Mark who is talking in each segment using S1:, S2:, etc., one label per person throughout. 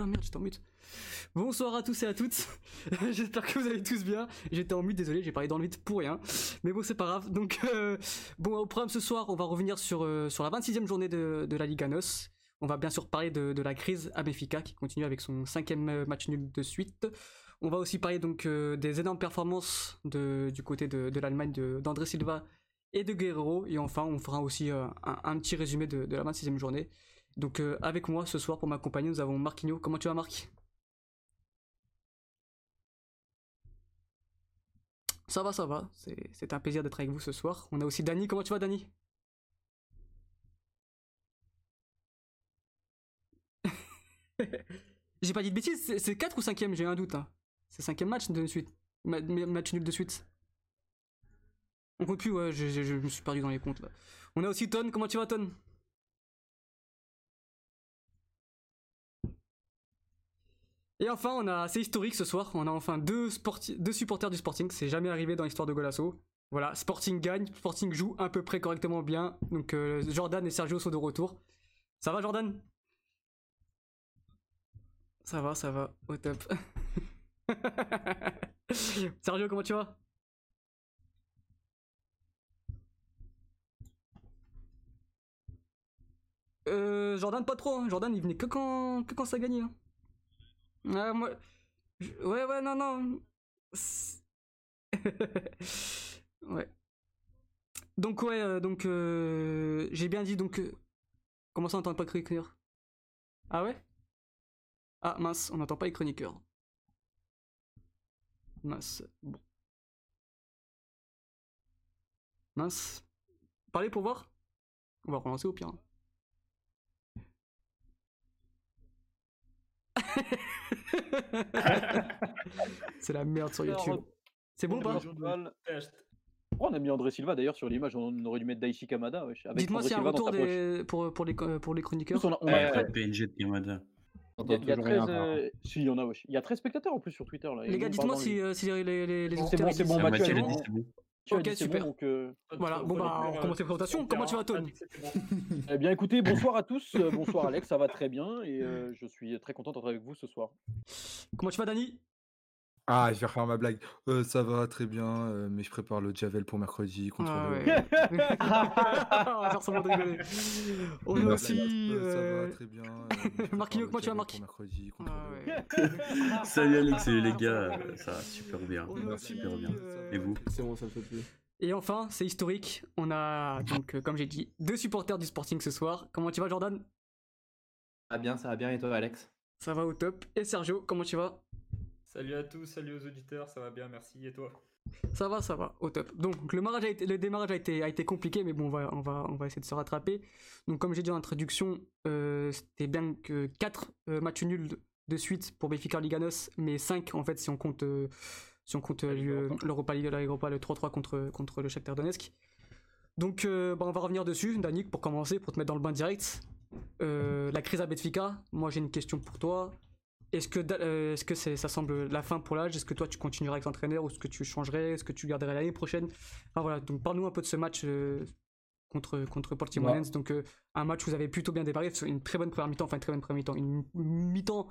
S1: Voilà, merde, j'étais en mute. Bonsoir à tous et à toutes. J'espère que vous allez tous bien. J'étais en mute, désolé, j'ai parlé dans le vide pour rien. Mais bon, c'est pas grave. Donc, euh, bon, au programme ce soir, on va revenir sur, euh, la 26e journée de, la Liga NOS. On va bien sûr parler de, la crise à Benfica qui continue avec son cinquième match nul de suite. On va aussi parler donc euh, des énormes performances de, du côté de, l'Allemagne d'André Silva et de Guerrero. Et enfin, on fera aussi euh, un, un petit résumé de, de la 26e journée. Donc, euh, avec moi ce soir pour m'accompagner, nous avons Marquinhos. Comment tu vas, Marc? Ça va, ça va. C'est un plaisir d'être avec vous ce soir. On a aussi Dany. Comment tu vas, Dany? J'ai pas dit de bêtises, c'est- c'est 4 ou 5ème, j'ai un doute. Hein. C'est 5ème match de suite. Ma- ma- match nul de suite. On compte plus, ouais, je, me suis perdu dans les comptes. On a aussi Ton, comment tu vas, Ton? Et enfin, on a, c'est historique ce soir, on a enfin deux, deux supporters du Sporting, c'est jamais arrivé dans l'histoire de Golasso. Voilà, Sporting gagne, Sporting joue à peu près correctement bien, donc euh, Jordan et Sergio sont de retour. Ça va Jordan? Ça va, ça va, au top. Sergio, comment tu vas? Euh, Jordan, pas trop. hein. Jordan, il venait que quand, que quand ça gagnait. hein. Ouais, moi. Ouais, ouais, non, non. Ouais. Donc, ouais, euh, donc. euh, J'ai bien dit, donc. euh, Comment ça, on n'entend pas les chroniqueurs Ah ouais? Ah, mince, on n'entend pas les chroniqueurs. Mince. Bon. Mince. Parlez pour voir? On va relancer au pire. hein. C'est la merde sur YouTube. C'est bon ou pas.
S2: Oh, on a mis André Silva d'ailleurs sur l'image, on aurait dû mettre Daichi Kamada. wesh, avec
S1: Dites-moi s'il y a un retour des... pour, pour, les, pour les chroniqueurs.
S2: plus, on a, on a
S3: PNG de Yamada.
S2: il y a, il y a
S4: toujours
S2: 13,
S4: rien, apparemment.
S2: euh, si, il y en a, wesh. Il y a 13 spectateurs en plus sur Twitter. Là,
S1: Les gars, dites-moi
S2: pardon,
S1: si,
S2: les-
S1: euh, si les, les, les, les
S2: C'est bon, c'est bon, Mathieu, Tu
S1: Ok, super.
S2: bon, donc, euh,
S1: Voilà, bon bah on commence les présentations. Comment tu vas, Ton
S2: Eh bien, écoutez, bonsoir à tous. euh, bonsoir Alex, ça va très bien et euh, je suis très content d'être avec vous ce soir.
S1: Comment tu vas, Dani?
S4: Ah, je vais refaire ma blague. Euh, ça va très bien, euh, mais je prépare le Javel pour mercredi contre
S1: Ah
S4: le.
S1: ouais. On va faire semblant de rigoler. On a
S4: Merci.
S1: aussi.
S4: Euh, ça
S1: euh,
S4: va très bien. euh, mais je prépare
S1: Marquinhos,
S4: le
S1: comment tu vas,
S4: Javel
S1: Marc
S4: pour mercredi contre
S1: Ah
S4: le-
S1: ouais.
S3: Salut Alex, salut les gars, euh, ça va super bien.
S1: On a aussi,
S3: Super bien.
S1: euh,
S3: Et vous
S4: C'est bon, ça me fait plaisir.
S1: Et enfin, c'est historique. On a donc, euh, comme j'ai dit, deux supporters du Sporting ce soir. Comment tu vas, Jordan?
S5: Ça va bien, ça va bien et toi Alex?
S1: Ça va au top. Et Sergio, comment tu vas?
S6: Salut à tous, salut aux auditeurs, ça va bien, merci. Et toi?
S1: Ça va, ça va, au top. Donc le, mariage a été- le démarrage a été, a été compliqué, mais bon, on va, on va, on va essayer de se rattraper. Donc comme j'ai dit en introduction, euh, c'était bien que 4 matchs nuls de, suite pour Benfica Liganos, mais 5 en fait si on compte, euh, si on compte euh, l'Europa League, la Ligue Europa, le 3-3 contre, contre le Shakhtar Donetsk. Donc euh, bah, on va revenir dessus, Danick, pour commencer, pour te mettre dans le bain direct. Euh, la crise à Benfica, moi j'ai une question pour toi. Est-ce que, euh, est-ce que c'est- ça semble la fin pour l'âge? Est-ce que toi tu continueras avec l'entraîneur ou est-ce que tu changerais? Est-ce que tu garderais l'année prochaine? Enfin voilà, donc parle-nous un peu de ce match euh, contre, contre Portimonense. Donc euh, un match où vous avez plutôt bien démarré, sur une très bonne première mi-temps, enfin une très bonne première mi-temps, une mi-temps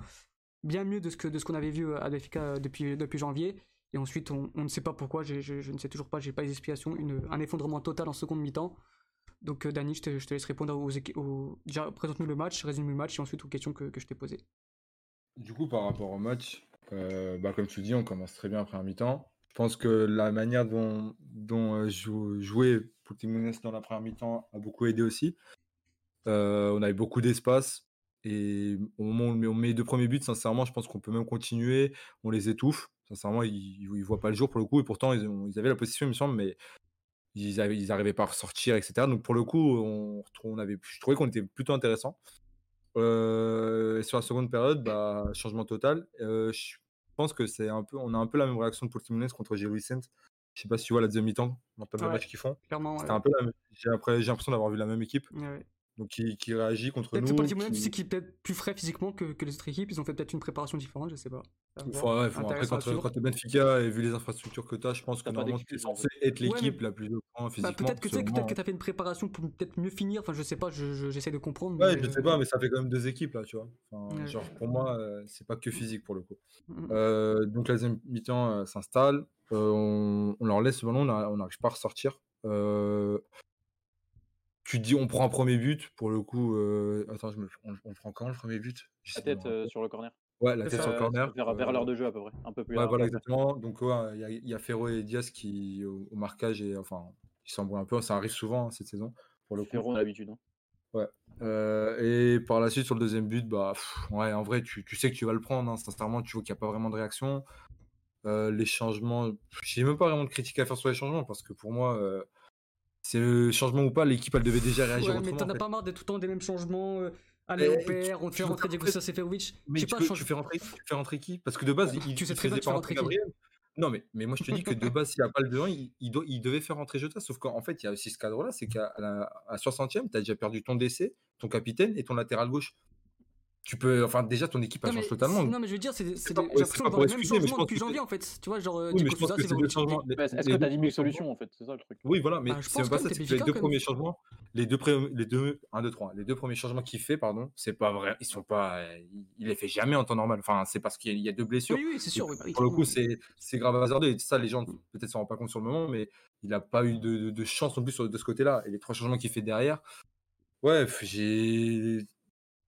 S1: bien mieux de ce que de ce qu'on avait vu à Benfica depuis, depuis janvier. Et ensuite, on, on ne sait pas pourquoi, j'ai- je, je ne sais toujours pas, j'ai pas les explications, une, un effondrement total en seconde mi-temps. Donc Dani, je te, je te laisse répondre aux, aux- déjà présente-nous le match, résume le match et ensuite aux questions que, que je t'ai posées.
S4: Du coup, par rapport au match, euh, bah, comme tu dis, on commence très bien après un mi-temps. Je pense que la manière dont, dont euh, dans la première mi-temps a beaucoup aidé aussi. Euh, on avait beaucoup d'espace. Et au moment où on met, les deux premiers buts, sincèrement, je pense qu'on peut même continuer. On les étouffe. Sincèrement, ils ne voient pas le jour pour le coup. Et pourtant, ils, avaient la position, il me semble, mais ils n'arrivaient pas à ressortir, etc. Donc pour le coup, on avait, je trouvais qu'on était plutôt intéressant. Euh, et sur la seconde période, bah, changement total. Euh, je pense que c'est un peu, on a un peu la même réaction de Portimonense contre Gilles Vicente. Je sais pas si tu vois la deuxième mi-temps, dans le
S1: Ouais.
S4: match qu'ils font.
S1: Ouais.
S4: j'ai l'impression d'avoir vu la même équipe.
S1: Ouais.
S4: Donc qui, qui réagit contre
S1: Peut-être que
S4: nous.
S1: Portimão, tu
S4: qui-
S1: sais qu'il est peut-être plus frais physiquement que, que les autres équipes. Ils ont fait peut-être une préparation différente, je sais pas. Voir.
S4: ouais, faut- après, quand, quand t'es Benfica et vu les infrastructures que t'as, je pense que
S2: pas
S4: normalement tu es
S2: d'excuse, en
S4: censé être
S1: Ouais,
S4: l'équipe
S1: mais-
S4: la plus au point
S1: Bah,
S4: physiquement.
S1: peut-être que
S4: moi.
S1: que t'as fait une préparation pour peut-être mieux finir. Enfin, je sais pas, je- je- j'essaie de comprendre.
S4: Ouais,
S1: mais,
S4: je sais
S1: euh,
S4: pas, mais ça fait quand même deux équipes là, tu vois. Enfin,
S1: Ouais.
S4: Genre pour moi, euh, c'est pas que physique pour le coup.
S1: mm,
S4: Euh, donc la deuxième mi-temps euh, s'installe, on, on leur laisse le ballon, on n'arrive pas à ressortir. Euh, tu te dis on prend un premier but, pour le coup, euh, attends, je me, on, on prend quand le premier but?
S2: La tête euh, sur le corner.
S4: Ouais, la tête sur le corner.
S2: vers, vers l'heure de jeu à peu près. Un peu plus
S4: Ouais, voilà, exactement. Donc, ouais, il y, a- il y a Ferro et Diaz qui, au, au marquage, et enfin, ils s'embrouillent un peu. Ça arrive souvent hein, cette saison, pour le coup.
S2: Ferro, a l'habitude. hein.
S4: Ouais. Euh, et par la suite, sur le deuxième but, bah, pff, ouais, en vrai, tu, tu sais que tu vas le prendre. hein. Sincèrement, tu vois qu'il n'y a pas vraiment de réaction. Euh, les changements, j'ai même pas vraiment de critique à faire sur les changements parce que pour moi, c'est le changement ou pas, l'équipe elle devait déjà réagir
S1: Ouais, mais t'en
S4: en
S1: as pas marre de tout le temps des mêmes changements. euh, allez, on perd, on fait rentrer Diego Seferovic.
S4: Mais tu,
S1: pas,
S4: peux-
S1: change-
S4: tu fais rentrer, tu fais rentrer qui? Parce que de base, il,
S1: Tu sais très bien
S4: rentrer. Gabriel. Non, mais, mais moi je te dis que de base, s'il n'y a pas le devant, il, il, doit- il devait faire rentrer Jota. Sauf qu'en fait, il y a aussi ce cadre-là c'est qu'à la à 60e, tu as déjà perdu ton décès, ton capitaine et ton latéral gauche. Tu peux, enfin, déjà, ton équipe,
S1: Non
S4: change totalement.
S1: non mais je veux dire, c'est c'est
S4: pas
S1: des-
S4: pour- excuser, mais je
S1: changements
S4: pense
S1: depuis
S4: que
S1: janvier en fait. Tu vois, genre
S4: Oui, mais
S1: Diego
S4: je pense que c'est
S2: Est-ce que t'as 10 000
S4: premiers
S2: solutions en fait? C'est ça le truc.
S4: Oui, voilà, mais c'est pas ça, les deux premiers changements, les deux, les deux, 1, 2, 3, les deux premiers changements qu'il fait, pardon, c'est pas vrai, ils sont pas, il, les fait jamais en temps normal. Enfin, c'est parce qu'il y a- a deux blessures.
S1: Oui, oui, c'est sûr.
S4: Pour le coup, c'est c'est grave hasardeux. Et ça, les gens peut-être s'en rendent pas compte sur le moment, mais il n'a pas eu de, chance non plus de ce côté-là. Et les trois changements qu'il fait derrière, ouais, j'ai.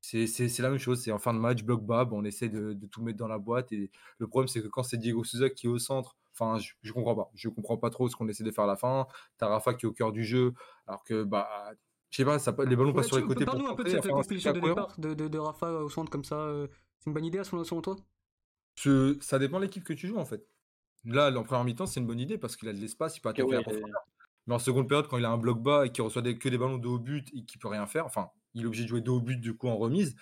S4: C'est c'est- c'est la même chose. C'est en fin de match, bloc bas, on essaie de, de tout mettre dans la boîte. Et le problème, c'est que quand c'est Diego Souza qui est au centre, enfin, je, je comprends pas. Je comprends pas trop ce qu'on essaie de faire à la fin. T'as Rafa qui est au cœur du jeu, alors que, bah, je sais pas, ça, les ballons
S1: Ouais,
S4: passent sur les côtés.
S1: Parle-nous un peu de cette
S4: enfin,
S1: composition
S4: c'est
S1: de départ de, de, de Rafa au centre comme ça. euh, C'est une bonne idée selon, selon toi?
S4: Ça dépend de l'équipe que tu joues en fait. Là, en première mi-temps, c'est une bonne idée parce qu'il a de l'espace, il peut attaquer
S2: ouais,
S4: la profondeur. Mais en seconde période, quand il a un bloc bas et qu'il reçoit des- que des ballons de haut but et qu'il peut rien faire, enfin, il est obligé de jouer de haut but du coup en remise,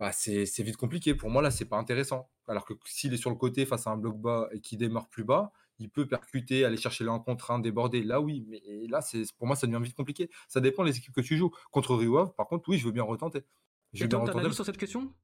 S4: bah, c'est vite compliqué. Pour moi, là, c'est pas intéressant. Alors que s'il est sur le côté face à un bloc bas et qu'il démarre plus bas, il peut percuter, aller chercher l'un contre un, déborder. Là, oui, mais là, c'est pour moi, ça devient vite compliqué. Ça dépend des équipes que tu joues. Contre Rio par contre, oui, je veux bien retenter. Je
S1: Et
S4: veux bien
S1: toi, t'as un
S4: retenter.
S1: avis sur cette question?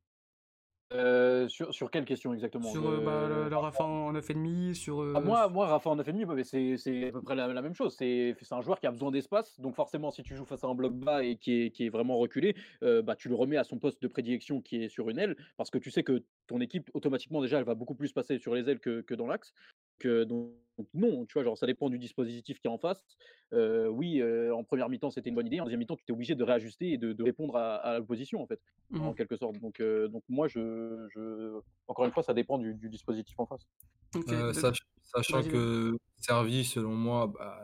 S2: Euh, sur, sur quelle question exactement?
S1: Sur euh, bah,
S2: Le-
S1: le Rafa en 9,5 sur. euh,
S2: Ah, moi, moi, Rafa en 9,5, bah, mais c'est à peu près la, la même chose. C'est c'est un joueur qui a besoin d'espace. Donc, forcément, si tu joues face à un bloc bas et qui est, qui est vraiment reculé, euh, bah, tu le remets à son poste de prédilection qui est sur une aile. Parce que tu sais que ton équipe, automatiquement, déjà, elle va beaucoup plus passer sur les ailes que, que dans l'axe. Que, donc, non, tu vois, genre, ça dépend du dispositif qui est en face. Euh, oui, euh, en première mi-temps, c'était une bonne idée. En deuxième mi-temps, tu es obligé de réajuster et de, de répondre à, à l'opposition, en fait,
S1: mhm.
S2: en quelque sorte. Donc, euh, donc moi, je, je, encore une fois, ça dépend du, du dispositif en face.
S4: Euh, sach- sachant que Servi, selon moi, bah,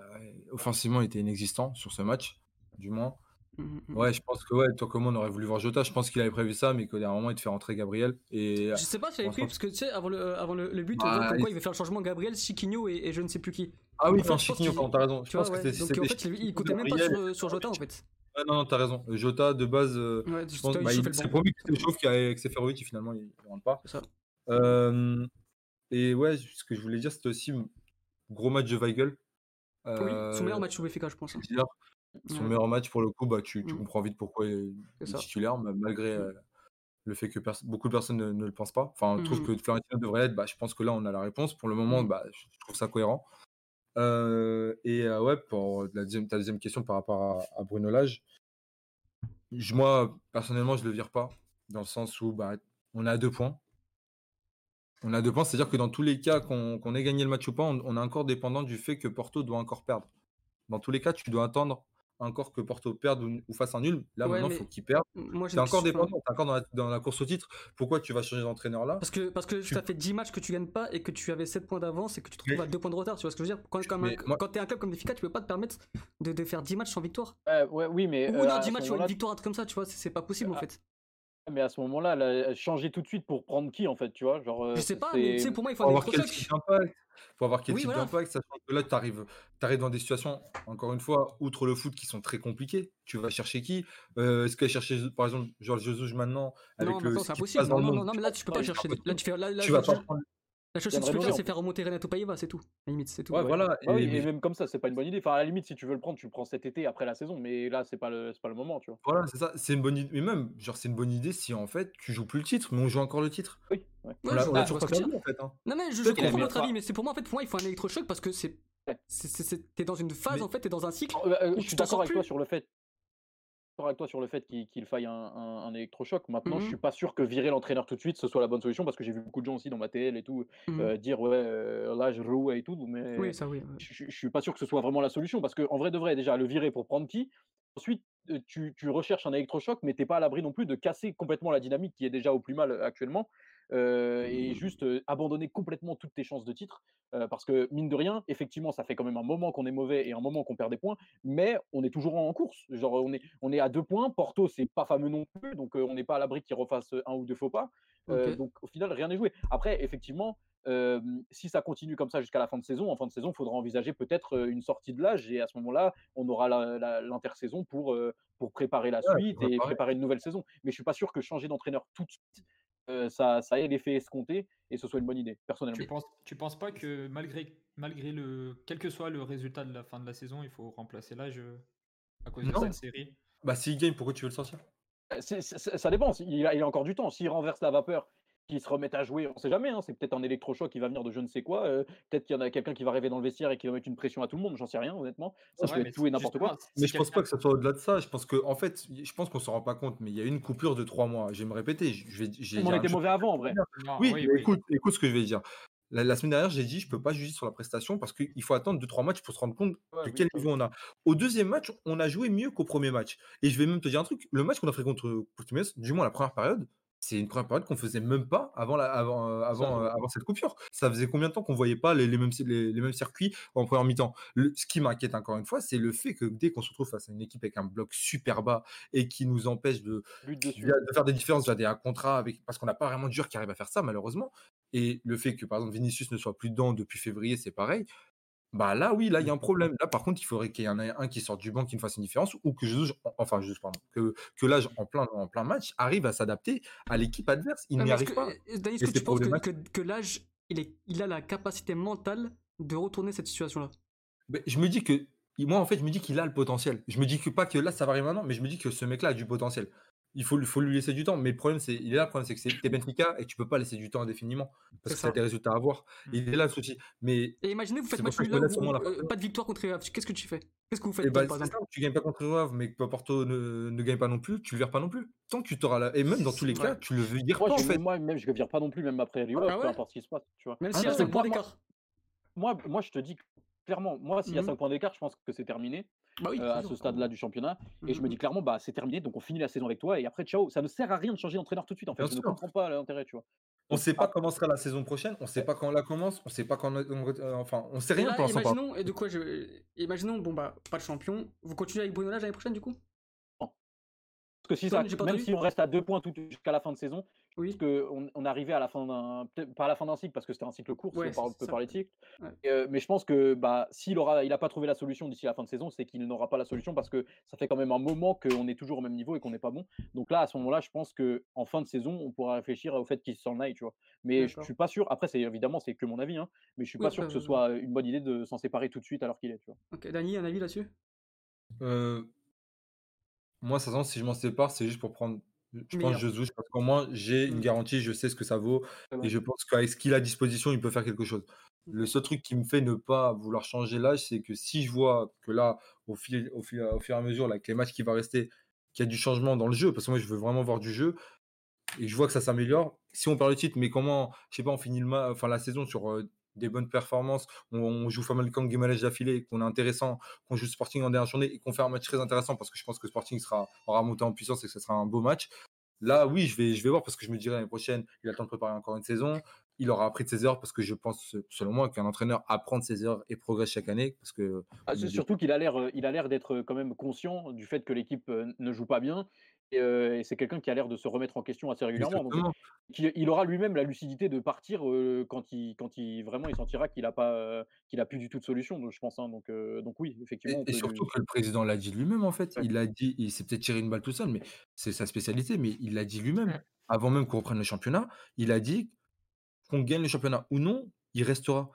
S4: offensivement, était inexistant sur ce match, du moins.
S1: Mhm, mhm.
S4: Ouais, je pense que ouais, toi comme on aurait voulu voir Jota, je pense qu'il avait prévu ça, mais qu'au dernier moment, il te fait rentrer Gabriel. Et
S1: Je sais pas si j'avais pris, parce que tu sais, avant le, avant le, le but, on
S4: Bah,
S1: voit comme quoi
S4: il-
S1: il veut faire le changement Gabriel, Chiquinho et, et je ne sais plus qui.
S4: ah oui, enfin Chiquinho, pardon, t'as raison. Je
S1: Tu
S4: pense
S1: vois,
S4: que
S1: ouais.
S4: c'était
S1: Donc
S4: c'était
S1: en fait, il, il comptait même pas sur, Jota en fait.
S4: Ouais, non, non, t'as raison. Jota, de base, euh,
S1: Ouais,
S4: je pense bah, c'est
S1: banc.
S4: promis que c'est chauffe qu'avec Seferovic, et finalement, il ne rentre pas. Euh, et ouais, ce que je voulais dire, c'était aussi gros match de Weigel.
S1: Oui,
S4: Euh,
S1: son meilleur match au BFK, je pense.
S4: Son
S1: Ouais.
S4: meilleur match pour le coup, bah, tu, tu
S1: Mm.
S4: comprends vite pourquoi il est titulaire, ma- malgré
S1: Mm.
S4: euh, le fait que beaucoup de personnes ne, ne le pensent pas. Enfin, je trouve
S1: Mhm.
S4: que Florentino devrait être. Bah, je pense que là, on a la réponse. Pour le moment, bah, je trouve ça cohérent. Euh, et euh, ouais, pour la deuxième, ta deuxième question par rapport à, à Bruno Lage, je- moi, personnellement, je le vire pas, dans le sens où bah, on à deux points. On a deux points, c'est-à-dire que dans tous les cas, qu'on qu'on ait gagné le match ou pas, on, on est encore dépendant du fait que Porto doit encore perdre. Dans tous les cas, tu dois attendre encore que Porto perde ou, ou fasse un nul. Là,
S1: Ouais,
S4: maintenant, il faut qu'il perde.
S1: Moi, j'ai
S4: Tu es
S1: une
S4: encore dépendant, tu encore dans la, dans la course au titre. Pourquoi tu vas changer d'entraîneur là?
S1: Parce que, parce que
S4: Tu-
S1: ça fait 10 matchs que tu gagnes pas et que tu avais 7 points d'avance et que tu te retrouves
S4: Mais-
S1: à 2 points de retard. Tu vois ce que je veux dire? Quand, quand,
S4: Mais moi-
S1: quand t'es un club comme Benfica, tu peux pas te permettre de, de faire 10 matchs sans victoire.
S2: Ouais, ouais, oui, mais.
S1: Ou
S2: euh,
S1: non,
S2: à
S1: 10
S2: ce
S1: matchs sur une victoire, un truc comme ça, tu vois, c'est c'est pas possible en
S2: Ah,
S1: fait.
S2: Mais à ce moment-là, là, changer tout de suite pour prendre qui en fait, tu vois genre,
S1: Je sais pas,
S2: c'est-
S1: mais tu sais, pour moi, il faut
S4: avoir quel type d'impact Faut avoir quel
S1: Oui,
S4: type
S1: voilà.
S4: d'impact, sachant que là, tu arrives, dans des situations, encore une fois, outre le foot, qui sont très compliquées. Tu vas chercher qui? Euh, Est-ce qu'elle chercher, par exemple, Georges Jesus maintenant avec
S1: Non,
S4: le,
S1: maintenant
S4: ce
S1: c'est impossible.
S4: passe dans
S1: Non,
S4: le
S1: non, non, non, mais là tu peux pas
S4: c'est
S1: chercher.
S4: impossible.
S1: Là tu fais. Là, là,
S4: Tu vas pas prendre
S1: La seule chose que tu peux
S2: Reno,
S1: faire,
S2: c'est-
S1: faire remonter Renato Paiva, c'est tout. À la limite, c'est tout.
S4: Ouais, voilà.
S2: Bah oui,
S4: et-
S2: et
S4: mais-
S2: même comme ça, c'est pas une bonne idée. Enfin, à la limite, si tu veux le prendre, tu le prends cet été après la saison, mais là, c'est pas le, c'est pas le moment, tu vois.
S4: Voilà, c'est ça. C'est une bonne idée. Mais même, genre, c'est une bonne idée si en fait tu joues plus le titre, mais on joue encore le titre.
S2: Oui, ouais.
S4: On
S1: Ouais,
S4: on
S1: vois
S4: toujours pas en fait. hein.
S1: Non mais je,
S4: a
S1: comprends votre avis, mais c'est pour moi en fait pour moi il faut un électrochoc parce que c'est t'es dans une phase
S4: Mais-
S1: en fait, t'es dans un cycle.
S2: Euh, euh, je suis
S1: t'en
S2: d'accord
S1: sors
S2: avec toi sur le fait. Avec toi sur le fait qu'il qu'il faille un, un- un électrochoc. Maintenant, je
S1: Mhm.
S2: suis pas sûr que virer l'entraîneur tout de suite ce soit la bonne solution parce que j'ai vu beaucoup de gens aussi dans ma TL et tout
S1: Mhm.
S2: euh, dire ouais euh, là je roue et tout, mais
S1: Oui, ça oui. ouais.
S2: je, je- je suis pas sûr que ce soit vraiment la solution parce qu'en vrai de vrai déjà le virer pour prendre qui? Ensuite euh, tu, tu recherches un électrochoc mais t'es pas à l'abri non plus de casser complètement la dynamique qui est déjà au plus mal euh, actuellement euh, et juste euh, abandonner complètement toutes tes chances de titre euh, parce que mine de rien effectivement ça fait quand même un moment qu'on est mauvais et un moment qu'on perd des points mais on est toujours en course genre on est on est à deux points Porto c'est pas fameux non plus donc on n'est pas à l'abri qu'ils refassent un ou deux faux pas donc au final rien n'est joué après effectivement euh, si ça continue comme ça jusqu'à la fin de saison, en fin de saison, il faudra envisager peut-être une sortie de l'âge et à ce moment-là, on aura l'intersaison pour, euh, pour préparer la
S4: Ouais,
S2: suite et
S4: préparer.
S2: préparer une nouvelle saison. Mais je suis pas sûr que changer d'entraîneur tout de suite, euh, ça, ça ait l'effet escompté et ce soit une bonne idée, personnellement.
S6: Tu penses, tu penses pas que malgré, malgré le. Quel que soit le résultat de la fin de la saison, il faut remplacer l'âge à cause de cette série?
S4: Bah, s'il gagne, pourquoi tu veux le sortir?
S2: C'est- c'est- ça dépend, il a, il a encore du temps. S'il renverse la vapeur, qu'il se remette à jouer, on sait jamais, hein, c'est peut-être un électrochoc qui va venir de je ne sais quoi. euh, peut-être qu'il y en a quelqu'un qui va rêver dans le vestiaire et qui va mettre une pression à tout le monde, j'en sais rien, honnêtement. Ça
S6: Ouais,
S2: peut être tout et n'importe quoi.
S4: Mais je pense
S6: quelqu'un-
S4: pas que ça soit au-delà de ça. Je pense que, en fait, je pense qu'on s'en rend pas compte, mais il y a une coupure de trois mois. Je vais me répéter. Je vais, vais
S2: On était mauvais avant, en vrai.
S6: Non,
S4: Oui,
S6: oui,
S4: mais
S6: oui.
S4: écoute, écoute ce que je vais dire. La, la semaine dernière, j'ai dit, je peux pas juger sur la prestation parce qu'il faut attendre 2-3 matchs pour se rendre compte
S2: Ouais,
S4: de quel niveau on a. Au deuxième match, on a joué mieux qu'au premier match. Et je vais même te dire un truc. Le match qu'on a fait contre Portimonense, du moins la première période, c'est une première période qu'on faisait même pas avant, la, avant, euh, avant, euh, avant cette coupure. Ça faisait combien de temps qu'on voyait pas les, les mêmes, les, les mêmes circuits en première mi-temps? Ce qui m'inquiète encore une fois, c'est le fait que dès qu'on se retrouve face à une équipe avec un bloc super bas et qui nous empêche de, faire des différences des un contrat avec parce qu'on n'a pas vraiment de joueur qui arrive à faire ça malheureusement. Et le fait que par exemple Vinicius ne soit plus dedans depuis février c'est pareil bah là oui là il y a un problème. Là par contre il faudrait qu'il y en ait un qui sorte du banc qui nous fasse une différence ou que Jesus enfin Jesus pardon que que l'âge en plein en plein match arrive à s'adapter à l'équipe adverse. Il n'y arrive
S1: que-
S4: pas.
S1: Dani, est-ce que tu penses que, que, l'âge, il, est, il a la capacité mentale de retourner cette situation-là?
S4: Mais je me dis que moi en fait je me dis qu'il a le potentiel. Je me dis que pas que là ça va arriver maintenant mais je me dis que ce mec là a du potentiel il faut, lui laisser du temps mais le problème c'est il est là le problème c'est que c'est Benfica et tu peux pas laisser du temps indéfiniment parce que ça a
S1: ça.
S4: des résultats à avoir
S6: Mm.
S4: il est là le souci mais
S1: Et imaginez, vous faites match nul
S4: que
S1: euh, pas de victoire contre les Qu'est-ce que tu fais? Qu'est-ce que vous faites
S4: bah,
S1: par exemple?
S4: simple, tu gagnes pas contre le Havre, mais que Porto ne, ne gagne pas non plus, tu le vires pas non plus. Tant que tu t'auras là. Et même dans tous les
S1: Ouais.
S4: cas, tu le vires
S2: Moi,
S4: pas en
S2: je,
S4: fait.
S2: moi, même, je ne vire pas non plus, même après Rio,
S1: Ah
S2: peu
S1: ouais
S2: importe ce qui se passe. Tu vois.
S1: Même
S4: Ah
S1: s'il y a
S4: non,
S1: 5
S2: mais
S1: points
S2: moi-
S1: d'écart.
S2: Moi, moi, je te dis clairement, moi, s'il y a
S1: Mhm.
S2: 5 points d'écart, je pense que c'est terminé
S1: Bah oui,
S2: euh, à ce stade-là du championnat. Et je me
S1: Mhm.
S2: dis clairement, bah, c'est terminé, donc on finit la saison avec toi. Et après, ciao. Ça ne sert à rien de changer d'entraîneur tout de suite. En fait,
S4: Bien
S2: je ne comprends pas l'intérêt, tu vois.
S4: On
S2: Donc,
S4: sait pas
S2: ah,
S4: comment sera la saison prochaine, on sait pas quand on la commence, on sait pas quand. on- euh, enfin, on sait rien
S1: là,
S4: pour l'instant.
S1: imaginons, et de quoi je. Imaginons, bon bah, pas de champion. Vous continuez avec Bruno Lage l'année prochaine du coup?
S2: Parce que si
S1: Tom,
S2: ça, même si on reste à deux points tout jusqu'à la fin de saison,
S1: Oui.
S2: parce qu'on on arrivait à la fin d'un, peut-être pas à la fin d'un cycle parce que c'était un cycle court,
S1: Ouais,
S2: on peut parler de cycle.
S1: Ouais.
S2: Euh, mais je pense que bah, s'il aura, il a pas trouvé la solution d'ici la fin de saison, c'est qu'il n'aura pas la solution parce que ça fait quand même un moment qu'on est toujours au même niveau et qu'on n'est pas bon. Donc là, à ce moment-là, je pense que en fin de saison, on pourra réfléchir au fait qu'il s'en aille, tu vois. Mais je
S1: D'accord.
S2: suis pas sûr. Après, c'est évidemment, c'est que mon avis, hein, mais je suis
S1: Oui,
S2: pas sûr
S1: après,
S2: que ce
S1: euh,
S2: soit une bonne idée de s'en séparer tout de suite alors qu'il est, tu vois.
S1: Ok, Dani, un avis là-dessus?
S4: Euh, Moi, ça sent si je m'en sépare, c'est juste pour prendre. Je pense. Jesus, parce qu'au moins j'ai une
S1: Mm.
S4: garantie, je sais ce que ça vaut, et je pense qu'avec ce qu'il a à disposition, il peut faire quelque chose. Le seul truc qui me fait ne pas vouloir changer l'âge, c'est que si je vois que là, au fil, au fil, au fur et à mesure, là, avec les matchs qui vont rester, qu'il y a du changement dans le jeu, parce que moi, je veux vraiment voir du jeu, et je vois que ça s'améliore. Si on perd le titre, mais comment, je sais pas, on finit le enfin, la saison sur euh, des bonnes performances, on, on joue Famalicão Guimarães d'affilée, qu'on est intéressant, qu'on joue Sporting en dernière journée et qu'on fait un match très intéressant parce que je pense que Sporting sera, aura monté en puissance et que ce sera un beau match. Là, oui, je vais, je vais voir parce que je me dirais l'année prochaine, il a le temps de préparer encore une saison. Il aura appris de ses erreurs parce que je pense, selon moi, qu'un entraîneur apprend de ses erreurs et progresse chaque année. Parce que
S2: Ah, c'est surtout qu'il a l'air, euh, il a l'air d'être quand même conscient du fait que l'équipe euh, ne joue pas bien. Et, euh, et c'est quelqu'un qui a l'air de se remettre en question assez régulièrement. Donc, qui- il aura lui-même la lucidité de partir euh, quand il, quand il vraiment il sentira qu'il a pas, euh, qu'il a plus du tout de solution. Donc je pense. hein. donc, donc oui, effectivement.
S4: Et, surtout
S2: lui-
S4: que le président l'a dit lui-même, en fait.
S2: Ouais.
S4: Il l'a dit, il s'est peut-être tiré une balle tout seul, mais c'est sa spécialité, mais il l'a dit lui-même.
S6: Ouais.
S4: Avant même qu'on reprenne le championnat, il a dit qu'on gagne le championnat ou non, il restera.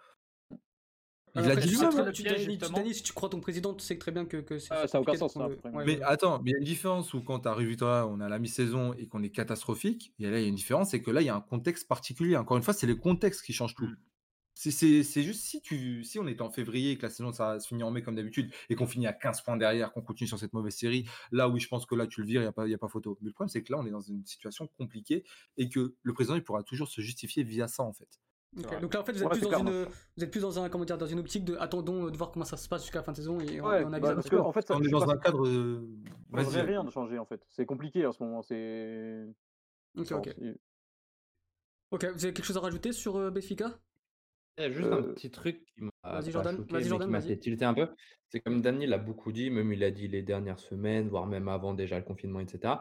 S4: Il l'a
S1: après,
S4: dit lui-même. hein.
S1: tu- si tu crois ton président, tu sais que très bien que, que c'est.
S2: Ah, ça a aucun
S1: compliqué de
S2: sens, ça,
S1: prendre le-
S2: après.
S1: ouais,
S4: Mais
S1: ouais,
S4: attends, mais il y a une différence où quand tu arrives toi, on a la mi-saison et qu'on est catastrophique. Et là, il y a une différence, c'est que là, il y a un contexte particulier. Encore une fois, c'est les contextes qui changent tout.
S5: Mm.
S4: C'est- juste si, tu, si on était en février et que la saison ça se finit en mai comme d'habitude et qu'on finit à 15 points derrière, qu'on continue sur cette mauvaise série, là oui, je pense que là tu le vires, il n'y a, pas- y a pas photo. Mais le problème, c'est que là, on est dans une situation compliquée et que le président, il pourra toujours se justifier via ça en fait.
S1: Donc là, en fait, vous êtes,
S2: Ouais,
S1: plus, dans une, vous êtes plus dans un, comment dire, dans une optique de attendons euh, de voir comment ça se passe jusqu'à la fin de saison et on,
S2: Ouais,
S1: on
S2: bah, parce que en fait, ça,
S4: on est dans un cadre. euh,
S2: ça changerait
S4: Vas-y.
S2: rien de changer en fait. C'est compliqué en ce moment. C'est.
S1: Ok, ok. Ok, vous avez quelque chose à rajouter sur euh, Benfica?
S5: Il y a juste un
S2: Euh,
S5: petit truc qui m'a tilter un peu. C'est comme Dani l'a beaucoup dit, même il a dit les dernières semaines, voire même avant déjà le confinement, etc.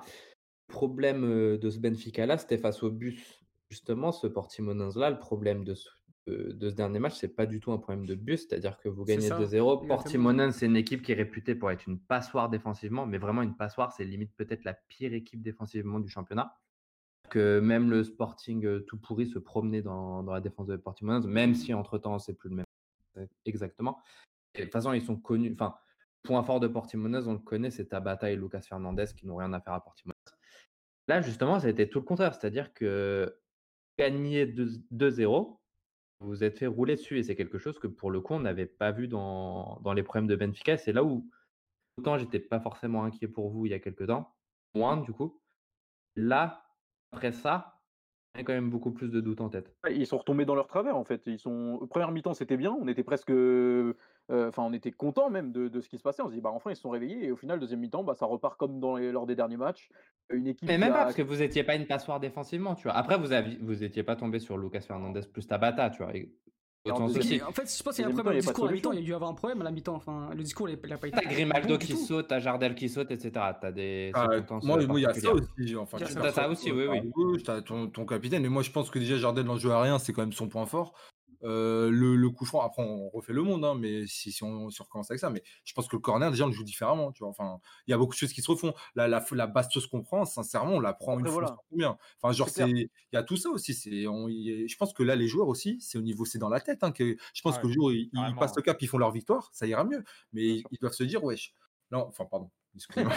S5: Le problème euh, de ce Benfica-là, c'était face au bus. Justement, ce Portimonense-là, le problème de ce, de, de ce dernier match, c'est pas du tout un problème de bus, c'est-à-dire que vous gagnez
S1: ça,
S5: 2-0.
S1: exactement.
S5: Portimonense, c'est une équipe qui est réputée pour être une passoire défensivement, mais vraiment une passoire, c'est limite peut-être la pire équipe défensivement du championnat que même le Sporting euh, tout pourri se promenait dans, dans la défense de Portimonense, même si entre-temps, c'est plus le même exactement. Et de toute façon, ils sont connus. Enfin, point fort de Portimonense, on le connaît, c'est Tabata et Lucas Fernandez qui n'ont rien à faire à Portimonense. Là, justement, ça a été tout le contraire, c'est-à-dire que gagner 2 2-0, vous êtes fait rouler dessus et c'est quelque chose que pour le coup, on n'avait pas vu dans, les problèmes de Benfica. C'est là où, autant j'étais pas forcément inquiet pour vous il y a quelques temps, moins du coup. Là, après ça, il y a quand même beaucoup plus de doutes en tête.
S2: Ils sont retombés dans leur travers en fait. Ils sont première mi-temps c'était bien, on était presque, enfin on était content même de, de ce qui se passait. On se dit bah enfin ils se sont réveillés et au final deuxième mi-temps bah ça repart comme dans les, lors des derniers matchs. Une équipe
S5: Mais même pas, parce que vous n'étiez pas une passoire défensivement, tu vois. Après, vous aviez, vous étiez pas tombé sur Lucas Fernandez plus Tabata, tu vois. Et,
S2: Et en
S1: fait, je pense qu'il y a un problème. Le discours à la mi-temps, il y a dû avoir un problème à la mi-temps. Enfin, le discours, il n'a pas été.
S5: T'as Grimaldo qui saute, t'as Jardel qui saute, etc. T'as des
S4: Ah, moi,
S5: euh,
S4: moi, il y a ça aussi. Enfin,
S5: T'as ça aussi, oui, oui.
S4: t'as ton, ton capitaine. Mais moi, je pense que déjà, Jardel n'en joue à rien, c'est quand même son point fort. Euh, le, le coup franc, après, on refait le monde, hein, mais si, si, on, si on recommence avec ça, mais je pense que le corner, déjà, on le joue différemment. Tu vois. Enfin, il y a beaucoup de choses qui se refont. La, la, la bastos qu'on prend, sincèrement, on la prend
S2: Après,
S4: une fois
S2: voilà.
S4: sur combien? Enfin, genre,
S2: C'est
S4: il y a tout ça aussi. C'est, je pense que là, les joueurs aussi, c'est au niveau, c'est dans la tête. Hein, que, je pense
S6: Ouais,
S4: que le jour ils, ils passent le cap, ils font leur victoire, ça ira mieux. Mais ils, ils doivent se dire, wesh. Non, enfin, pardon. Excusez-moi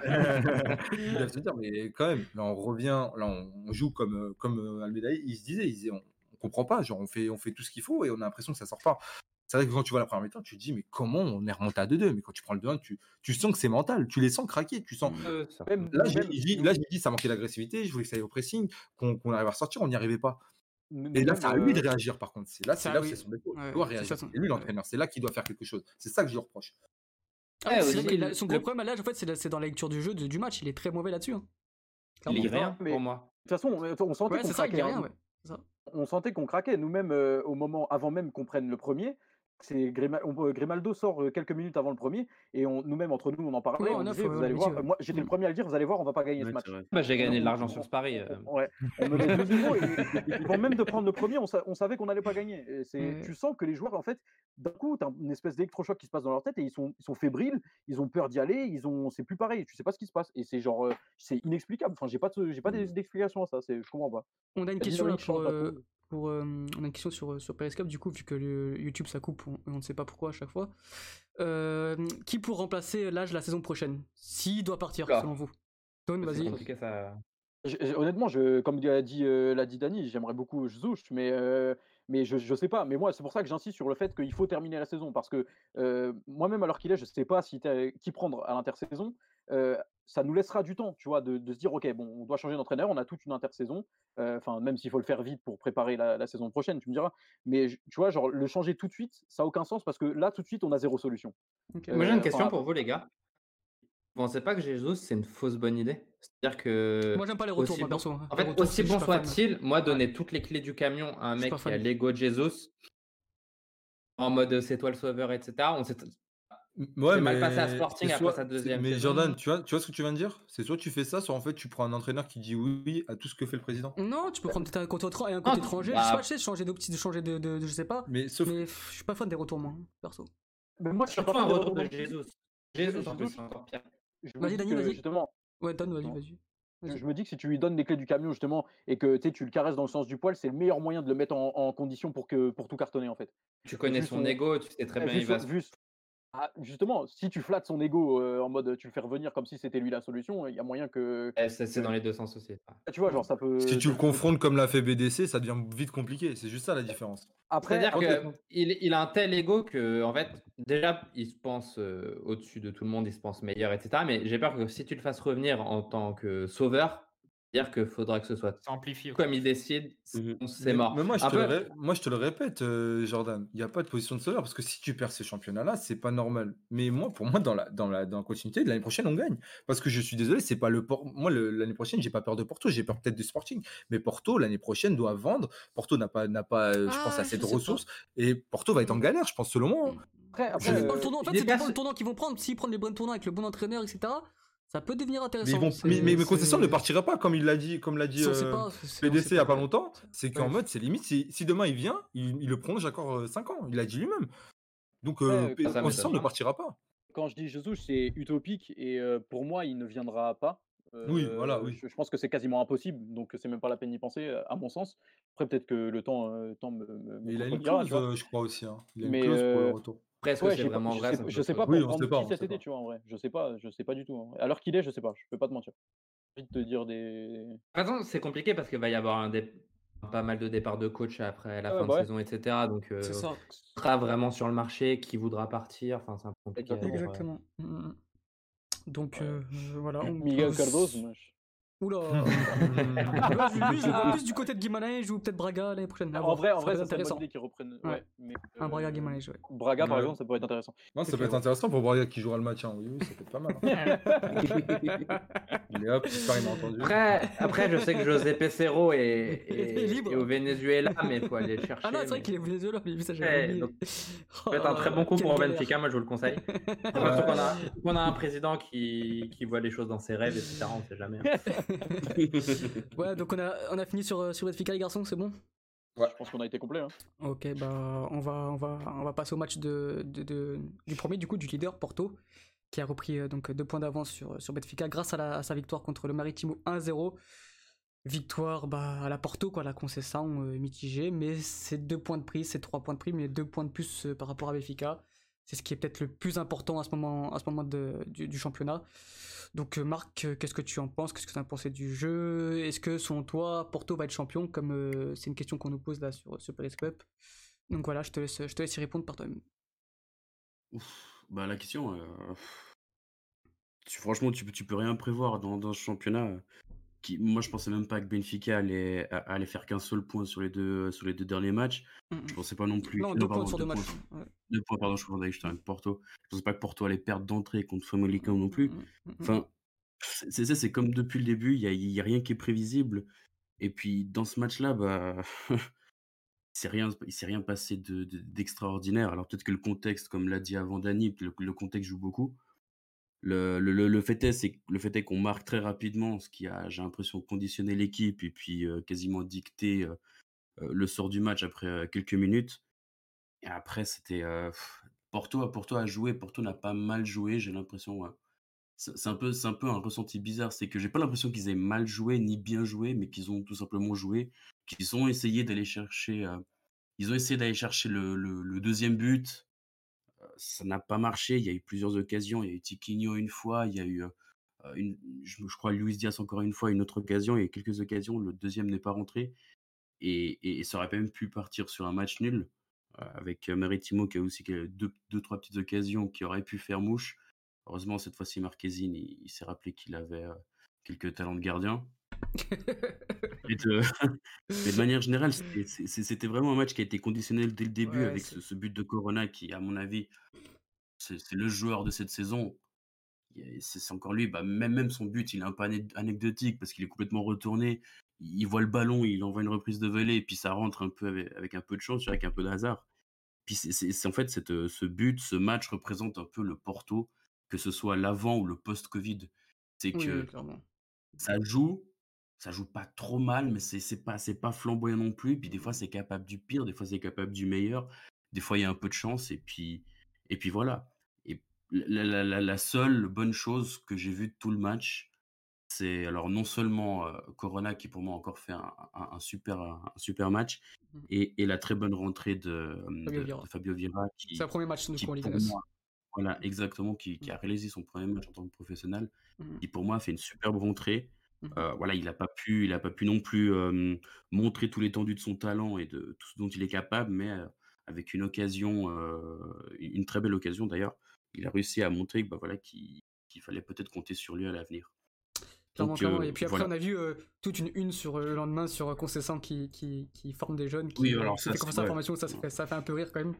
S4: se dire, mais quand même, là, on revient, là, on, joue comme, euh, comme euh, Almeida, il se disait, il disait, on comprend pas, genre, on fait, on fait tout ce qu'il faut et on a l'impression que ça sort pas. C'est vrai que quand tu vois la première mi-temps, tu te dis, mais comment on est remonté à 2-2 Mais quand tu prends le 2-1, tu, tu sens que c'est mental, tu les sens craquer, tu sens.
S5: Euh, ça.
S2: Même,
S4: Là, j'ai dit, là, j'ai dit, ça manquait d'agressivité, je voulais que ça aille au pressing, qu'on qu'on arrive à ressortir, on n'y arrivait pas.
S2: nous-
S4: Et là, c'est à lui de
S2: euh,
S4: réagir, par contre. C'est là, c'est là où c'est son défaut.
S1: Ouais,
S4: Il doit réagir. C'est lui l'entraîneur, c'est là qu'il doit faire quelque chose. C'est ça que je lui reproche.
S1: Ah,
S5: Ouais,
S1: vrai a- son
S5: le-
S1: gros problème à l'âge, en fait, c'est dans la lecture du jeu, de- du match. Il est très mauvais là-dessus. hein.
S5: Il lit rien
S2: mais-
S5: pour moi.
S2: De toute façon, on, on sentait
S1: Ouais,
S2: qu'on
S1: c'est ça, il
S2: craquait. hein.
S1: rien, ça.
S2: On sentait qu'on craquait. Nous-mêmes, euh, au moment, avant même qu'on prenne le premier, c'est Grima- euh, Grimaldo sort euh, quelques minutes avant le premier et on, nous-mêmes entre nous, on en parlait.
S1: Ouais,
S2: on disait, vous allez
S1: le
S2: voir. Moi, j'étais le
S1: Mm.
S2: premier à le dire. Vous allez voir, on va pas gagner
S3: Ouais,
S2: ce match.
S5: Bah, j'ai gagné de l'argent sur ce pari. euh.
S2: On- Ouais, on menait 2-0 et, et avant même de prendre le premier, on, sa- on savait qu'on n'allait pas gagner. Et c'est,
S1: Ouais.
S2: Tu sens que les joueurs, en fait, d'un coup, tu as une espèce d'électrochoc qui se passe dans leur tête et ils sont, ils sont fébriles, ils ont peur d'y aller, ils ont, c'est plus pareil, tu sais pas ce qui se passe. Et c'est genre, euh, c'est inexplicable. Enfin, j'ai pas, de- j'ai pas
S1: Mm.
S2: d'explication à ça, c'est, je comprends pas.
S1: On a une question là pour. euh. Pour euh, on a une question sur, sur Periscope, du coup, vu que le YouTube ça coupe, on, on ne sait pas pourquoi à chaque fois. Euh, qui pour remplacer l'âge la saison prochaine? S'il doit partir, selon vous? Don,
S5: C'est
S1: vas-y.
S5: ça.
S2: Honnêtement, je, comme l'a dit, euh, l'a dit Dani, j'aimerais beaucoup Zouch, mais, euh, mais je, je sais pas. Mais moi, c'est pour ça que j'insiste sur le fait qu'il faut terminer la saison. Parce que euh, moi-même, alors qu'il est, je sais pas si qui prendre à l'intersaison. euh, ça nous laissera du temps, tu vois, de, de se dire, ok, bon, on doit changer d'entraîneur, on a toute une intersaison. euh, Enfin, même s'il faut le faire vite pour préparer la, la saison prochaine, tu me diras. Mais tu vois, genre, le changer tout de suite, ça a aucun sens parce que là, tout de suite, on a zéro solution.
S5: Moi, j'ai une
S2: Euh,
S5: question pour vous, les gars. Vous pensez pas que Jesus, c'est une fausse bonne idée? C'est-à-dire que.
S1: Moi, j'aime pas les retours, moi,
S5: bon-
S1: perso. hein.
S5: En fait,
S1: retours,
S5: aussi bon soit-il, moi, donner toutes les clés du camion à un mec qui a l'ego de Jesus, en mode c'est toi le sauveur, etc. On sait...
S4: Ouais,
S5: C'est mal
S4: mais
S5: passé à Sporting
S4: c'est
S5: après
S4: soit-
S5: sa deuxième
S4: Mais. Jordan, tu vois, tu vois ce que tu viens de dire? C'est soit tu fais ça, soit en fait tu prends un entraîneur qui dit oui à tout ce que fait le président.
S1: Non, tu peux prendre peut-être un côté un côté
S5: Non,
S1: étranger.
S5: bah-
S1: Je sais pas, je sais, changer de petit, de changer de, de, de- je sais pas.
S4: Mais sauf
S1: Mais pff, je suis pas fan des retours, moi, hein, perso.
S2: Mais moi, je suis pas fan des
S5: retour de
S2: retours plus.
S5: Jesus. Jesus, en plus, c'est encore pire.
S2: Je me
S1: Vas-y,
S2: dis
S1: Dani, vas-y.
S2: Justement,
S1: Ouais, Don, vas-y,
S2: Non.
S1: vas-y.
S2: Je, me dis que si tu lui donnes les clés du camion justement et que tu sais, tu le caresses dans le sens du poil, c'est le meilleur moyen de le mettre en, en condition pour que pour tout cartonner en fait.
S5: Tu connais
S2: Vu
S5: son
S2: son-
S5: ego, tu sais très
S2: Eh,
S5: bien
S2: vu
S5: il va
S2: vu- Ah, justement, si tu flattes son ego euh, en mode tu le fais revenir comme si c'était lui la solution, il y a moyen que
S5: Eh, c'est dans les deux sens aussi.
S2: Ah, tu vois genre ça peut.
S4: Si tu le confrontes comme l'a fait BDC, ça devient vite compliqué. C'est juste ça la différence.
S2: Après,
S5: C'est-à-dire qu'il il a un tel ego que, en fait, déjà, il se pense euh, au-dessus de tout le monde, il se pense meilleur, etc. Mais j'ai peur que si tu le fasses revenir en tant que sauveur, dire qu'il faudra que ce soit
S6: Ça amplifie.
S5: comme il décide,
S3: Mhm.
S5: c'est
S4: Mais-
S5: mort.
S4: Mais moi, je ré- moi, je te le répète, euh, Jordan, il n'y a pas de position de sauveur parce que si tu perds ces championnats-là, c'est pas normal. Mais moi, pour moi, dans la, dans la, dans la continuité, de l'année prochaine, on gagne. Parce que je suis désolé, c'est pas le Por- Moi, l'année prochaine, j'ai pas peur de Porto, j'ai peur peut-être du Sporting. Mais Porto, l'année prochaine, doit vendre. Porto n'a pas, n'a pas euh, je pense,
S1: Ah,
S4: assez
S1: je
S4: de
S1: pas.
S4: ressources. Et Porto va être en galère, je pense, selon moi.
S2: après, après,
S1: le tournant. En fait,
S5: il est
S1: ça dépend
S5: perso-
S1: le tournant qu'ils vont prendre. S'ils prennent les bons tournants avec le bon entraîneur, etc., ça peut devenir
S4: Mais,
S1: intéressant.
S4: ils vont, mais, mais, mais Concession ne partira pas, comme il l'a dit, comme l'a dit euh,
S1: pas,
S4: PDC il y a pas longtemps. C'est qu'en
S1: Ouais.
S4: mode, c'est limite, si, si demain il vient, il, il le prolonge encore 5 ans. Il l'a dit lui-même. Donc, euh,
S2: Ouais,
S5: ça
S4: Concession ne partira pas.
S2: quand je dis Jesus, c'est utopique et euh, pour moi, il ne viendra pas.
S4: Oui,
S2: Euh,
S4: voilà, oui.
S2: Je, je pense que c'est quasiment impossible, donc c'est même pas la peine d'y penser, euh, à mon sens. Après, peut-être que le temps, euh, le temps me, me,
S4: il a une clause, euh, je crois aussi. hein. Il a une
S2: Mais,
S4: clause pour le
S2: euh,
S4: retour.
S5: Après, est-ce
S2: Ouais,
S5: c'est
S2: sais pas,
S5: vraiment
S2: je
S5: vrai
S2: je sais pas
S4: Oui, on sait pas,
S2: qui
S4: on
S2: cet
S4: sait
S2: été,
S4: pas.
S2: tu vois, en vrai. Je sais pas, je sais pas du tout. l'heure qu'il est, je sais pas. Je peux pas te mentir. J'ai envie de te dire des.
S5: Façon, c'est compliqué parce qu'il va y avoir un dé- pas mal de départs de coach après la fin
S2: bah
S5: de
S2: ouais.
S5: saison, etc. Donc, euh,
S1: ça.
S5: sera vraiment sur le marché, qui voudra partir. Enfin, c'est un peu compliqué.
S2: Exactement.
S5: dire, ouais.
S1: Exactement. Donc, euh, voilà. on
S2: Miguel Cardoso,
S1: Oula. Moi, je- lui, je le vois plus du côté de Guimaraes ou peut-être Braga l'année prochaine. à
S2: En vrai, en vrai, bonne
S1: intéressant.
S2: idée qu'ils reprennent.
S1: Ouais.
S2: Ouais. mais,
S1: Un Braga
S2: euh,
S1: Guimaraes, ouais.
S2: Braga, par
S4: Ouais.
S2: exemple, ça pourrait être intéressant.
S4: Non, ça peut être intéressant pour Braga qui jouera le match. hein. Oui, oui, ça peut être pas mal. hein. Il est hop, j'espère qu'il m'a entendu.
S5: Après, après, je sais que José Pesero est,
S1: Il est
S5: est-
S1: libre.
S5: est au Venezuela, mais il faut aller le chercher.
S1: Ah non, c'est vrai
S5: mais-
S1: qu'il est au Venezuela, mais ça j'avais oublié.
S5: donc,
S1: Oh
S5: Ça peut être un très bon coup
S1: quelle
S5: pour. Benfica, moi je vous le conseille. Surtout qu'on a, qu'on a un président qui, qui voit les choses dans ses rêves, etc. On sait jamais.
S1: Ouais, donc on a, on a fini sur, euh, sur Benfica, les garçons, c'est bon?
S2: Je pense qu'on a été complet. Hein.
S1: Ok, bah on va, on va, on va passer au match de, de- de- du premier, du coup, du leader Porto, qui a repris euh, donc deux points d'avance sur, sur Benfica grâce à, la- à sa victoire contre le Maritimo 1-0. Victoire bah, à la Porto, quoi, la concession euh, mitigée, mais c'est deux points de prix, c'est trois points de prix, mais deux points de plus euh, par rapport à Benfica. C'est ce qui est peut-être le plus important à ce moment, à ce du, championnat. Donc euh, Marc, euh, qu'est-ce que tu en penses? Qu'est-ce que tu as pensé du jeu? Est-ce que selon toi, Porto va être champion? Comme euh, c'est une question qu'on nous pose là sur, sur Periscope. Donc voilà, je te laisse, je te laisse y répondre par toi-même.
S3: Bah la question, tu- franchement, tu, peux- tu peux rien prévoir dans, dans ce championnat. Qui, moi, je pensais même pas que Benfica allait, allait faire qu'un seul point sur les deux, sur les deux derniers matchs.
S1: Mhm.
S3: Je pensais pas non plus.
S1: Non, deux points sur deux matchs.
S3: deux points, pardon, je confondais, avec Porto. Je pensais pas que Porto allait perdre d'entrée contre Famalicão non plus.
S1: Mhm, mhm.
S3: Enfin, c'est ça, c'est comme depuis le début, il y a, il rien qui est prévisible. Et puis dans ce match-là, bah, c'est rien, il s'est rien passé de- de- d'extraordinaire. Alors peut-être que le contexte, comme l'a dit avant Dani, le, le contexte joue beaucoup. Le, le, le- fait est, c'est le fait est qu'on marque très rapidement, ce qui a, j'ai l'impression, conditionné l'équipe et puis quasiment dicté le sort du match après quelques minutes. Et après, c'était Porto, Porto a joué, Porto n'a pas mal joué, j'ai l'impression. C'est un peu, c'est un peu un ressenti bizarre, c'est que j'ai pas l'impression qu'ils aient mal joué ni bien joué, mais qu'ils ont tout simplement joué, qu'ils ont essayé d'aller chercher, ils ont essayé d'aller chercher le- le deuxième but. Ça n'a pas marché. Il y a eu plusieurs occasions. Il y a eu Tiquinho une fois, il y a eu, une, je, crois, Luis Diaz encore une fois, une autre occasion. Il y a eu quelques occasions. Le deuxième n'est pas rentré. Et, et- ça aurait même pu partir sur un match nul avec Maritimo qui a aussi deux, deux, trois petites occasions qui auraient pu faire mouche. Heureusement, cette fois-ci, Marquezine, il, s'est rappelé qu'il avait quelques talents de gardien. Et de, mais de manière générale, c'était c'est- c'était vraiment un match qui a été conditionné dès le début
S1: Ouais,
S3: avec
S1: c'est-
S3: ce, ce but de Corona qui, à mon avis, c'est c'est le joueur de cette saison. Il y a- C'est c'est encore lui. Bah, même, même son but, il est un peu ané- anecdotique parce qu'il est complètement retourné. Il voit le ballon, il envoie une reprise de volée et puis ça rentre un peu avec, avec un peu de chance, avec un peu de hasard. Puis c'est c'est- c'est- en fait cette, euh, ce but, ce match représente un peu le Porto, que ce soit l'avant ou le post-Covid. C'est
S1: Oui,
S3: que
S1: clairement.
S3: ça joue, ça joue pas trop mal, mais c'est c'est pas, c'est pas flamboyant non plus. Puis des fois, c'est capable du pire, des fois, c'est capable du meilleur. Des fois, il y a un peu de chance, et puis, et puis voilà. Et la, la- la- la seule bonne chose que j'ai vue de tout le match, c'est alors non seulement euh, Corona qui pour moi a encore fait un, un- un super, un super match
S1: Mhm.
S3: et, et la très bonne rentrée de,
S1: Fabio
S3: de-
S1: Vieira.
S3: de Fabio qui,
S1: C'est premier match
S3: qui pour
S1: 1.
S3: moi, voilà, exactement, qui, qui a réalisé son premier match en tant que professionnel, qui pour moi a fait une superbe rentrée. Euh, voilà, il n'a pas pu, il a pas pu non plus euh, montrer tout l'étendue de son talent et de tout ce dont il est capable, mais euh, avec une occasion, euh, une très belle occasion d'ailleurs, il a réussi à montrer que, bah, voilà, qu'il fallait peut-être compter sur lui à l'avenir.
S1: Clairement,
S3: Donc,
S1: clairement.
S3: euh,
S1: Et puis après,
S3: voilà.
S1: on a vu euh, toute une une sur euh, le lendemain sur euh, Concessant qui, qui, qui forme des jeunes. Qui,
S3: Oui, alors ça, ouais.
S1: formation, ça, ça fait, ça fait un peu rire quand même.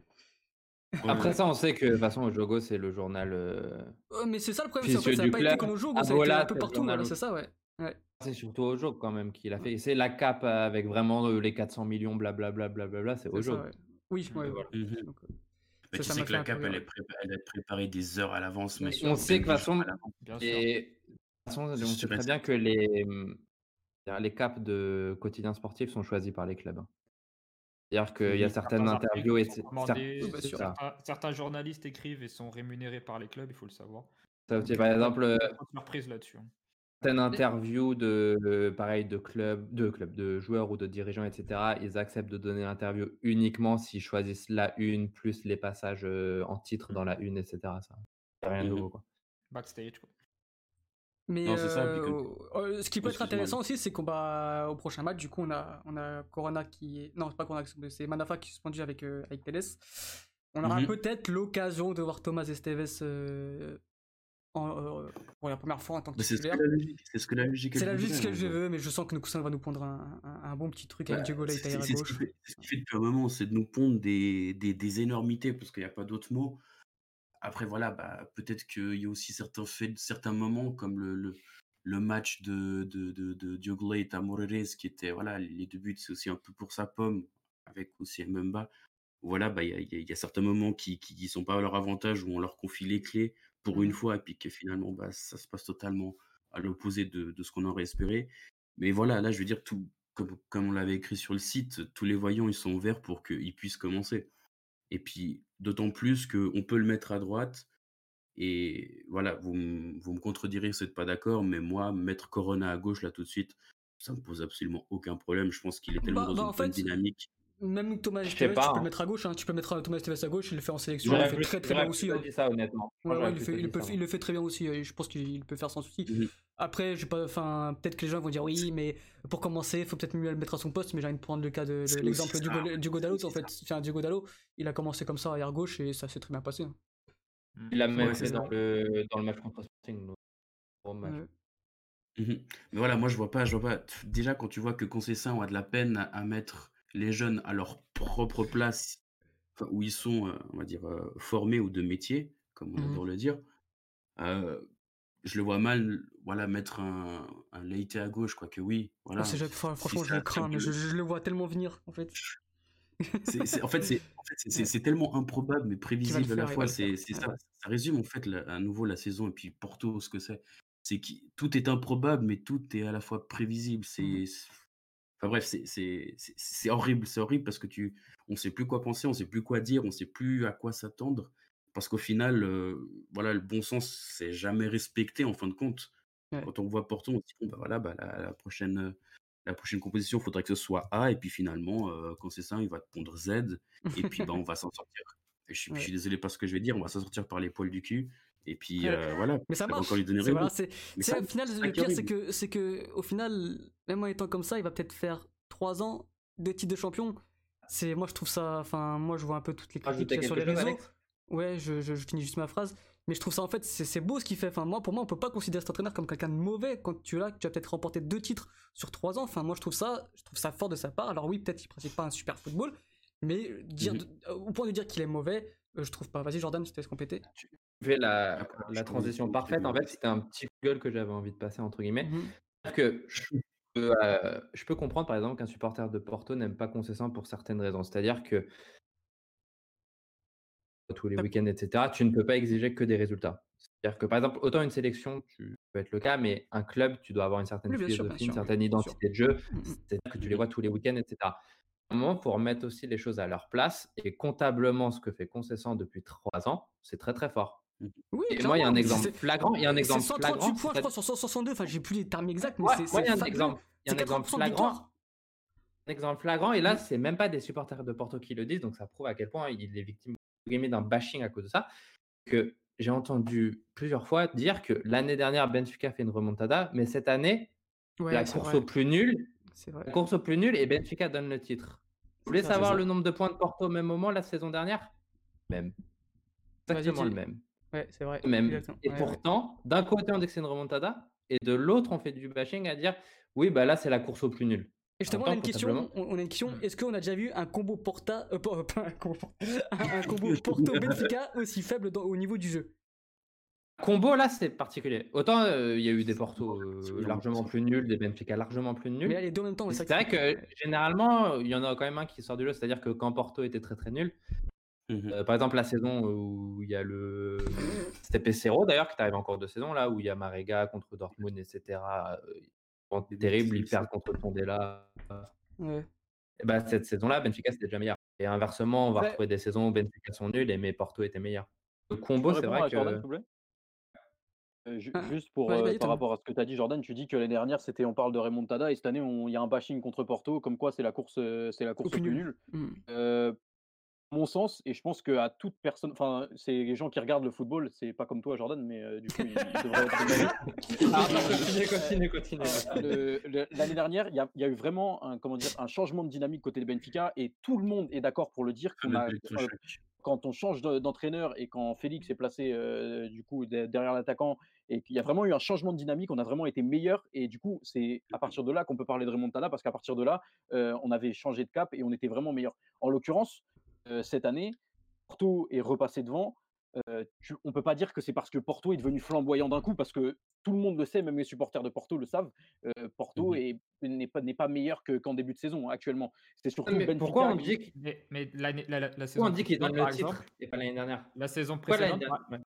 S3: Ouais,
S5: Après ça, on sait que de toute façon, Jogo, c'est le journal. euh,
S1: Euh, mais c'est ça le problème,
S5: Puis
S1: c'est en fait,
S5: ceux
S1: ça n'a pas été
S5: club,
S1: que nos jours,
S5: à
S1: ça a été un peu
S5: c'est le
S1: partout, c'est ça, ouais. Ouais.
S5: C'est surtout au Jogo quand même qu'il a fait. C'est la cape avec vraiment euh, les 400 millions, blablabla, blablabla, c'est au
S1: C'est ça,
S5: Jogo.
S1: ouais. Oui, ouais,
S5: voilà.
S1: Donc, euh,
S3: Bah,
S1: ça,
S3: tu
S1: ça
S3: sais que la cape, elle est, prépa- elle est préparée des heures à l'avance, mais.
S5: On sait que de toute façon, et, façon, on sait très bien que les, c'est-à-dire les capes de quotidiens sportifs sont choisis par les clubs. hein. C'est-à-dire qu'il y a certaines interviews et
S1: sûr.
S5: ça.
S6: certains, certains journalistes écrivent et sont rémunérés par les clubs, il faut le savoir.
S5: Ça
S6: Donc,
S5: par
S6: il y a pas
S5: exemple,
S6: de
S5: euh,
S6: pas de surprise là-dessus.
S5: Certaines interviews de, euh, pareil, de clubs, de clubs, de joueurs ou de dirigeants, etc. Ils acceptent de donner l'interview uniquement s'ils choisissent la une plus les passages euh, en titre dans la une, etc. Ça, a rien de
S3: Mhm.
S5: nouveau, quoi.
S6: Backstage, quoi.
S1: Mais
S3: Non, c'est ça,
S1: euh,
S3: que-
S1: euh, ce qui peut
S3: Oh,
S1: être intéressant aussi, c'est qu'on va au prochain match, du coup, on a, on a Corona qui est. Non, c'est pas Corona, c'est Manafa qui est suspendu avec, euh, avec Teles. On aura
S3: Mhm.
S1: peut-être l'occasion de voir Thomas Esteves euh, en, euh, pour la première fois en tant que
S3: Bah, c'est ce que
S1: titulaire.
S3: la logique, c'est ce que la logique.
S1: C'est la logique que
S3: hein,
S1: je veux, mais je sens que Nukusan va nous prendre un, un- un bon petit truc
S3: Bah,
S1: avec Diego
S3: c'est
S1: Leite à
S3: c'est ce
S1: gauche.
S3: qu'il fait, c'est ce qu'il fait depuis un moment, c'est de nous pondre des, des, des énormités, parce qu'il n'y a pas d'autre mot. Après, voilà, bah, peut-être qu'il y a aussi certains faits, certains moments, comme le, le, le match de, de, de, de Diogo Leite à Moreres, qui était, voilà, les deux buts, c'est aussi un peu pour sa pomme, avec aussi Mbemba. Voilà, bah, il y, a, il y a- il y a certains moments qui ne sont pas à leur avantage, où on leur confie les clés pour une
S1: Mhm.
S3: fois, et puis que finalement, bah, ça se passe totalement à l'opposé de, de ce qu'on aurait espéré. Mais voilà, là, je veux dire, tout, comme, comme on l'avait écrit sur le site, tous les voyants, ils sont ouverts pour qu'ils puissent commencer. Et puis, d'autant plus qu'on peut le mettre à droite. Et voilà, vous, vous me contredirez si vous n'êtes pas d'accord, mais moi, mettre Corona à gauche, là, tout de suite, ça me pose absolument aucun problème. Je pense qu'il est tellement
S1: Bah,
S3: dans
S1: bah,
S3: une bonne
S1: fait,
S3: dynamique.
S1: Même Thomas
S5: Je
S1: Esteves, tu peux
S5: hein.
S1: le mettre à gauche, hein. tu peux mettre Thomas Esteves à gauche, il le fait en sélection, il le fait
S5: plus,
S1: très très bien aussi. il, le fait, très bien aussi, et je pense qu'il peut faire sans souci.
S3: Mhm.
S1: Après, j'ai pas, enfin, peut-être que les gens vont dire oui, mais pour commencer, il faut peut-être mieux le mettre à son poste. Mais j'ai envie de prendre le cas de, l'exemple du Diogo Dalot. En fait, enfin, Diogo Dalot, il a commencé comme ça arrière gauche et ça s'est très bien passé. hein.
S5: Il l'a même fait dans le, dans le match contre Sporting. le.
S3: Mhm. Mais voilà, moi je vois pas, je vois pas. Déjà, quand tu vois que Concessin a de la peine à, à mettre les jeunes à leur propre place, où ils sont, euh, on va dire, euh, formés ou de métier, comme on
S1: Mhm.
S3: adore le dire, euh, je le vois mal, voilà, mettre un, un à gauche, quoi que oui,
S1: Oh,
S3: voilà. si
S1: franchement, je le crains, mais je, je le vois tellement venir en fait.
S3: en fait, c'est en fait, tellement improbable mais prévisible à la fois. C'est ça, ça résume en fait la- à nouveau la saison et puis Porto ce que c'est. C'est que tout est improbable mais tout est à la fois prévisible. C'est c'est- enfin bref, c'est horrible, c'est horrible parce que tu, on sait plus quoi penser, on sait plus quoi dire, on sait plus à quoi s'attendre parce qu'au final, euh, voilà, le bon sens c'est jamais respecté en fin de compte.
S1: Ouais.
S3: Quand on voit Porto, on se dit bon bah voilà, bah, la, la prochaine euh, la prochaine composition, il faudrait que ce soit A, et puis finalement, euh, quand c'est ça, il va te pondre Z, et puis bah, on va s'en sortir. Je, suis, je suis
S1: Ouais.
S3: désolé par ce que je vais dire, on va s'en sortir par les poils du cul, et puis
S1: Ouais.
S3: euh, voilà,
S1: Mais ça
S3: va
S1: marche.
S3: encore lui donner
S1: voilà,
S3: Mais ça,
S1: au final le pire c'est que c'est que au final même en étant comme ça, il va peut-être faire 3 ans de titre de champion. C'est moi je trouve ça enfin moi je vois un peu toutes les critiques
S5: Rajouter
S1: qu'il y a sur les réseaux. Ouais, je, je, je finis juste ma phrase. Mais je trouve ça en fait, c'est beau ce qu'il fait. Enfin, moi, pour moi, on peut pas considérer cet entraîneur comme quelqu'un de mauvais quand tu es là, que tu as peut-être remporté deux titres sur trois ans. Enfin, moi, je trouve ça, je trouve ça fort de sa part. Alors oui, peut-être qu'il pratique pas un super football, mais dire
S3: Mhm.
S1: de- au point de dire qu'il est mauvais, euh, je trouve pas. Vas-y, Jordan, je te laisse compléter.
S5: Tu fais la, transition parfaite. En fait, c'était un petit gueule que j'avais envie de passer, entre guillemets.
S1: Mhm.
S5: Que je peux, euh, je peux comprendre, par exemple, qu'un supporter de Porto n'aime pas Concessant pour certaines raisons. C'est-à-dire que tous les week-ends, etc., tu ne peux pas exiger que des résultats. C'est-à-dire que, par exemple, autant une sélection, tu peut être le cas, mais un club, tu dois avoir une certaine
S1: Oui, sûr,
S5: philosophie, une certaine
S1: bien
S5: identité de jeu.
S1: Mhm.
S5: C'est-à-dire que tu les
S3: Mhm.
S5: vois tous les week-ends, etc. À un moment, il faut remettre aussi les choses à leur place. Et comptablement, ce que fait Concessant depuis trois ans, c'est très très fort.
S1: Oui,
S5: Et moi, il y a un exemple flagrant. Il y a un exemple
S1: 138
S5: flagrant.
S1: points, je crois, sur 162. Enfin, j'ai plus les termes exacts, mais
S5: Ouais,
S1: c'est
S5: moi, il y a un exemple. Il y a un exemple
S1: 80% de
S5: flagrant. Un exemple flagrant. Et là, c'est même pas des supporters de Porto qui le disent. Donc, ça prouve à quel point il est victime d'un bashing à cause de ça. Que j'ai entendu plusieurs fois dire que l'année dernière, Benfica fait une remontada, mais cette année,
S1: Ouais,
S5: la course
S1: vrai.
S5: au plus nul,
S1: vrai.
S5: la course au plus nul et Benfica donne le titre. Vous voulez savoir le nombre de points de Porto au même moment la saison dernière? Même. Exactement le même.
S1: Ouais, c'est vrai.
S5: Même.
S1: Exactement.
S5: Et
S1: Ouais, ouais.
S5: pourtant, d'un côté, on c'est une remontada, et de l'autre, on fait du bashing à dire oui, bah là, c'est la course au plus nul.
S1: Et justement, on a une question. On a une question. Est-ce qu'on a déjà vu un combo Porta, euh, pas, pas un combo, un, un combo Porto Benfica aussi faible dans- au niveau du jeu?
S5: Combo, là, c'est particulier. Autant euh, il y a eu des Porto euh, largement plus nuls, des Benfica largement plus
S1: Mais
S5: nuls.
S1: là, les deux en même temps.
S5: C'est vrai que généralement, il y en a quand même un qui sort du lot, c'est-à-dire que quand Porto était très très nul, Euh, par exemple la saison où il y a le. C'était Pesero d'ailleurs qui est arrivé en cours de saison, là, où il y a Marega contre Dortmund, etc. euh,
S3: Des
S5: terrible, ils perdent contre Tondela.
S1: Ouais.
S5: Et bah, cette saison-là, Benfica c'était déjà meilleur. Et inversement, on va
S2: Ouais.
S5: retrouver des saisons où Benfica sont nuls, et mais Porto était meilleur. Le
S2: peux
S5: combo, c'est vrai
S2: Jordan,
S5: que.
S2: plaît? Euh, ju-
S1: Ah,
S2: Juste pour, euh,
S1: vas-y,
S2: par rapport à ce que tu as dit, Jordan, tu dis que l'année dernière, c'était on parle de remontada et cette année, on- il y a un bashing contre Porto, comme quoi c'est la course, c'est la course au
S1: plus nul.
S2: Euh, mon sens, et je pense qu'à toute personne, enfin, c'est les gens qui regardent le football, c'est pas comme toi, Jordan, mais euh, du coup, ils, ils devraient être L'année dernière, il y, a- il y a eu vraiment un, comment dire, un changement de dynamique côté de Benfica et tout le monde est d'accord pour le dire qu'on a,
S3: Électrochoc.
S2: euh, quand on change de- d'entraîneur et quand Félix est placé euh, du coup de- derrière l'attaquant et qu'il y a vraiment eu un changement de dynamique, on a vraiment été meilleur et du coup c'est à partir de là qu'on peut parler de remontada parce qu'à partir de là euh, on avait changé de cap et on était vraiment meilleur. En l'occurrence euh, cette année, Porto est repassé devant. Euh, tu- on peut pas dire que c'est parce que Porto est devenu flamboyant d'un coup parce que tout le monde le sait, même les supporters de Porto le savent. euh, Porto
S3: Mhm.
S2: est- n'est pas meilleur que- qu'en début de saison actuellement. C'est surtout
S5: Mais
S2: Benfica
S5: pourquoi on dit que-
S6: Mais, mais la, la- la
S5: pourquoi
S6: saison
S5: on dit
S6: précédente,
S5: donnent
S6: par
S5: le titre?
S6: exemple,
S5: et pas l'année dernière?
S6: La saison précédente,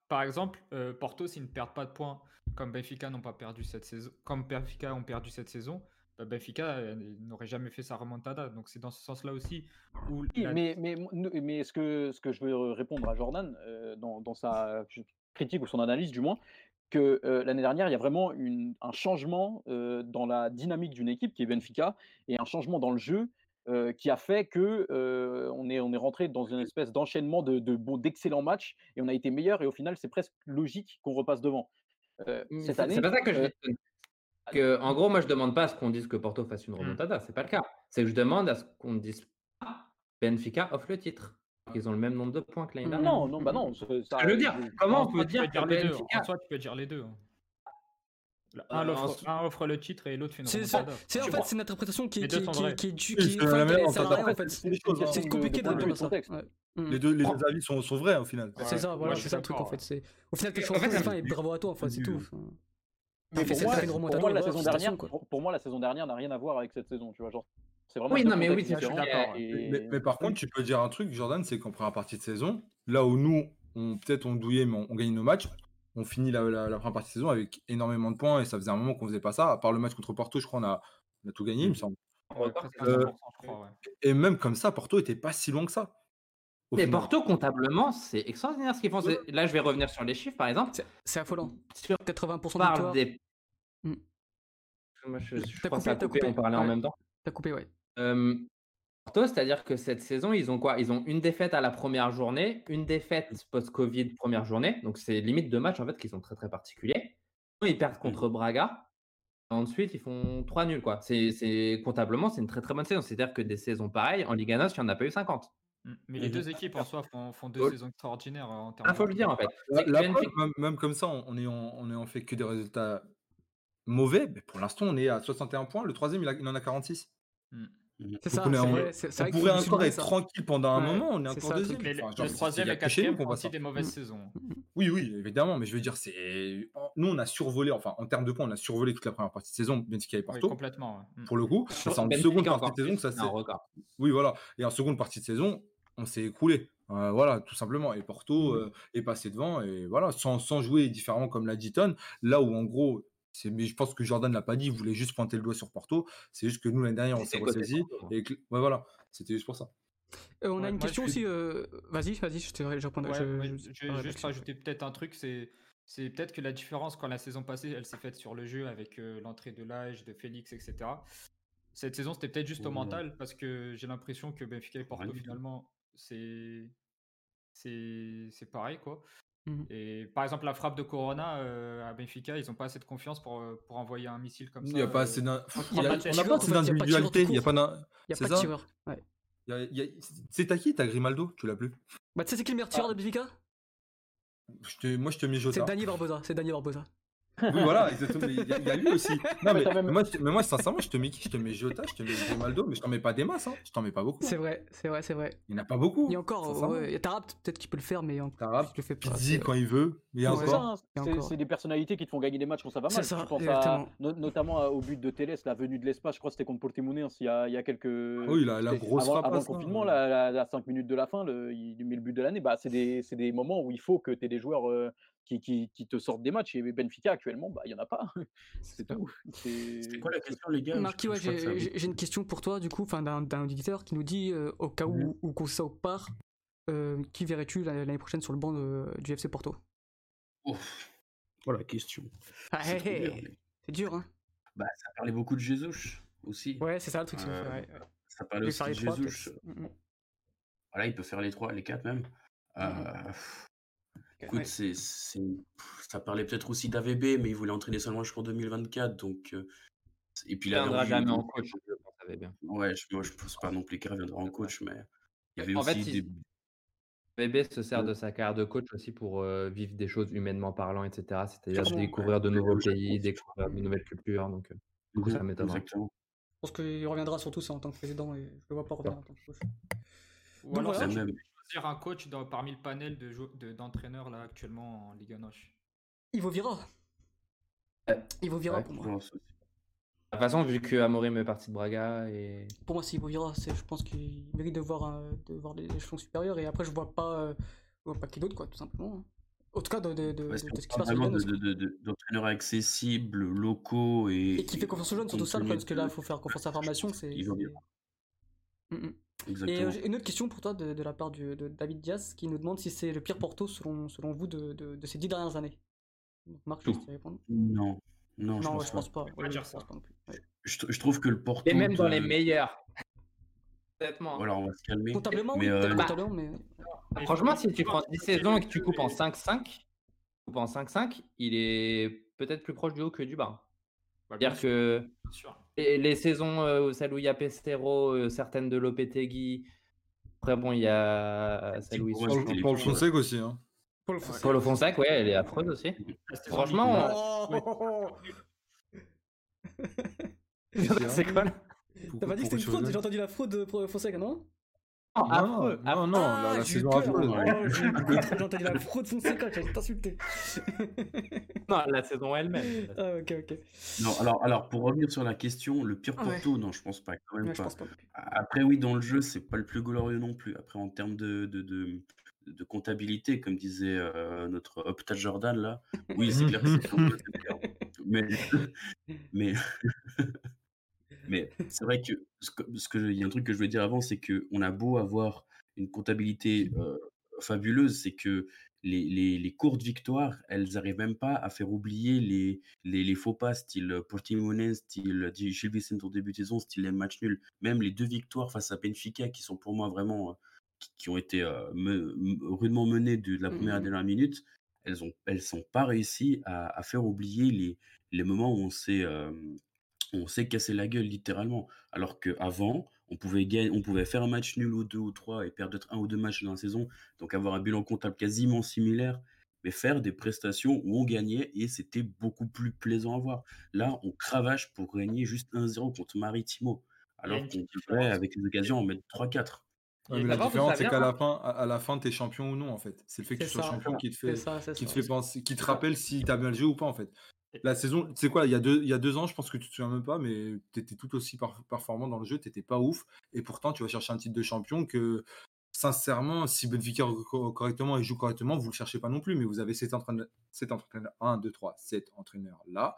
S6: par, exemple, euh, Porto, s'ils ne perdent pas de points, comme Benfica n'ont pas perdu cette saison, comme Benfica ont perdu cette saison, bah, Benfica euh, n'aurait jamais fait sa remontada. Donc c'est dans ce sens-là aussi où
S2: Oui,
S6: la-
S2: mais, ce, que, ce que je veux répondre à Jordan, euh, dans, dans sa critique ou son analyse du moins, que euh, l'année dernière, il y a vraiment une- un changement euh, dans la dynamique d'une équipe qui est Benfica et un changement dans le jeu euh, qui a fait que euh, on, est, on est rentré dans une espèce d'enchaînement de, d'excellents matchs et on a été meilleur et au final, c'est presque logique qu'on repasse devant. Euh,
S5: Mais
S2: cette
S5: C'est
S2: année,
S5: c'est pas ça que je
S2: euh.
S5: Que, en gros, moi, je demande pas à ce qu'on dise que Porto fasse une
S6: Mm.
S5: remontada. C'est pas le cas. C'est que je demande à ce qu'on dise pas Benfica offre le titre. Ils ont le même nombre de points que l'année
S1: Mm.
S5: dernière.
S2: non, non, bah non. ça- ça-
S5: Je veux dire, comment
S6: en
S5: on peut
S6: tu
S5: dire
S6: peux
S5: que
S6: dire les deux.
S5: Benfica
S6: En soi, tu peux dire les deux. hein.
S5: Euh,
S6: Un, offre,
S5: ensuite-
S6: un offre le titre et l'autre fait une
S1: C'est ça-
S6: remontada.
S1: c'est en fait c'est une interprétation qui est qui, qui, qui est du
S4: Oui,
S1: qui
S4: la
S1: qui
S4: même-
S1: est-
S4: en fait,
S1: rien en
S2: c'est de-
S1: compliqué ça.
S2: contexte.
S1: Ouais. Mm.
S4: Les deux, les
S5: Prends-
S4: deux avis sont, sont vrais au final.
S6: Ouais,
S1: C'est ça, voilà, c'est ça le truc en fait. C'est au final t'es
S5: En
S1: champion et bravo à toi, enfin c'est tout.
S2: Mais pour moi,
S1: t'as fait une
S2: pour
S1: remontada,
S2: moi, la saison dernière,
S1: quoi.
S2: pour, pour moi, la saison dernière n'a rien à voir avec cette saison, tu vois, genre. C'est vraiment
S5: Oui, non, mais oui,
S6: d'accord,
S2: et-
S4: Mais, mais par contre, tu peux dire un truc, Jordan, c'est qu'en première partie de saison, là où nous, on peut-être on douillait, mais on, on gagne nos matchs, on finit la, la- la première partie de saison avec énormément de points et ça faisait un moment qu'on faisait pas ça. À part le match contre Porto, je crois qu'on a, on a tout gagné, il me semble.
S6: Ouais,
S4: Euh,
S6: 100%, je crois, ouais.
S4: Et même comme ça, Porto était pas si loin que ça.
S5: Mais
S4: final.
S5: Porto, comptablement, c'est extraordinaire ce qu'ils font. C'est- Là, je vais revenir sur les chiffres, par exemple.
S1: C'est- affolant.
S5: Sur
S1: 80%
S5: on
S1: de
S5: des.
S1: Mm.
S5: Moi, je, je
S1: T'as
S5: crois que
S1: coupé,
S5: ça a
S1: t'as
S5: coupé,
S1: coupé?
S5: on parlait en même temps.
S1: T'as coupé, ouais.
S5: Euh, Porto, c'est-à-dire que cette saison, ils ont quoi? Ils ont une défaite à la première journée, une défaite post-Covid première journée. Donc, c'est limite deux matchs en fait qui sont très très particuliers. Ils perdent contre Braga. Ensuite, ils font trois nuls. Quoi. C'est, comptablement, c'est une très très bonne saison. C'est-à-dire que des saisons pareilles, en Liga NOS, il n'y en a pas eu 50.
S6: Mm. Mais les deux équipes en soi font, font deux
S4: Oh.
S6: saisons extraordinaires euh, en termes
S5: Il faut
S6: de-
S5: le dire en fait. Que
S4: même, même comme ça, on est en, on est en fait que des résultats mauvais. Mais pour l'instant, on est à 61 points. Le troisième, il, a- il en a 46.
S1: C'est
S4: Donc
S1: ça,
S4: on est
S1: c'est c'est
S4: On
S1: qu'il
S4: pourrait encore être
S1: ça.
S4: tranquille pendant un
S1: Ouais,
S4: moment. On est
S1: c'est
S4: encore
S1: ça, le
S4: deuxième.
S6: le,
S4: Enfin,
S6: le
S4: genre, c'est-
S6: troisième et
S4: y
S6: quatrième
S4: qu'on
S6: font
S4: ça.
S6: des mauvaises saisons.
S4: Oui, oui, évidemment, mais je veux dire, c'est nous on a survolé, enfin en termes de points, on a survolé toute la première partie de saison, Benfica et
S6: Oui,
S4: Porto,
S6: complètement. ouais. Mm.
S4: pour le coup. C'est en
S5: Benfica
S4: seconde partie de saison que ça
S5: c'est
S4: s'est.
S5: un record.
S4: Oui, voilà. Et en seconde partie de saison, on s'est écroulé. Euh, voilà, tout simplement. Et Porto euh, est passé devant et voilà, sans, sans jouer différemment comme l'a dit Ton. Là où en gros, mais je pense que Jordan l'a pas dit, il voulait juste pointer le doigt sur Porto. C'est juste que nous l'année dernière on s'est ressaisi et que- ouais, voilà, c'était juste pour ça.
S1: Euh, on a une question
S6: je-
S1: aussi. euh, Vas-y, vas-y, je te je répondrai.
S6: Ouais,
S1: je-
S6: ouais,
S1: je-
S6: vais juste rajouter peut-être un truc, c'est c'est peut-être que la différence quand la saison passée, elle s'est faite sur le jeu avec euh, l'entrée de l'âge, de Félix, etc. Cette saison, c'était peut-être juste au
S3: Ouais.
S6: mental parce que j'ai l'impression que Benfica et Porto, finalement, c'est c'est c'est pareil, quoi.
S1: Mhm.
S6: Et par exemple, la frappe de Corona euh, à Benfica, ils n'ont pas assez de confiance pour, euh, pour envoyer un missile comme ça.
S4: n'y
S6: il y a pas
S4: assez d'individualité. Il n'y a pas d'in-
S1: Il n'y a
S4: c'est
S1: pas de tireur. Ouais.
S4: a- C'est t'as qui T'as Grimaldo Tu l'as plus
S1: Bah, tu sais, c'est qui le meilleur tireur de Benfica?
S4: Je te- Moi, je te mets
S1: C'est
S4: Jota.
S1: Dani Barbosa. C'est Dani Barbosa.
S4: Oui, voilà, exactement. Il y, a- il y a lui aussi. Non, mais, moi, je te- mais moi, sincèrement, je te mets qui Je te mets Jota, je te mets Grimaldo, mais je t'en mets pas des masses. Hein. Je t'en mets pas beaucoup.
S1: C'est vrai, c'est vrai, c'est vrai.
S4: Il n'y en a pas beaucoup.
S1: Il y a encore, ouais, il y a Tarap peut-être qu'il peut le faire, mais encore.
S4: Tarap,
S1: je le fais pas.
S4: Pizzi quand il veut. Mais il y a
S1: Ouais,
S2: C'est ça,
S4: encore.
S2: hein, c'est-
S1: encore.
S2: c'est des personnalités qui te font gagner des matchs quand ça va
S1: C'est
S2: mal.
S1: ça,
S2: penses
S1: exactement.
S2: à, no- notamment au but de Télès, la venue de l'espace, je crois que c'était contre Portimonense il y a, il y a quelques.
S4: Oui, la, la grosse
S2: avant, avant
S4: frappe.
S2: le confinement, là, la, la 5 minutes de la fin, le- il met le but de l'année. Bah, c'est des, c'est des moments où il faut que tu aies des joueurs euh, qui, qui, qui te sortent des matchs. Et Benfica, actuellement, bah, il n'y en a pas. C'est tout. C'est-
S3: C'était quoi la question, les gars?
S1: Marquis, ouais, j'ai une question pour toi, du coup, d'un auditeur qui nous dit euh, au cas où, où Koussao part, euh, qui verrais-tu l'année prochaine sur le banc de- du FC Porto?
S3: Ouf. Voilà, question.
S1: Ah,
S3: C'est dur, mais-
S1: C'est dur, hein
S3: Bah, ça parlait beaucoup de Jesus aussi.
S1: Ouais, c'est ça le truc. c'est-
S3: Euh. Ça parlait aussi de Jesus.
S1: Mm, mm.
S3: Voilà, il peut faire les trois, les quatre même. Euh, pff, écoute,
S1: Ouais.
S3: c'est, c'est- pff, ça parlait peut-être aussi d'AVB, mais il voulait entraîner seulement jusqu'en 2024. Donc, euh, et puis
S5: Il
S3: il avait
S5: viendra
S3: envie
S5: jamais en coach, je pense, ça va bien.
S3: Ouais, je, moi je pense pas non plus qu'il reviendra en coach, mais il y avait
S5: En
S3: aussi
S5: fait,
S3: des.
S5: il- Bébé se sert de sa carrière de coach aussi pour euh, vivre des choses humainement parlant, etc. C'est-à-dire découvrir de nouveaux pays,
S3: pense.
S5: découvrir de nouvelles cultures. Donc, euh, du coup, ça m'étonnerait.
S3: Exactement.
S1: Je pense qu'il reviendra surtout ça en tant que président et je le vois pas revenir en tant que coach.
S6: Ou
S1: Donc
S6: alors,
S1: voilà.
S6: Choisir un coach dans- parmi le panel de jou- de- d'entraîneurs là actuellement en Ligue 1 Noche.
S1: Ivo Vira.
S5: Ouais.
S1: Ivo Vira
S5: Ouais,
S1: pour moi.
S5: De toute façon, vu que Amorim est parti de Braga et
S1: Pour moi, c'est Ivo Vira. c'est- Je pense qu'il mérite de voir, un- de voir les échelons supérieurs et après, je vois pas, euh, je vois pas qui d'autre, quoi, tout simplement. hein. En tout cas, de, de, de,
S3: Ouais,
S1: de- de ce qui se passe en
S3: vraiment
S1: Ligue 1,
S3: de- de- de- de- d'entraîneurs accessibles, locaux et.
S1: Et qui fait confiance aux jeunes, surtout ça, parce que là, il faut faire confiance à la formation. c'est Mm, mm. Et
S3: Exactement.
S1: euh, j'ai une autre question pour toi de, de la part du- de David Diaz qui nous demande si c'est le pire Porto selon, selon vous de, de, de ces dix dernières années. Donc, Marc, te laisser répondre.
S3: Non. Non, je
S1: Non,
S3: pense
S1: ouais, je
S3: pas.
S1: pense pas.
S6: Je
S1: Ouais, pense pas non plus. Ouais.
S3: Je, tr- je trouve que le Porto.
S5: et même dans
S3: de-
S5: les meilleurs. Honnêtement.
S3: Voilà, on va se calmer.
S1: Comptablement,
S3: Mais,
S1: oui,
S3: euh,
S5: bah,
S1: comptablement, mais.
S6: Mais
S5: Franchement, si tu prends
S6: faut-
S5: 10
S6: faut-
S5: saisons et que tu coupes en
S6: faut-
S5: 5-5, tu coupes en 5-5, il est peut-être plus proche du haut que du bas.
S6: Bah,
S5: C'est-à-dire que
S6: bien sûr.
S5: Les, les saisons, euh, celles où il y a Pestero, euh, certaines de Lopetegui, après bon, il y a celle où ils
S3: les
S4: Paul Fonseca aussi. Hein.
S1: Paul. Fonseca.
S5: Ouais, elle est affreuse aussi.
S6: Saison
S5: Franchement,
S1: Oh
S5: C'est quoi là?
S1: T'as pas dit que c'était une fraude J'ai entendu la fraude pour Fonseca, non?
S5: Non,
S4: Non,
S5: affreux,
S4: non,
S5: affreux.
S4: non, la,
S1: Ah,
S4: la
S1: j'ai eu
S4: saison
S1: peur.
S4: affreuse.
S1: Oh, j'ai entendu la fraude Fonseca, j'allais t'insulter.
S5: Non, la saison elle-même.
S1: Ah, ok, ok.
S3: Non, alors, alors, pour revenir sur la question, le pire
S1: Ah ouais.
S3: Porto, non, je pense pas, quand même
S1: Ouais,
S3: pas.
S1: pense pas. non.
S3: Après, oui, dans le jeu, c'est pas le plus glorieux non plus. Après, en termes de, de, de, de comptabilité, comme disait euh, notre Opta Jordan, là, oui, c'est clair que c'est un peu clair. Mais, mais, mais c'est vrai que ce que, ce que- il y a un truc que je voulais dire avant, c'est que on a beau avoir une comptabilité euh, fabuleuse, c'est que les, les, les courtes victoires, elles n'arrivent même pas à faire oublier les, les, les faux pas, style Portimonense, style Gilles Vicente en début de saison, style les matchs nuls. Même les deux victoires face à Benfica, qui sont pour moi vraiment, qui, qui ont été euh, me- me- rudement menées de, de la première à la
S1: Mhm.
S3: dernière minute, elles ont, elles sont pas réussi à, à faire oublier les, les moments où on s'est euh, on s'est cassé la gueule littéralement. Alors qu'avant, on pouvait gagner, on pouvait faire un match nul ou deux ou trois et perdre peut-être un ou deux matchs dans la saison, donc avoir un bilan comptable quasiment similaire, mais faire des prestations où on gagnait et c'était beaucoup plus plaisant à voir. Là, on cravache pour gagner juste 1-0 contre Maritimo, alors qu'on devrait, avec les occasions, en mettre 3-4.
S4: Ouais,
S6: Et
S4: mais la différence, c'est qu'à la fin, à, la fin, t'es champion ou non, en fait. C'est le fait que tu sois
S1: ça,
S4: champion qui te
S1: C'est
S4: fait,
S1: ça, c'est
S4: qui te
S1: ça.
S4: fait penser, qui te rappelle si t'as bien joué ou pas, en fait. La saison, tu sais quoi, il y, a deux, il y a deux ans, je pense que tu te souviens même pas, mais tu étais tout aussi performant dans le jeu, t'étais pas ouf, et pourtant tu vas chercher un titre de champion que, sincèrement, si Benfica co- correctement et joue correctement, vous le cherchez pas non plus, mais vous avez cet entraîneur, cet entraîneur 1, 2, 3, 7 entraîneurs là,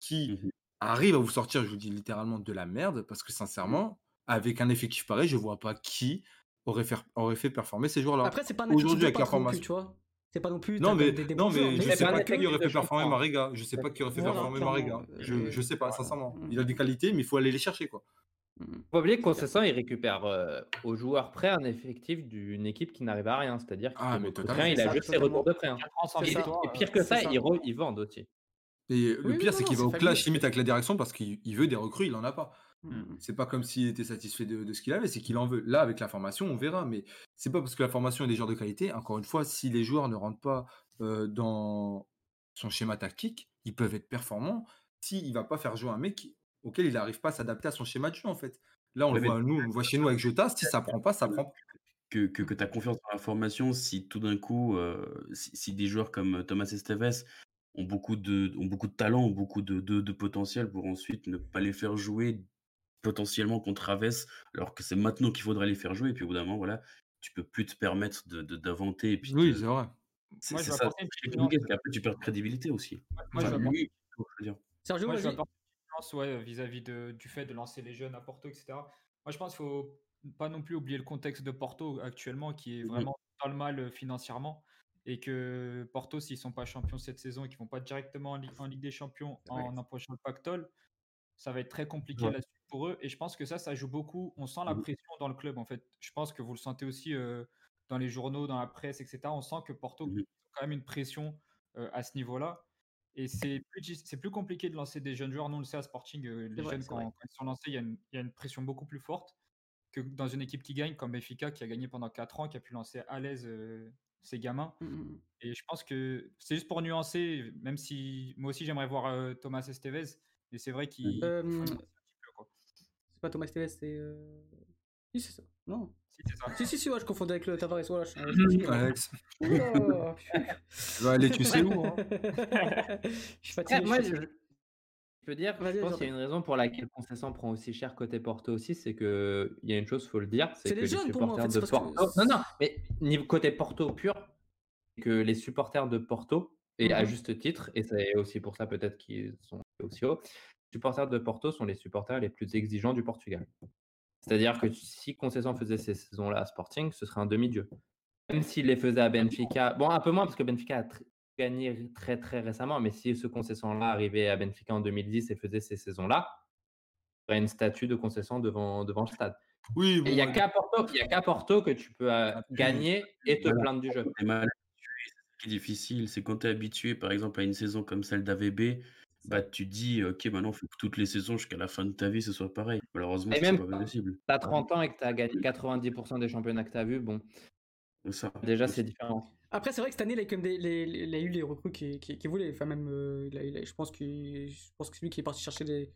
S4: qui
S3: Mhm.
S4: arrivent à vous sortir, je vous dis littéralement, de la merde, parce que sincèrement, avec un effectif pareil, je vois pas qui aurait fait, aurait fait performer ces joueurs-là.
S1: Après, c'est pas
S4: Aujourd'hui, avec la formation.
S1: tu vois. C'est pas non plus.
S4: Non, mais,
S1: des, des
S4: non, mais
S5: mais
S4: je sais
S5: pas
S4: qui aurait fait performer. Mariga. Je sais pas qui aurait fait performer. Mariga. Je, je sais pas, sincèrement.
S1: Mm.
S4: Il a des qualités, mais il faut aller les chercher, quoi.
S1: Mm.
S5: Faut oublier que Concessant, il récupère euh, aux joueurs prêts un effectif d'une équipe qui n'arrive à rien. C'est-à-dire que
S4: Ah,
S5: il a juste ses retours de prêt. hein.
S6: 4 ans sans
S1: C'est
S5: Et,
S6: euh,
S5: pire que ça,
S1: ça.
S5: ils, re- ils vendent aussi.
S4: Et le pire, c'est qu'il va au clash limite avec la direction parce qu'il il veut des recrues, il en a pas.
S1: Mm.
S4: C'est pas comme s'il était satisfait de, de ce qu'il avait, c'est qu'il en veut. Là, avec la formation, on verra, mais c'est pas parce que la formation est des joueurs de qualité. Encore une fois, si les joueurs ne rentrent pas euh, dans son schéma tactique, ils peuvent être performants s'il va pas faire jouer un mec auquel il n'arrive pas à s'adapter à son schéma de jeu, en fait. Là, on
S3: Ouais,
S4: le voit, nous, on voit chez nous avec Jota, si ça prend pas, ça prend pas.
S3: que, que, que tu as confiance dans la formation si tout d'un coup, euh, si, si des joueurs comme Thomas Esteves ont beaucoup de, ont beaucoup de talent, ont beaucoup de, de, de potentiel pour ensuite ne pas les faire jouer potentiellement contre Aves, alors que c'est maintenant qu'il faudrait les faire jouer. Et puis au bout d'un moment, voilà, tu peux plus te permettre de, de- d'inventer. Et puis
S4: Oui,
S3: de-
S4: c'est vrai.
S3: c'est ça. qu'après, tu perds de crédibilité aussi.
S6: Moi, je
S3: Enfin, lui.
S1: Sergio,
S6: Moi, je vais ouais, vis-à-vis de- du fait de lancer les jeunes à Porto, etc. Moi, je pense qu'il faut pas non plus oublier le contexte de Porto actuellement, qui est vraiment dans le mal euh, financièrement. Et que Porto, s'ils sont pas champions cette saison et qu'ils vont pas directement en, Ligue- en Ligue des Champions
S1: Ouais.
S6: en approchant le pactole, ça va être très compliqué
S3: Ouais.
S6: là-dessus pour eux. Et je pense que ça, ça joue beaucoup. On sent la
S3: Mhm.
S6: pression dans le club, en fait. Je pense que vous le sentez aussi euh, dans les journaux, dans la presse, etc. On sent que Porto
S3: Mhm.
S6: a quand même une pression euh, à ce niveau-là. Et c'est plus, dis- c'est plus compliqué de lancer des jeunes joueurs. Nous, on le sait à Sporting, euh, les
S1: vrai,
S6: jeunes, quand, ils sont lancés, il y, a une, il y a une pression beaucoup plus forte que dans une équipe qui gagne, comme Benfica, qui a gagné pendant 4 ans, qui a pu lancer à l'aise euh, ses gamins.
S1: Mm, mm.
S6: Et je pense que c'est juste pour nuancer, même si moi aussi j'aimerais voir euh, Thomas Estevez, mais c'est vrai qu'il
S1: Euh,
S6: faut nuancer un petit peu. Quoi.
S1: C'est pas Thomas Tevez, c'est. euh, Si, c'est ça. Non.
S6: Si, c'est ça.
S1: Si, si, si, ouais, je confondais avec le Tavares. Voilà, je-
S4: Alex, tu vas aller, tu sais où hein
S1: je suis fatigué.
S5: Ouais, moi,
S1: je
S5: peux dire, je pense qu'il y a une raison pour laquelle Concessant prend aussi cher côté Porto aussi, c'est que il y a une chose, faut le dire, c'est que
S1: les
S5: les
S1: jeunes pour moi, en
S5: supporters
S1: fait,
S5: de
S1: que-
S5: Porto. Non, non, mais niveau côté Porto pur, que les supporters de Porto, et à
S1: Mhm.
S5: juste titre, et c'est aussi pour ça peut-être qu'ils sont aussi hauts, supporters de Porto sont les supporters les plus exigeants du Portugal. C'est-à-dire que si Concessant faisait ces saisons-là à Sporting, ce serait un demi-dieu. Même s'il les faisait à Benfica, bon, un peu moins parce que Benfica a tr- gagné très très récemment, mais si ce Concessant-là arrivait à Benfica en 2010 et faisait ces saisons-là, il y aurait une statue de Concessant devant, devant le stade.
S4: Oui,
S5: il n'y a qu'à Porto, que tu peux euh, gagner et te
S3: Voilà.
S5: plaindre du jeu.
S3: C'est qui est difficile. C'est quand tu es habitué, par exemple, à une saison comme celle d'AVB, bah, tu dis, ok, maintenant, il faut que toutes les saisons jusqu'à la fin de ta vie, ce soit pareil. Malheureusement, c'est pas possible.
S5: Tu as 30 ans et que tu as gagné 90% des championnats que tu as vus, bon,
S3: C'est ça.
S5: déjà c'est différent.
S1: Après, c'est vrai que cette année, il a, quand même des, les, les- il a eu les recrues qu'il qui, qui voulait. Enfin, même, euh, il a- il a- je, pense qu'il- je pense que c'est lui qui est parti chercher les,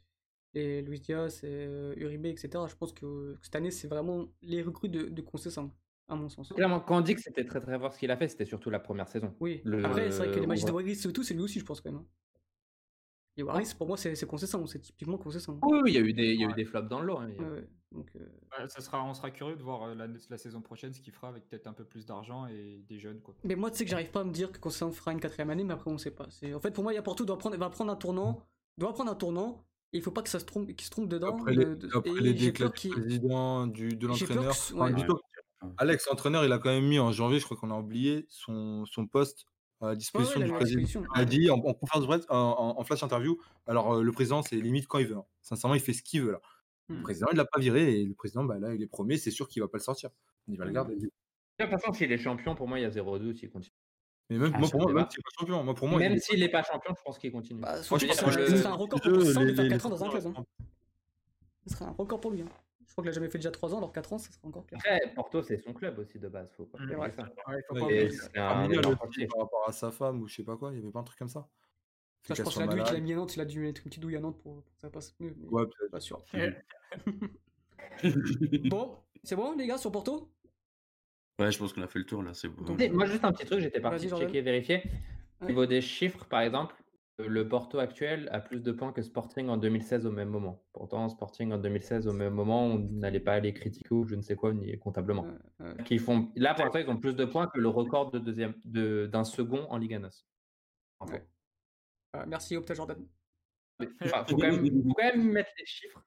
S1: les Luis Diaz, et, euh, Uribe, etc. Je pense que, que cette année, c'est vraiment les recrues de, de Concessant, à mon sens.
S5: Clairement, quand on dit que c'était très très fort ce qu'il a fait, c'était surtout la première saison.
S1: Oui.
S5: Le-
S1: Après, c'est vrai que les Magis de Waris et tout, c'est lui aussi, je pense, quand même. Et pour moi, c'est c'est Concessant, c'est typiquement Concessant.
S5: Oui, oui, il y a eu des, il y a eu des flops dans le lot. hein, a-
S1: Ouais. Donc, euh,
S6: Ouais, ça sera, on sera curieux de voir euh, la, la saison prochaine ce qu'il fera avec peut-être un peu plus d'argent et des jeunes. Quoi.
S1: Mais moi, tu sais que j'arrive pas à me dire que Concessant fera une quatrième année, mais après, on sait pas. C'est- En fait, pour moi, il y a Porto doit prendre, va prendre un tournant, doit prendre un tournant, et il faut pas que ça se trompe, qu'il se trompe dedans.
S4: Après les,
S1: de-
S4: après
S1: et
S4: les
S1: j'ai
S4: déclats du président, du, de l'entraîneur.
S1: ouais.
S3: Ouais.
S4: Alex, l'entraîneur, il a quand même mis en janvier, je crois qu'on a oublié, son, son poste à
S1: Ouais, ouais,
S4: disposition
S1: a
S4: du président. a dit en, en conférence de presse, en, en- en flash interview, alors euh, le président, c'est limite quand il veut. hein. Sincèrement, il fait ce qu'il veut là. Le
S1: Hmm.
S4: président, il l'a pas viré et le président, bah, là, il est premier, c'est sûr qu'il va pas le sortir. Il va le
S1: Hmm.
S4: garder.
S5: De toute façon, s'il est champion, pour moi, il y a 0-2 s'il continue.
S4: Mais même,
S5: Ah,
S4: moi, pour moi, même s'il est pas champion, moi, pour moi,
S5: Même
S4: il est-
S5: s'il n'est pas champion, je pense qu'il continue.
S1: Bah,
S5: Moi, je
S1: serait un record pour
S4: eux,
S1: Concessant de
S4: les-
S1: faire
S4: les-
S1: 4 ans dans un club. hein. Ce serait un record pour lui. Je crois qu'il a jamais fait déjà 3 ans, alors 4 ans, ça serait encore pire.
S5: Après, Porto, c'est son club aussi de base. Faut pas
S1: Ouais.
S5: ça.
S6: Ouais, faut
S4: Ouais,
S6: pas oublier.
S5: un chantier.
S4: par rapport à sa femme ou je sais pas quoi, il y avait pas un truc comme ça.
S1: Ça, je pense
S4: soit
S1: qu'il a dû qu'il a mis à Nantes, il a dû mettre une petite douille à Nantes pour, pour que ça passe mieux. Mais
S4: Ouais, peut-être.
S1: pas sûr.
S3: ouais,
S1: Bon, c'est bon, les gars, sur Porto?
S3: Je pense qu'on a fait le tour là, c'est bon.
S5: Moi, juste un petit truc, j'étais parti checker, vérifier. Au
S1: Ouais.
S5: niveau des chiffres, par exemple, le Porto actuel a plus de points que Sporting en 2016 au même moment. Pourtant, Sporting en 2016 au même moment, on n'allait pas aller critiquer ou je ne sais quoi, ni comptablement. Font... Là, pour l'instant, ils ont plus de points que le record de deuxième, de, d'un second en Liga NOS.
S1: Ouais. Ah, merci, Opta Jordan.
S5: Enfin, faut, quand même, faut quand même mettre les chiffres.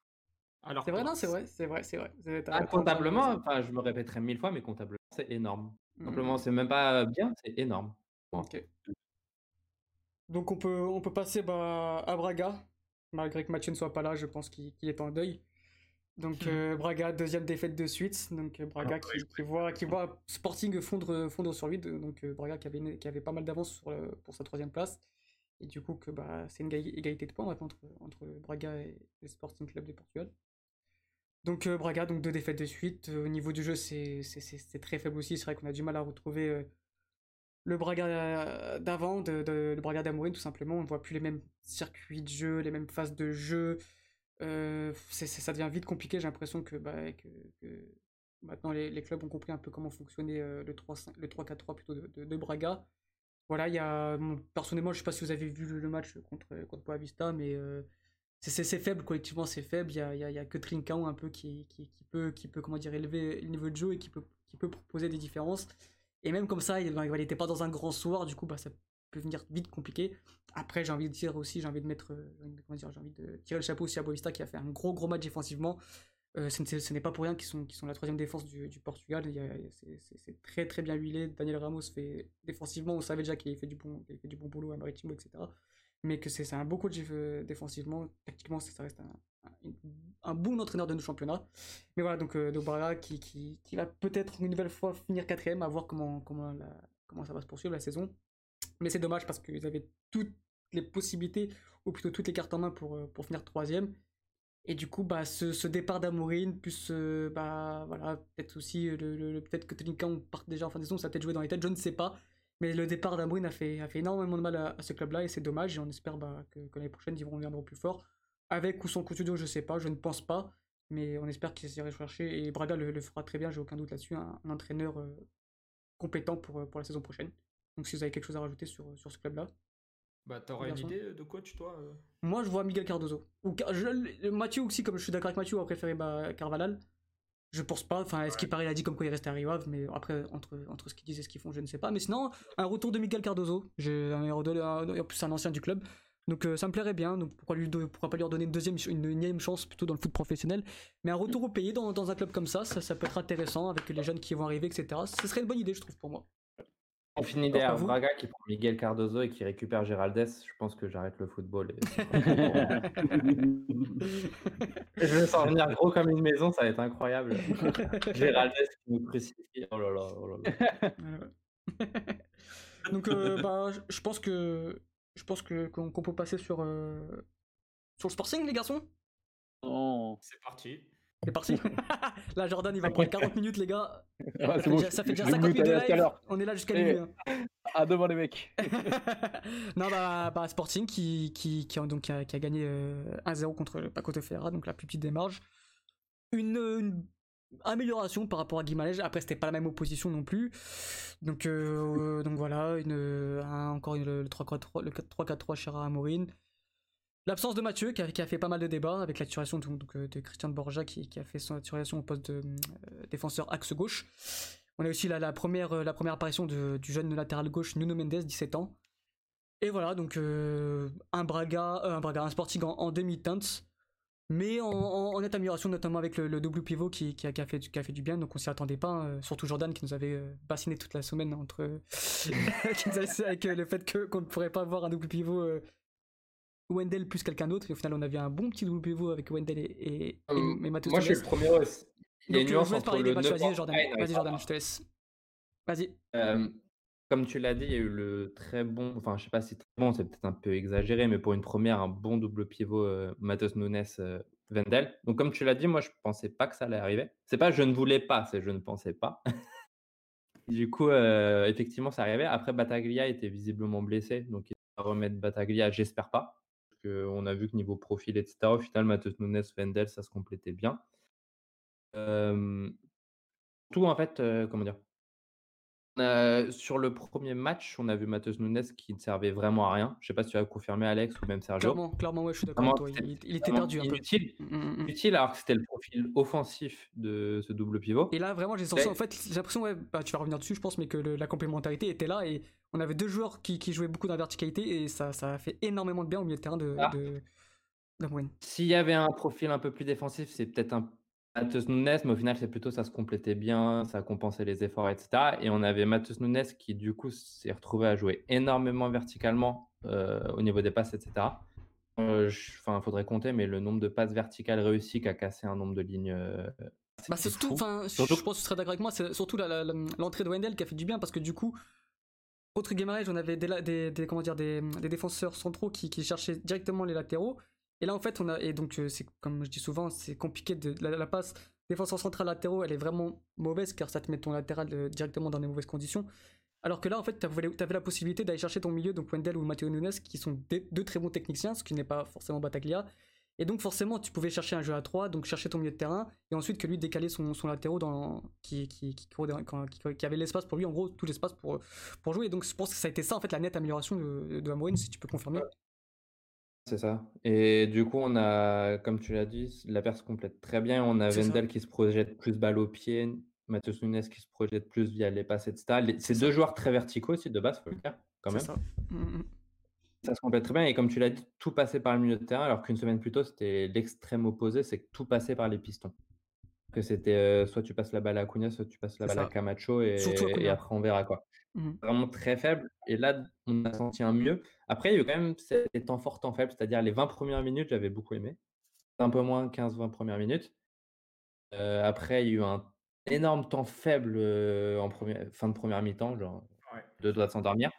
S6: Alors,
S1: C'est vrai, non, c'est vrai, c'est vrai, c'est vrai.
S5: Ah, comptablement, enfin, je me répéterai mille fois, mais comptablement, c'est énorme.
S1: Mm.
S5: Simplement, c'est même pas bien, c'est énorme.
S1: Ok. Donc on peut, on peut passer bah, à Braga, malgré que Mathieu ne soit pas là, je pense qu'il est en deuil. Donc euh, Braga, deuxième défaite de suite. Donc euh, Braga qui, qui voit, qui voit Sporting fondre, fondre sur lui. Donc euh, Braga qui avait, une- qui avait pas mal d'avance pour sa troisième place. Et du coup, que bah, c'est une éga- égalité de points maintenant entre, entre Braga et le Sporting Club de Portugal. Donc euh, Braga, donc deux défaites de suite. Au niveau du jeu, c'est très faible aussi. C'est vrai qu'on a du mal à retrouver le Braga d'avant, de, le Braga d'Amorim tout simplement. On ne voit plus les mêmes circuits de jeu, les mêmes phases de jeu. Euh, c'est- ça devient vite compliqué. J'ai l'impression que, bah, que, maintenant les, les clubs ont compris un peu comment fonctionnait euh, le 3-5 le 3-4-3 plutôt de, de- Braga. Voilà, il y a, personnellement, je sais pas si vous avez vu le, match contre, contre Boavista, mais euh, c'est- faible, collectivement, c'est faible. Il y a, y a- y a que Trincao un peu qui, qui, qui peut, qui peut comment dire, élever le niveau de jeu et qui peut, qui peut proposer des différences. Et même comme ça, il n'était pas dans un grand soir, du coup, bah, ça peut venir vite compliqué. Après, j'ai envie de dire aussi, j'ai envie de mettre, euh, comment dire, j'ai envie de tirer le chapeau aussi à Boavista qui a fait un gros gros match défensivement. Euh, ce n'est- pas pour rien qu'ils sont, la troisième défense du, Portugal. C'est- très très bien huilé. Daniel Ramos fait défensivement, on savait déjà qu'il fait bon, fait du bon boulot à Maritimo, etc. Mais que c'est un beau coach euh, défensivement. Tactiquement, ça reste un, un, bon entraîneur de nos championnats. Mais voilà, donc euh, qui, qui, qui va peut-être une nouvelle fois finir quatrième, à voir comment, comment, comment ça va se poursuivre la saison. Mais c'est dommage parce qu'ils avaient toutes les possibilités, ou plutôt toutes les cartes en main pour, euh, pour finir troisième. Et du coup, bah, ce, départ d'Amorin, plus euh, bah, voilà, peut-être aussi, le, le- peut-être que Telinka part déjà en fin de saison, ça a peut-être joué dans les têtes, je ne sais pas. Mais le départ d'Amorin a fait, a fait énormément de mal à, à ce club-là et c'est dommage. Et on espère bah, que, que l'année prochaine, ils vont reviendront plus fort. Avec ou sans Coutinho, je sais pas, je ne pense pas. Mais on espère qu'ils iraient chercher. Et Braga le, le fera très bien, j'ai aucun doute là-dessus. Un, un entraîneur euh, compétent pour, euh, pour la saison prochaine. Donc si vous avez quelque chose à rajouter sur, sur ce club-là.
S6: Bah, t'aurais une idée de coach, toi euh?
S1: Moi, je vois Miguel Cardozo. Ou je- Mathieu aussi, comme je suis d'accord avec Mathieu, a préféré bah, Carvalhal. Je pense pas. Enfin, est-ce qu'il paraît, il a dit comme quoi il restait à Rio Ave, mais après, entre, entre ce qu'ils disent et ce qu'ils font, je ne sais pas. Mais sinon, un retour de Miguel Cardozo. J'ai un, un- en plus, c'est un ancien du club. Donc euh, ça me plairait bien. Donc pourquoi, lui, pourquoi pas lui redonner une deuxième, une énième chance plutôt dans le foot professionnel? Mais un retour au pays dans, dans un club comme ça, ça, ça peut être intéressant avec les jeunes qui vont arriver, etc. Ce serait une bonne idée, je trouve, pour moi.
S5: On finit derrière. Braga qui prend Miguel Cardozo et qui récupère Géraldès. Je pense que j'arrête le football. et- je vais s'en venir gros comme une maison, ça va être incroyable. Géraldès qui nous crucifie. Oh là là, oh là là.
S1: Donc, euh, bah, je- pense que je pense que qu'on peut passer sur euh, sur le Sporting, les garçons?
S2: Non.
S6: C'est parti.
S1: C'est parti. là, Jordan, il va prendre 40 minutes, les gars.
S2: Ah,
S1: Ça fait déjà, ça fait déjà
S2: je vais
S1: 50
S2: me
S1: minutes de
S2: à à
S1: live. On est là jusqu'à
S2: Eh.
S1: minuit. hein.
S2: Ah, devant les mecs.
S1: non, bah, bah, Sporting qui, qui, donc, qui, a, qui a gagné euh, 1-0 contre le Paco donc la plus petite des marges. Une, une amélioration par rapport à Guimarães. Après, c'était pas la même opposition non plus. Donc, euh, donc voilà, une, un- encore une- le 3-4-3 le 3-4-3 Chera Amorin. L'absence de Mathieu qui a, fait pas mal de débats avec la titularisation donc, donc, euh, de Christian Borja qui, a fait son titularisation au poste de euh, défenseur axe gauche. On a aussi la, euh, première apparition de- du jeune latéral gauche Nuno Mendes, 17 ans. Et voilà, donc un Braga, un Sporting en, demi-teinte, mais en, en- en nette amélioration, notamment avec le, le double pivot qui, a, fait, du- bien, donc on s'y attendait pas, hein, surtout Jordan qui nous avait bassiné toute la semaine entre avec le fait qu'on ne pourrait pas avoir un double pivot Wendell plus quelqu'un d'autre, et au final on avait un bon petit double pivot avec Wendell et, et,
S5: Hum,
S1: et Matheus
S5: Moi, je suis le premier. Il y a
S1: Donc,
S5: une
S1: euh,
S5: nuance
S1: je vous laisse
S5: entre
S1: parler
S5: le
S1: des matchs,
S5: 9
S1: vas-y Jordan, vas-y Jordan, je te laisse. Vas-y.
S5: Euh, comme tu l'as dit, il y a eu le très bon, enfin je sais pas si très bon, c'est peut-être un peu exagéré, mais pour une première, un bon double pivot euh, Matheus Nunes euh, Wendel. Donc comme tu l'as dit, moi je pensais pas que ça allait arriver. C'est pas je ne voulais pas, c'est je ne pensais pas. du coup, euh, effectivement, ça arrivait. Après, Bataglia était visiblement blessé, donc il va remettre Bataglia, j'espère pas. Parce que on a vu que niveau profil, etc., au final, Matheus Nunes Wendel, ça se complétait bien. Euh, tout en fait, euh, comment dire euh, sur le premier match, on a vu Matheus Nunes qui ne servait vraiment à rien. Je sais pas si tu as confirmé Alex ou même Sergio.
S1: Clairement, clairement, ouais, je suis d'accord toi. Il, était perdu un peu.
S5: inutile.
S1: Mm, mm, mm.
S5: Utile alors que c'était le profil offensif de ce double pivot.
S1: Et là, vraiment, j'ai senti, en fait, j'ai l'impression, ouais, bah, tu vas revenir dessus, je pense, mais que le- la complémentarité était là et on avait deux joueurs qui, qui jouaient beaucoup dans la verticalité et ça, ça a fait énormément de bien au milieu de terrain de,
S5: Ah.
S1: de.
S5: S'il y avait un profil un peu plus défensif, c'est peut-être un Matheus Nunes, mais au final, c'est plutôt ça se complétait bien, ça compensait les efforts, etc. Et on avait Matheus Nunes qui, du coup, s'est retrouvé à jouer énormément verticalement euh, au niveau des passes, etc. Euh, Enfin, il faudrait compter, mais le nombre de passes verticales réussies qui a cassé un nombre de lignes. euh,
S1: Bah, c'est surtout, je pense que tu serais d'accord avec moi, c'est surtout l'entrée de Wendell qui a fait du bien parce que du coup, autre Guémarães, on avait des, des, comment dire, des, défenseurs centraux qui, cherchaient directement les latéraux. Et là, en fait, on a, et donc, euh, c'est comme je dis souvent, c'est compliqué de, la, passe défenseur central latéraux, elle est vraiment mauvaise car ça te met ton latéral euh, directement dans des mauvaises conditions. Alors que là, en fait, tu avais, la possibilité d'aller chercher ton milieu, donc Wendell ou Matteo Nunes, qui sont deux très bons techniciens, ce qui n'est pas forcément Bataglia. Et donc forcément, tu pouvais chercher un jeu à 3, donc chercher ton milieu de terrain, et ensuite que lui décaler son, son latéraux dans, qui, qui, qui, avait l'espace pour lui, en gros, tout l'espace pour, pour jouer. Et donc je pense que ça a été ça, en fait, la nette amélioration de, de si tu peux confirmer.
S5: C'est ça. Et du coup, on a, comme tu l'as dit, la paire se complète très bien. On a
S1: ça.
S5: Wendell qui se projette plus balle au pied, Matheus Nunes qui se projette plus via les passes, etc. C'est deux joueurs très verticaux aussi, de base, faut le dire, quand même.
S1: ça.
S5: Ça se complète très bien. Et comme tu l'as dit, tout passait par le milieu de terrain, alors qu'une semaine plus tôt, c'était l'extrême opposé, c'est que tout passait par les pistons. Que c'était euh, soit tu passes la balle à Cunha, soit tu passes la balle à. Camacho, et, après on verra quoi.
S1: Mhm.
S5: Vraiment très faible. Et là, on a senti un mieux. Après, il y a eu quand même ces temps forts, temps faibles, c'est-à-dire les 20 premières minutes, j'avais beaucoup aimé. Un peu moins 15-20 premières minutes. Euh, après, il y a eu un énorme temps faible euh, en première, fin de première mi-temps, genre
S6: Ouais.
S5: deux doigts de s'endormir.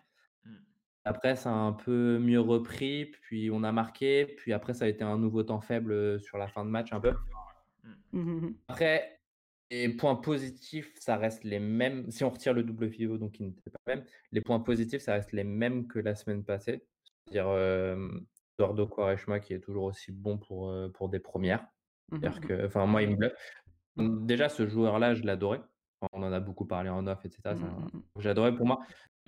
S5: Après, ça a un peu mieux repris, puis on a marqué, puis après, ça a été un nouveau temps faible sur la fin de match un peu.
S1: Mm, mm, mm.
S5: Après, les points positifs, ça reste les mêmes. Si on retire le double pivot, donc qui n'était pas le même, les points positifs, ça reste les mêmes que la semaine passée. C'est-à-dire euh, Eduardo Quaresma qui est toujours aussi bon pour, euh, pour des premières. C'est-à-dire que, enfin, moi, il me bluffe. Déjà, ce joueur-là, je l'adorais. Enfin, on en a beaucoup parlé en off, etc. Un-. J'adorais pour moi.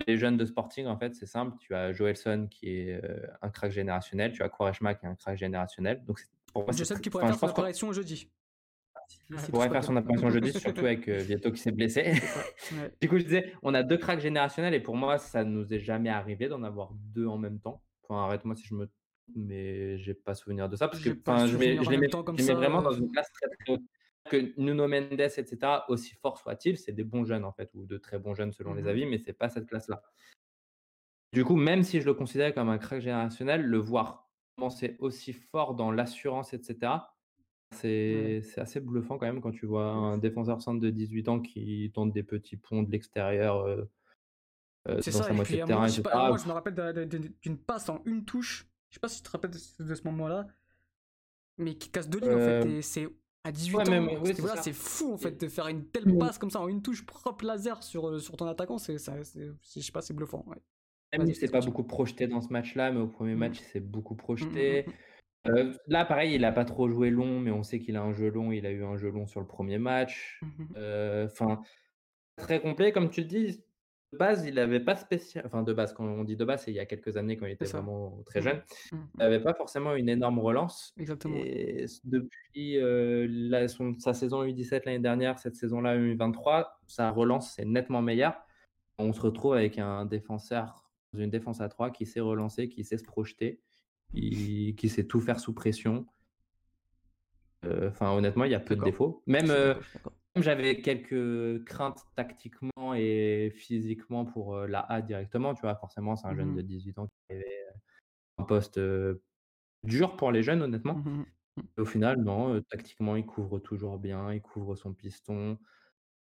S5: Les jeunes de Sporting, en fait, c'est simple. Tu as Joelson qui est euh, un crack générationnel. Tu as Quaresma qui est un crack générationnel. Donc, c'est- pour moi,
S1: Je
S5: c'est
S1: sais
S5: très-
S1: qui pourrait faire
S5: je
S1: son apparition jeudi.
S5: Il pourrait faire son apparition jeudi, surtout avec euh, Vieto qui s'est blessé.
S1: Ouais.
S5: Du coup, je disais, on a deux cracks générationnels et pour moi, ça nous est jamais arrivé d'en avoir deux en même temps. Enfin, arrête-moi si je me mais j'ai pas souvenir de ça parce que je, je les mets, je vraiment dans
S1: euh.
S5: une classe très très haute. Que Nuno Mendes, etc., aussi fort soit-il, c'est des bons jeunes en fait, ou de très bons jeunes selon les
S1: Mhm.
S5: avis, mais c'est pas cette classe-là. Du coup, même si je le considérais comme un crack générationnel, le voir commencer aussi fort dans l'assurance, etc., c'est assez bluffant quand même quand tu vois un défenseur centre de 18 ans qui tente des petits ponts de l'extérieur euh, euh,
S1: C'est ça, et puis
S5: terrain,
S1: moi, je moi, je me rappelle d'une passe en une touche. Je sais pas si tu te rappelles de, ce- moment-là, mais qui casse deux lignes en fait.
S5: Euh,
S1: Et c'est à 18
S5: ouais,
S1: ans,
S5: oui, c'est
S1: fou en fait de faire une telle passe comme ça en une touche propre laser sur, euh, sur ton attaquant. C'est, ça- c'est, c'est- je sais pas, c'est bluffant. Ouais.
S5: Même s'est
S1: c'est
S5: pas beaucoup projeté dans ce match-là, mais au premier
S1: Mm.
S5: match, il s'est beaucoup
S1: Mm, mm,
S5: projeté. Euh, là, pareil, il a pas trop joué long, mais on sait qu'il a un jeu long. Il a eu un jeu long sur le premier match. Euh, Enfin, très complet, comme tu le dis. De base, il n'avait pas spécial. Enfin, de base, quand on dit de base, c'est il y a quelques années quand il était vraiment très
S1: Mhm.
S5: jeune.
S1: Mhm.
S5: Il n'avait pas forcément une énorme relance.
S1: Exactement.
S5: Et depuis euh, la- son- sa saison U17 l'année dernière, cette saison-là U23, sa relance c'est nettement meilleure. On se retrouve avec un défenseur, une défense à 3 qui sait relancer, qui sait se projeter, qui, qui sait tout faire sous pression. Euh, Enfin, honnêtement, il y a peu de défauts. Même, euh, j'avais quelques craintes tactiquement et physiquement pour euh, la A directement. Tu vois, forcément, c'est un jeune
S1: Mhm.
S5: de 18 ans qui avait un poste euh, dur pour les jeunes, honnêtement.
S1: Mhm.
S5: Et Au final, non, tactiquement, il couvre toujours bien, il couvre son piston,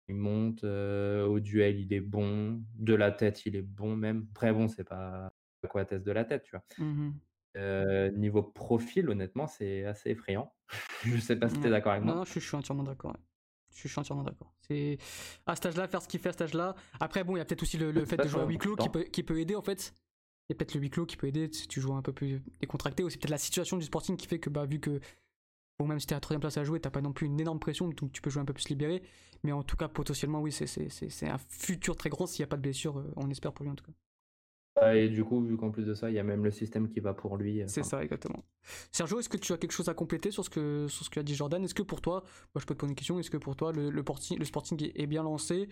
S5: il monte, au duel, il est bon, de la tête, il est bon même. Après bon, c'est pas Coates de la tête, tu vois? Niveau profil, honnêtement, c'est assez effrayant. Je sais pas si tu es d'accord avec moi?
S1: non, je suis, je suis entièrement d'accord. ouais. Je suis, entièrement d'accord. C'est à cet âge-là, faire ce qu'il fait à cet âge-là. Après, bon, il y a peut-être aussi le, fait de jouer à huis clos qui peut, qui peut aider en fait. Il y a peut-être le huis clos qui peut aider si tu joues un peu plus décontracté. Aussi peut-être la situation du Sporting qui fait que, bah, vu que, bon, même si t'es à la troisième place à jouer, t'as pas non plus une énorme pression, donc tu peux jouer un peu plus libéré. Mais en tout cas, potentiellement, oui, c'est- c'est c'est- c'est un futur très grand s'il n'y a pas de blessure. euh, on espère pour lui en tout cas.
S5: Ouais et du coup, vu qu'en plus de ça, il y a même le système qui va pour lui,
S1: C'est
S5: enfin
S1: ça, exactement. Sergio, est-ce que tu as quelque chose à compléter sur ce que, sur ce que a dit Jordan? Est-ce que pour toi, moi je peux te poser une question, est-ce que pour toi le, le, porti- le Sporting est, bien lancé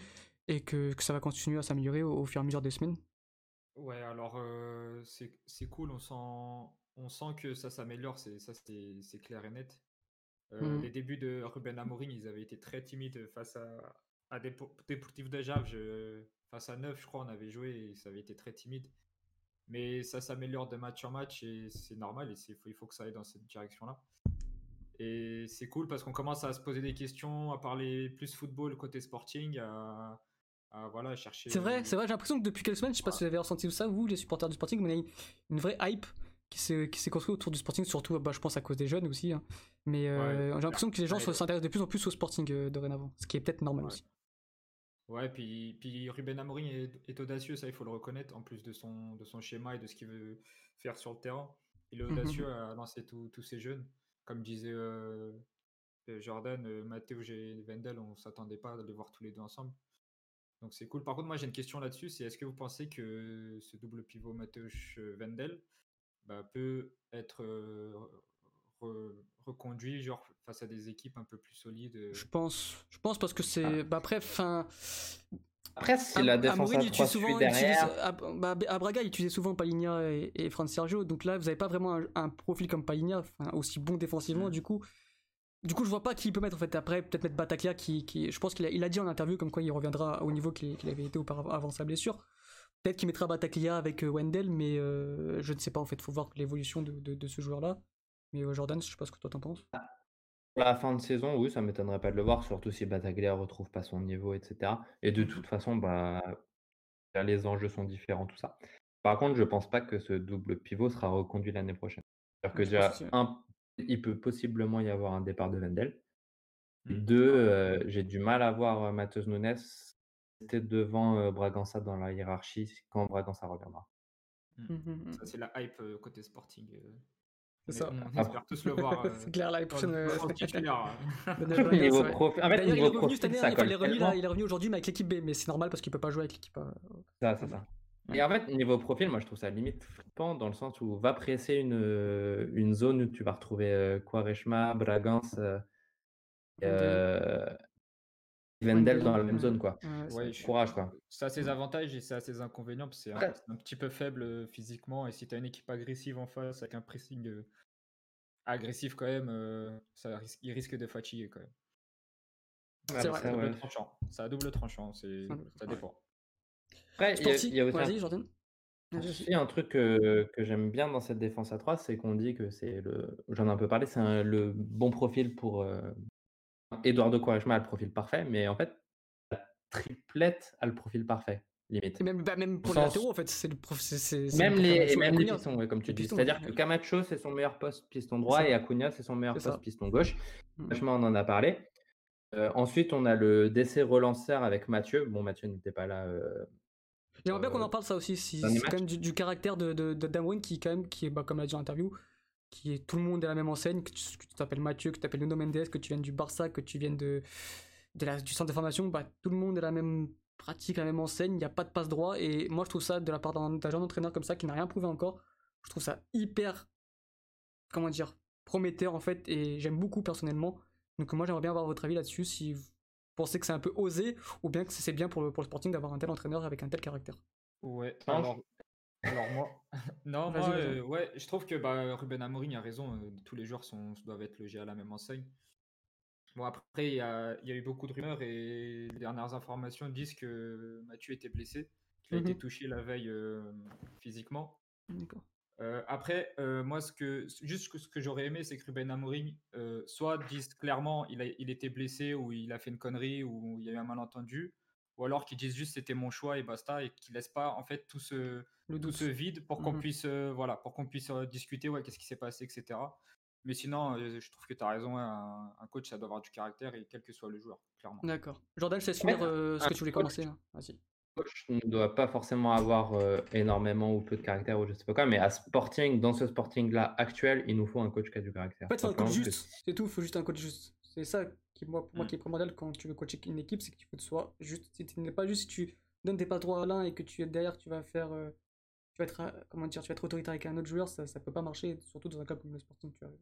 S1: et que, que ça va continuer à s'améliorer au, au fur et à mesure des semaines?
S6: Ouais, alors euh, c'est c'est cool, on sent, on sent que ça s'améliore, c'est ça c'est c'est clair et net. Euh,
S1: Mm.
S6: Les débuts de Ruben Amorim, ils avaient été très timides face à, à Depo- Deportivo de Jave. Je- face à 9, je crois, on avait joué et ça avait été très timide. Mais ça s'améliore de match en match et c'est normal et c'est- il faut que ça aille dans cette direction-là. Et c'est cool parce qu'on commence à se poser des questions, à parler plus football côté sporting, à, à, voilà, chercher.
S1: C'est vrai, c'est vrai, j'ai l'impression que depuis quelques semaines, je sais pas si vous avez ressenti ça, vous, les supporters du Sporting, mais il y a une vraie hype qui s'est qui s'est construite autour du Sporting, surtout, bah, je pense, à cause des jeunes aussi. hein. Mais euh, j'ai l'impression que les gens s'intéressent de plus en plus au Sporting euh, dorénavant, ce qui est peut-être normal
S6: Ouais.
S1: aussi.
S6: Ouais, puis, puis Ruben Amorim est, est audacieux, ça il faut le reconnaître, en plus de son, de son schéma et de ce qu'il veut faire sur le terrain. Il est
S1: Mhm.
S6: audacieux à lancer tous ces jeunes. Comme disait euh, euh, Jordan, euh, Matteo et Wendel, on s'attendait pas à les voir tous les deux ensemble. Donc c'est cool. Par contre, moi j'ai une question là-dessus, c'est est-ce que vous pensez que ce double pivot Mateusz-Wendel bah, peut être euh, re- reconduit genre face à des équipes un peu plus solides euh,
S1: Je pense, je pense parce que c'est. Bah, après, fin.
S5: Après, si la défense à
S1: Amorim, il
S5: 3
S1: utilise
S5: suit
S1: souvent, utilise-
S5: derrière,
S1: à, bah, à Braga, il utilisait souvent Paligna et, et Fran Sergio. Donc là, vous n'avez pas vraiment un, un profil comme Paligna, enfin, aussi bon défensivement.
S6: Mm.
S1: Du coup, du coup, je vois pas qui il peut mettre en fait. Après, peut-être mettre Bataglia, qui, qui, je pense qu'il a, il a dit en interview comme quoi il reviendra au niveau qu'il qu'il avait été auparavant avant sa blessure. Peut-être qu'il mettra Bataglia avec euh, Wendell, mais euh, je ne sais pas en fait. Faut voir l'évolution de, de, de ce joueur-là. Mais euh, Jordan, je sais pas ce que toi t'en penses.
S5: pour la fin de saison, oui, ça m'étonnerait pas de le voir, surtout si Bataglia retrouve pas son niveau, etc. Et de toute façon, bah, les enjeux sont différents, tout ça. Par contre, je pense pas que ce double pivot sera reconduit l'année prochaine. C'est-à-dire que déjà, un, il peut possiblement y avoir un départ de Wendell.
S6: Mm.
S5: Deux, euh, j'ai du mal à voir euh, Matheus Nunes rester devant euh, Bragança dans la hiérarchie quand Bragança reviendra.
S6: Mm. Ça, c'est la hype euh, côté sporting. Euh.
S1: C'est
S6: On-
S1: ça.
S6: On espère tous le voir. euh,
S1: c'est clair, la
S6: dans
S1: prochaine.
S6: le-
S1: euh,
S6: dans le titulaire.
S1: Daniel Braga,
S5: Niveau profil- en fait,
S1: D'ailleurs, il est revenu cette année,
S5: ça
S1: il est revenu, là,
S5: tellement.
S1: il est revenu aujourd'hui, mais avec l'équipe B, mais c'est normal parce qu'il peut pas jouer avec l'équipe. A.
S5: Ça, c'est ça. Et en fait, niveau profil, moi, je trouve ça limite flippant dans le sens où va presser une, euh, une zone où tu vas retrouver euh, Quaresma, Bragance, euh, euh, Wendell dans la même zone, quoi.
S1: Ouais,
S6: je-
S5: Courage, quoi.
S6: Ça a ses avantages et ça a ses inconvénients. parce que C'est un,
S5: Ouais.
S6: un petit peu faible euh, physiquement. Et si tu as une équipe agressive en face avec un pressing euh, agressif, quand même, euh, ça risque, il risque de fatiguer quand même.
S1: C'est vrai.
S6: Ça a double
S5: ouais.
S6: tranchant. Ça a double tranchant. c'est-
S1: Ça double-
S6: Ça
S1: ouais.
S6: dépend.
S5: Après, il y a, y a aussi un-
S1: vas-y, Jordan. Vas-y, vas-y.
S5: aussi un truc que, que j'aime bien dans cette défense à 3, c'est qu'on dit que c'est le. J'en ai un peu parlé, c'est un- le bon profil pour. Eduardo Quaresma a le profil parfait, mais en fait, la triplette a le profil parfait, limite.
S1: Et même, bah, même pour les
S5: sens-
S1: latéraux, en fait, c'est le prof.
S5: Même
S1: le
S5: les, et même les pistons, ouais, comme tu dis. C'est-à-dire que Camacho, c'est son meilleur poste piston droit et Acuna, c'est son meilleur
S1: ça.
S5: poste piston gauche.
S1: Mm.
S5: Franchement, on en a parlé. Euh, ensuite, on a le décès relanceur avec Mathieu. Bon, Mathieu n'était pas là. euh,
S1: J'aimerais bien qu'on
S5: euh,
S1: en parle ça aussi. Si, c'est quand même du, du caractère de, de, qui, quand même, qui est, bah, comme l'a dit en interview, qui est tout le monde est la même enseigne, que tu que tu t'appelles Mathieu, que tu t'appelles Nuno Mendes, que tu viennes du Barça, que tu viennes de, de la, du centre de formation, bah, tout le monde est la même pratique, la même enseigne, il n'y a pas de passe droit. Et moi, je trouve ça, de la part d'un d'un jeune entraîneur comme ça, qui n'a rien prouvé encore, je trouve ça hyper, comment dire, prometteur en fait, et j'aime beaucoup personnellement. Donc moi, j'aimerais bien avoir votre avis là-dessus, si vous pensez que c'est un peu osé, ou bien que c'est bien pour le, pour le Sporting d'avoir un tel entraîneur avec un tel caractère.
S6: Ouais,
S5: Change.
S6: alors, alors moi, non, moi, euh, ouais, je trouve que bah, Ruben Amorim a raison, euh, tous les joueurs sont, doivent être logés à la même enseigne. Bon, après, il y a, il y a eu beaucoup de rumeurs et les dernières informations disent que Mathieu était blessé, qu'il a été
S1: Mhm.
S6: touché la veille euh, physiquement.
S1: D'accord.
S6: Euh, après, moi, ce que, juste ce que j'aurais aimé, c'est que Ruben Amorim soit dise clairement il, a, il était blessé ou il a fait une connerie ou il y a eu un malentendu, ou alors qu'il dise juste c'était mon choix et basta et qu'il laisse pas en fait tout ce,
S1: Le
S6: tout ce vide pour qu'on
S1: Mhm.
S6: puisse euh, voilà pour qu'on puisse euh, discuter ouais qu'est-ce qui s'est passé etc. Mais sinon, euh, je trouve que tu as raison, un, un coach ça doit avoir du caractère et quel que soit le joueur, clairement.
S1: D'accord. Jordan, je te laisse finir euh, ce que tu voulais commencer. là. Vas-y.
S5: coach ne doit pas forcément avoir euh, énormément ou peu de caractère ou je sais pas quoi, mais à Sporting, dans ce Sporting-là actuel, il nous faut un coach qui a du caractère.
S1: En fait, il faut un coach
S5: que
S1: juste. C'est tout, il faut juste un coach juste. C'est ça qui, moi, pour moi,
S6: Mm.
S1: qui est primordial quand tu veux coacher une équipe, c'est que tu faut que tu sois juste. Si tu n'es pas juste, si tu donnes tes pas droits à l'un et que tu es derrière, tu vas faire. euh, tu vas être, euh, comment dire, tu vas être autoritaire avec un autre joueur, ça, ça peut pas marcher, surtout dans un club comme le Sporting, tu raison.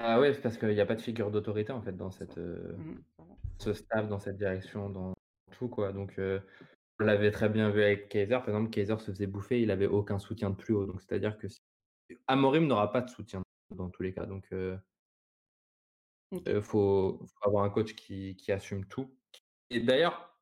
S5: Ah ouais, parce qu'il n'y a pas de figure d'autorité en fait dans cette, euh,
S1: vraiment.
S5: ce staff, dans cette direction, dans tout quoi. Donc euh, on l'avait très bien vu avec Kaiser. Par exemple, Kaiser se faisait bouffer, il avait aucun soutien de plus haut. Donc c'est-à-dire que si Amorim n'aura pas de soutien dans tous les cas. Donc, euh, Euh, faut, faut avoir un coach qui, qui assume tout. Et d'ailleurs,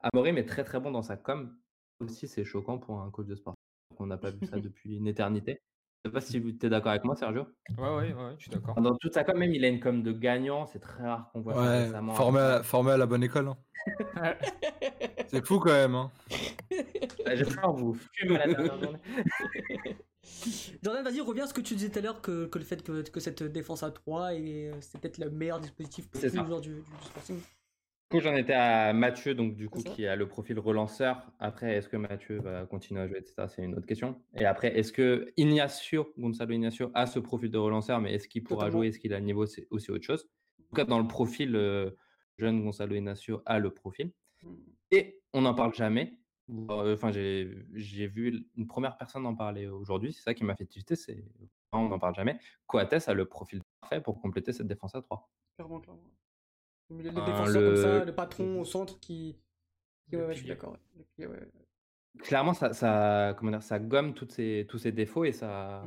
S5: Amorim est très très bon dans sa com. Aussi, c'est choquant pour un coach de sport. On n'a pas vu ça depuis une éternité. Je sais pas si tu es d'accord avec moi, Sergio?
S6: Ouais, ouais, ouais, je suis d'accord.
S5: Dans toute sa com, même, il a une com de gagnant. C'est très rare qu'on voit ça
S4: Ouais, formé à, formé à la bonne école. hein. C'est fou quand même. Hein.
S5: Ah, J'ai peur, vous fumez la dernière journée.
S1: Jordan, vas-y, reviens à ce que tu disais tout à l'heure, que, que le fait que, que cette défense à 3, et, c'est peut-être le meilleur dispositif pour les joueurs du, du, du Sporting.
S5: Du coup, j'en étais à Mathieu, donc du coup, qui a le profil relanceur. Après, est-ce que Mathieu va continuer à jouer, etc. C'est une autre question. Et après, est-ce que Ignacio, Gonzalo Ignacio, a ce profil de relanceur, mais est-ce qu'il pourra
S1: Totalement.
S5: jouer, est-ce qu'il a le niveau, c'est aussi autre chose. En tout cas, dans le profil, euh, jeune Gonzalo Ignacio a le profil. Et on n'en parle jamais. Euh, Enfin, j'ai j'ai vu une première personne en parler aujourd'hui. C'est ça qui m'a fait tilter. C'est on n'en parle jamais. Coates a le profil parfait pour compléter cette défense à 3.
S1: Clairement, clairement. Le,
S5: Ben,
S1: comme ça,
S5: le-
S1: patron au centre qui. qui-
S6: Le
S1: ouais, ouais, je suis d'accord. ouais.
S5: Clairement, ça, ça, comment dire, ça gomme toutes ces, tous ses défauts et ça,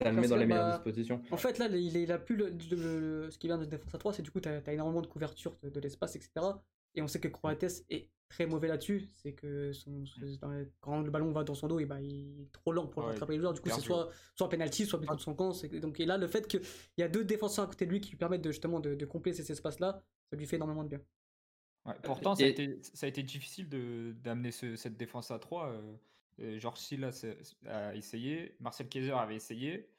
S5: ça le met dans les meilleures
S1: bah,
S5: dispositions.
S1: En fait, là, il, il a plus le, le- le- ce qui vient de défense à 3, c'est du coup, tu as, énormément de couverture de, de l'espace, etc. Et on sait que Croates est très mauvais là-dessus. C'est que son, quand le ballon va dans son dos, et bah, il est trop lent pour
S6: Ouais,
S1: rattraper les joueurs. Du coup, c'est soit, soit penalty, soit but contre son camp. Donc, et là, le fait qu'il y a deux défenseurs à côté de lui qui lui permettent de, justement de, de compléter ces espaces-là, ça lui fait énormément de bien.
S6: Ouais, pourtant, ça a, été, ça a été difficile d'amener ce- cette défense à 3. Euh, Georges Silas a essayé, Marcel Kaiser avait essayé.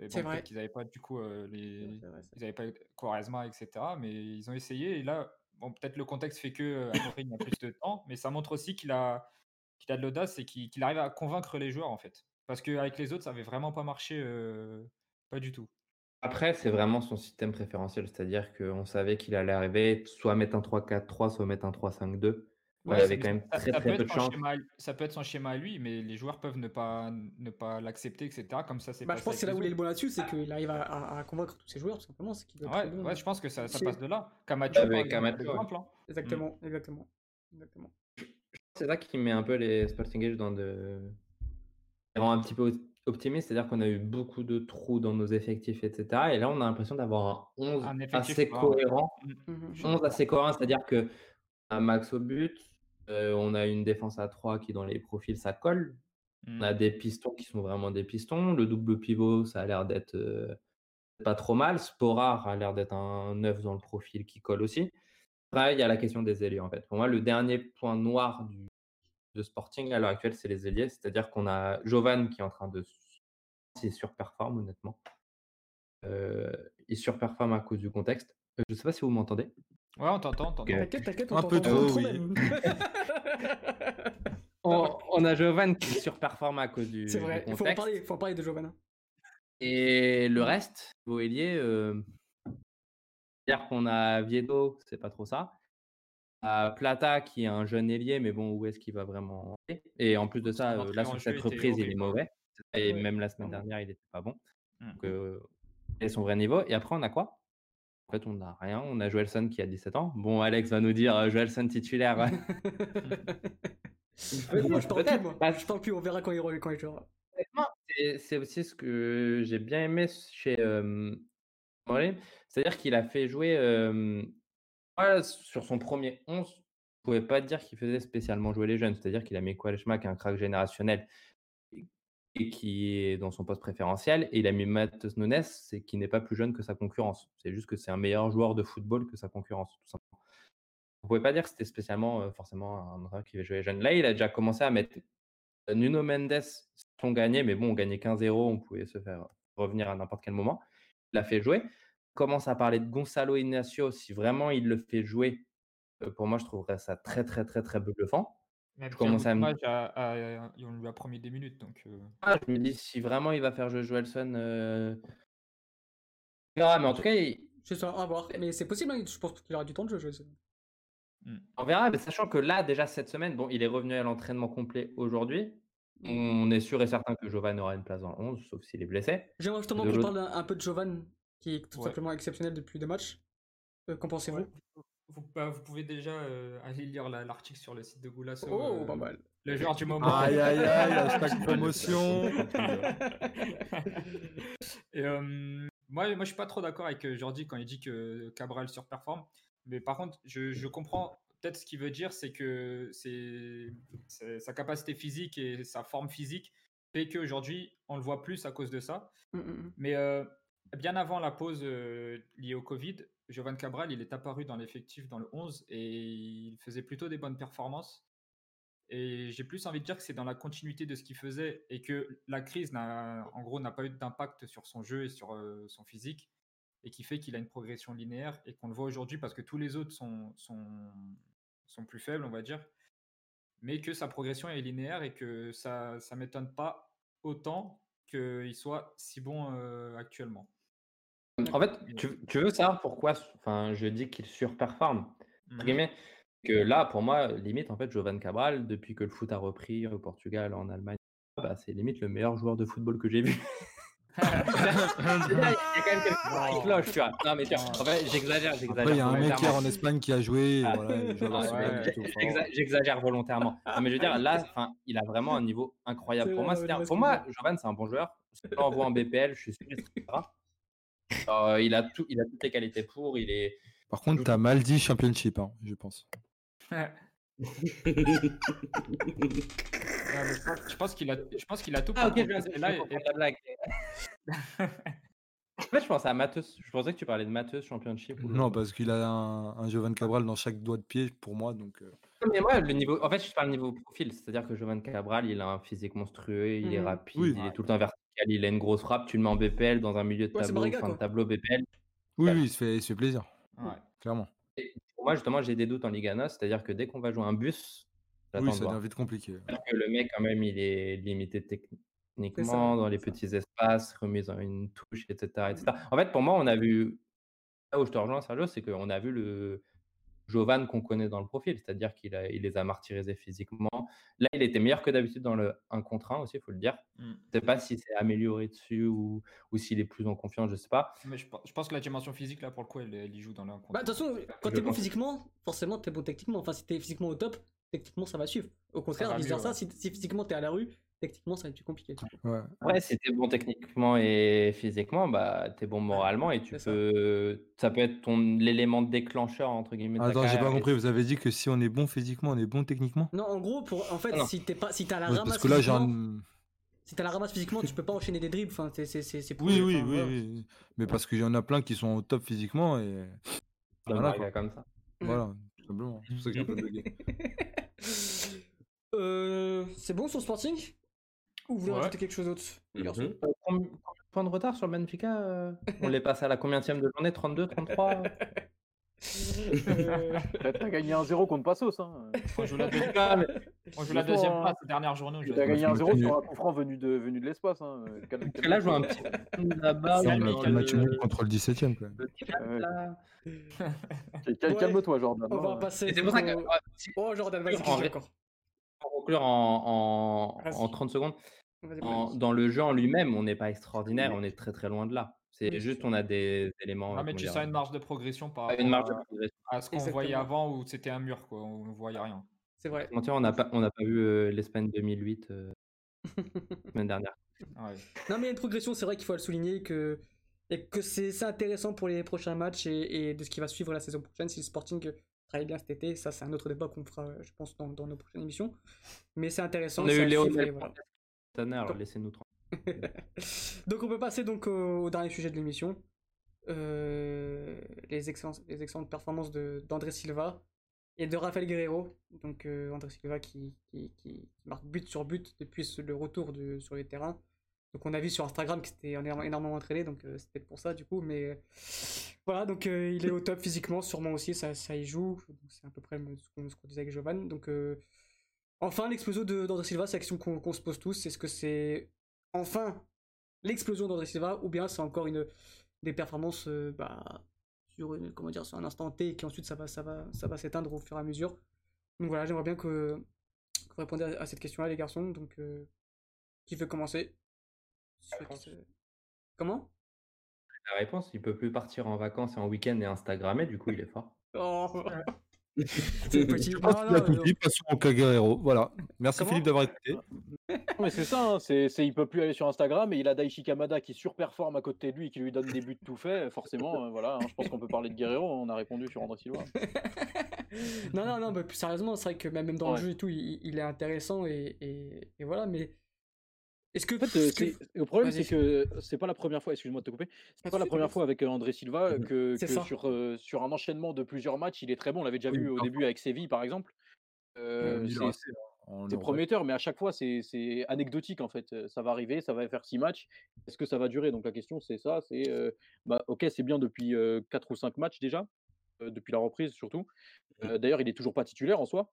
S6: Bon,
S1: C'est vrai.
S6: qu'ils n'avaient pas du coup euh, les,
S1: vrai,
S6: ils n'avaient pas Quaresma, etc. Mais ils ont essayé. Et là, bon, peut-être le contexte fait que euh, Amorim a plus de temps, mais ça montre aussi qu'il a, qu'il de l'audace et qu'il qu'il arrive à convaincre les joueurs en fait. Parce qu'avec les autres, ça avait vraiment pas marché, euh, pas du tout.
S5: Après, c'est vraiment son système préférentiel, c'est-à-dire qu'on savait qu'il allait arriver, soit mettre un 3-4-3, soit mettre un 3-5-2.
S6: Ouais,
S5: avait
S6: ça-
S5: quand même
S6: ça-
S5: très
S6: ça
S5: très peu
S6: être
S5: de
S6: son
S5: chance.
S6: schéma à- ça peut être son schéma à lui, mais les joueurs peuvent ne pas, ne pas l'accepter, etc. Comme ça, c'est
S1: Bah, je pense que c'est là où il est le bon là-dessus, c'est qu'il arrive à, à- à convaincre tous ses joueurs, tout simplement. Qu'il
S6: Ouais,
S1: bon.
S6: ouais, je pense que ça, ça passe de là. Camacho, par exemple, hein.
S1: Exactement, exactement. exactement.
S5: C'est ça qui met un peu les Sporting Age dans de... qui rend un petit peu optimiste, c'est-à-dire qu'on a eu beaucoup de trous dans nos effectifs, etc. Et là, on a l'impression d'avoir un 11
S6: Un effectif
S5: assez
S6: fort, ouais.
S5: cohérent
S1: Mhm.
S5: 11 assez cohérent, c'est-à-dire que un max au but, euh, on a une défense à 3 qui dans les profils ça colle.
S6: Mm.
S5: On a des pistons qui sont vraiment des pistons. Le double pivot, ça a l'air d'être euh, pas trop mal. Sporar a l'air d'être un 9 dans le profil qui colle aussi. Après, il y a la question des ailiers en fait. Pour moi, le dernier point noir du, de Sporting à l'heure actuelle, c'est les ailiers. C'est-à-dire qu'on a Jovan qui est en train de il surperforme honnêtement. Euh, il surperforme à cause du contexte. Je ne sais pas si vous m'entendez.
S6: Ouais, on t'entend, on t'entend.
S1: T'inquiète, t'inquiète, on
S4: Un peu
S1: t'entend
S4: trop,
S1: trop
S4: oui.
S1: même.
S5: On, on a Jovan qui surperforme à cause du,
S1: C'est vrai, il faut en parler, faut en parler de Giovanna.
S5: Et le reste, vos ailiers, euh, c'est-à-dire qu'on a Viedo, c'est pas trop ça. À Plata qui est un jeune ailier, mais bon, où est-ce qu'il va vraiment aller? Et en plus de ça, euh, là sur cette reprise, il est mauvais. Et
S1: Ouais,
S5: même la semaine dernière, il était pas bon.
S6: Mm.
S5: Donc, euh, et son vrai niveau. Et après, on a quoi? Fait, on n'a rien. On a Joelson qui a 17 ans. Bon, Alex va nous dire euh, Joelson titulaire.
S1: moi, je parle plus, moi.
S5: Bah,
S1: Je plus, on verra quand il, quand il jouera.
S5: C'est- aussi ce que j'ai bien aimé chez euh. C'est-à-dire qu'il a fait jouer euh, voilà, sur son premier 11. Je ne pouvais pas dire qu'il faisait spécialement jouer les jeunes. C'est-à-dire qu'il a mis Quaresma, qui est un crack générationnel qui est dans son poste préférentiel. Et il a mis Matheus Nunes, c'est qui n'est pas plus jeune que sa concurrence. C'est juste que c'est un meilleur joueur de football que sa concurrence, tout simplement. Ne pouvez pas dire que c'était spécialement euh, forcément un entraîneur qui va jouer les jeunes. Là, il a déjà commencé à mettre Nuno Mendes, on gagnait, mais bon, on gagnait 15-0, on pouvait se faire revenir à n'importe quel moment. Il l'a fait jouer. Commence à parler de Gonzalo Ignacio. Si vraiment il le fait jouer, euh, pour moi, je trouverais ça très, très, très, très bluffant.
S6: Même
S5: Je commence à me-
S6: on lui a promis des minutes, donc euh,
S5: Ah, je me dis, si vraiment il va faire jouer Joelson, euh... mais en tout cas, il-
S1: C'est ça, à voir. Mais c'est possible, hein, je pense qu'il aura du temps de jeu. je sais.
S5: on verra. Mais sachant que là, déjà cette semaine, bon, il est revenu à l'entraînement complet aujourd'hui. On est sûr et certain que Jovan aura une place dans le 11, sauf s'il est blessé.
S1: J'aimerais justement qu'on parle un, un peu de Jovan, qui est tout
S6: Ouais.
S1: simplement exceptionnel depuis deux matchs. Euh, Qu'en pensez-vous?
S6: Vous, bah, vous pouvez déjà euh, aller lire la- l'article sur le site de Goulasso.
S1: Oh,
S6: euh,
S1: pas mal.
S6: Le joueur du moment.
S4: Aïe aïe aïe, hashtag promotion.
S6: Et, euh, moi, moi, je suis pas trop d'accord avec euh, Jordi quand il dit que Cabral surperforme. Mais par contre, je, je comprends peut-être ce qu'il veut dire, c'est que c'est sa capacité physique et sa forme physique fait qu'aujourd'hui, on le voit plus à cause de ça.
S1: Mm, mm,
S6: Mais euh, bien avant la pause euh, liée au Covid, Jovan Cabral, il est apparu dans l'effectif dans le 11 et il faisait plutôt des bonnes performances. Et j'ai plus envie de dire que c'est dans la continuité de ce qu'il faisait et que la crise, en gros, n'a pas eu d'impact sur son jeu et sur euh, son physique et qui fait qu'il a une progression linéaire et qu'on le voit aujourd'hui parce que tous les autres sont plus faibles, on va dire, mais que sa progression est linéaire et que ça ne m'étonne pas autant qu'il soit si bon euh, actuellement.
S5: En fait, tu, tu veux savoir pourquoi enfin, je dis qu'il surperforme guillemets, que là, pour moi, limite, en fait, Jovan Cabral, depuis que le foot a repris au Portugal, en Allemagne, bah, c'est limite le meilleur joueur de football que j'ai vu. Il y a quand même quelque chose qui cloche, tu vois. Non, mais tu vois, en fait, j'exagère, j'exagère.
S4: Après, il y a un mec hier en Espagne qui a joué.
S5: Ah.
S4: voilà,
S5: J'exagère volontairement. Non, mais je veux dire, là, enfin, il a vraiment un niveau incroyable. Pour moi, pour Jovan, c'est un bon joueur. Si on l'envoie en BPL, je suis sûr qu'il sera. Euh, il, a tout, il a toutes les qualités pour. Il est.
S4: Par contre, t'as mal dit Championship, hein, je pense.
S6: Ouais, mais je pense- je pense qu'il a, je pense qu'il a tout
S5: Ah, ok, je
S6: Là, et-
S5: ta blague. En fait, je pensais à Matheus. Je pensais que tu parlais de Matheus Championship. ou
S4: Non, parce qu'il a un, un Jovan Cabral dans chaque doigt de pied pour moi. Donc, euh,
S5: Mais moi, le niveau. En fait, je parle niveau profil. C'est-à-dire que Jovan Cabral, il a un physique monstrueux, il est
S1: Mhm.
S5: rapide,
S4: Oui.
S5: il est tout le temps il a une grosse frappe. Tu le mets en BPL dans un milieu de
S1: Ouais,
S5: tableau, fin de tableau BPL.
S4: Oui, oui, il se fait, il se fait plaisir,
S6: Ouais.
S4: clairement.
S5: Et pour moi, justement, j'ai des doutes en Liga NOS, c'est-à-dire que dès qu'on va jouer un bus,
S4: Oui, ça devient vite compliqué.
S5: Que le mec, quand même, il est limité techniquement dans les
S1: ça.
S5: petits espaces, remise en une touche, etc., etc. En fait, pour moi, on a vu. Là où je te rejoins, Sergio, c'est qu'on a vu le Jovan qu'on connaît dans le profil, c'est-à-dire qu'il il les a martyrisés physiquement. Là, il était meilleur que d'habitude dans le 1 contre 1 aussi, il faut le dire.
S6: Mm.
S5: Je ne sais pas si c'est amélioré dessus ou, ou s'il est plus en confiance, je ne sais pas.
S6: Mais je, pe- je pense que la dimension physique, là, pour le coup, elle, elle y joue dans l'un contre
S1: Bah, de toute façon, quand
S5: Je
S1: t'es bon physiquement, forcément, t'es bon techniquement. Enfin, si t'es physiquement au top, techniquement, ça va suivre. Au contraire,
S6: ouais.
S1: si, si physiquement t'es à la rue, techniquement, ça va être plus compliqué.
S4: Ouais.
S5: Après, si t'es bon techniquement et physiquement, bah, t'es bon moralement et tu
S1: ça.
S5: peux. Ça. peut être ton l'élément décleur entre guillemets. de ta
S4: Attends, j'ai pas compris. Vous avez dit que si on est bon physiquement, on est bon techniquement?
S1: Non, en gros, pour, en fait,
S5: Ah non.
S1: si t'es pas, si t'as la
S4: Ouais,
S1: ramasse
S4: Parce que là, j'ai
S1: physiquement,
S4: un.
S1: si t'as la ramasse physiquement, tu peux pas enchaîner des dribbles. Enfin, c'est, c'est,
S4: Oui, oui, oui, oui. Mais parce qu'il y en a plein qui sont au top physiquement et. Voilà,
S5: comme ça.
S4: Voilà, tout simplement. C'est pour ça que j'ai un peu bugué.
S1: Euh, c'est bon sur Sporting? Ou vous voulez
S6: Ouais.
S1: rajouter quelque chose d'autre?
S3: Mhm.
S5: Euh, combien combien de points de retard sur le Benfica euh On les passe à la combienième de journée 32, 33
S1: Euh,
S2: T'as gagné un 0 contre Passos. Hein.
S6: On joue la, deuxième-
S5: Ah, mais-
S6: on joue la deuxième
S2: en-
S6: place, dernière journée.
S2: T'as gagné un
S4: me
S2: 0
S4: suis-
S2: sur un coup franc venu de, venu de l'espace. Hein.
S5: Que là, je vois un petit là-bas.
S1: Le
S4: match
S5: le-
S4: nul contre le 17 e.
S2: Calme-toi, Jordan.
S1: On va
S2: hein.
S1: passer.
S5: C'est pour ça que.
S1: Oh, Jordan, vas-y, encore.
S5: Pour conclure en, en 30 secondes,
S1: Vas-y,
S5: en-
S1: vas-y.
S5: dans le jeu en lui-même, on n'est pas extraordinaire, on est très très loin de là. C'est
S1: Oui.
S5: juste, on a des éléments.
S6: Ah,
S5: euh,
S6: mais
S5: comment
S6: tu
S5: dire,
S6: sens une marge de progression par
S5: euh,
S6: rapport
S5: une marge de
S6: à,
S5: progression.
S6: à ce qu'on
S1: Exactement.
S6: voyait avant où c'était un mur, quoi. On ne voyait rien.
S1: C'est vrai.
S5: Mentir, on n'a pas, on n'a pas vu euh, l'Espagne 2008 euh, la semaine dernière.
S6: Ouais.
S1: Non, mais il y a une progression, c'est vrai qu'il faut le souligner que, et que c'est c'est intéressant pour les prochains matchs et, et de ce qui va suivre la saison prochaine. Si le Sporting travaille bien cet été, ça c'est un autre débat qu'on fera, je pense, dans, dans nos prochaines émissions. Mais c'est intéressant.
S5: On a
S1: c'est
S5: eu
S1: à
S5: Léo
S1: suivre et
S5: Del
S1: voilà.
S5: Cette année, alors
S1: Comme-
S5: laissez-nous tranquilles.
S1: Donc on peut passer donc au, au dernier sujet de l'émission. Euh, les, excellentes, les excellentes performances d'André Silva et de Rafael Guerrero. Donc euh, André Silva qui, qui, qui marque but sur but depuis le retour de, sur les terrains. Donc on a vu sur Instagram que c'était énorme- énormément entraîné, donc euh, c'était pour ça du coup. Mais voilà, donc euh, il est au top physiquement, sûrement aussi, ça, ça y joue. C'est à peu près ce qu'on disait avec Jovan. Donc enfin l'explosion de- d'André Silva, c'est la question qu'on se pose tous. Est-ce que c'est enfin l'explosion d'André Silva ou bien c'est encore une des performances euh, bah, sur une, comment dire sur un instant T et qui ensuite ça va ça va ça va s'éteindre au fur et à mesure? Donc voilà j'aimerais bien que, que vous répondiez à, à cette question là les garçons donc euh, qui veut commencer? Qui comment?
S5: La réponse, il peut plus partir en vacances et en week-end et Instagrammer, du coup, il est fort.
S1: Oh. C'est petit.
S4: Je pense
S1: Non,
S4: qu'il a
S1: non,
S4: tout
S1: non.
S4: dit, passons au Kagero. Voilà. Merci
S1: Comment
S4: Philippe d'avoir écouté.
S2: Non, mais c'est ça, hein, c'est, c'est- il peut plus aller sur Instagram et il a Daichi Kamada qui surperforme à côté de lui et qui lui donne des buts tout faits. Forcément, euh, voilà, hein, je pense qu'on peut parler de Guerrero. On a répondu sur André Silva.
S1: non, non, non, mais plus sérieusement, c'est vrai que même même dans
S2: Ouais.
S1: le jeu et tout, il, il est intéressant et, et, et voilà, mais est-ce que.
S2: En fait, euh,
S1: que-
S2: le problème, c'est que c'est pas la première fois, excuse-moi de te couper, c'est
S1: Pas
S2: la première fois avec euh, André Silva euh,
S3: Mhm.
S2: que, sur, euh, sur un enchaînement de plusieurs matchs, il est très bon. On l'avait déjà
S4: Oui,
S2: vu au début avec Séville, par exemple. Euh, c'est-
S4: hein,
S2: prometteur, mais à chaque fois, c'est anecdotique en fait. Euh, Ça va arriver, ça va faire six matchs. Est-ce que ça va durer? Donc la question, c'est ça. C'est euh, bah, ok, c'est bien depuis euh, quatre ou cinq matchs déjà, euh, depuis la reprise surtout. Euh, D'ailleurs, il est toujours pas titulaire en soi.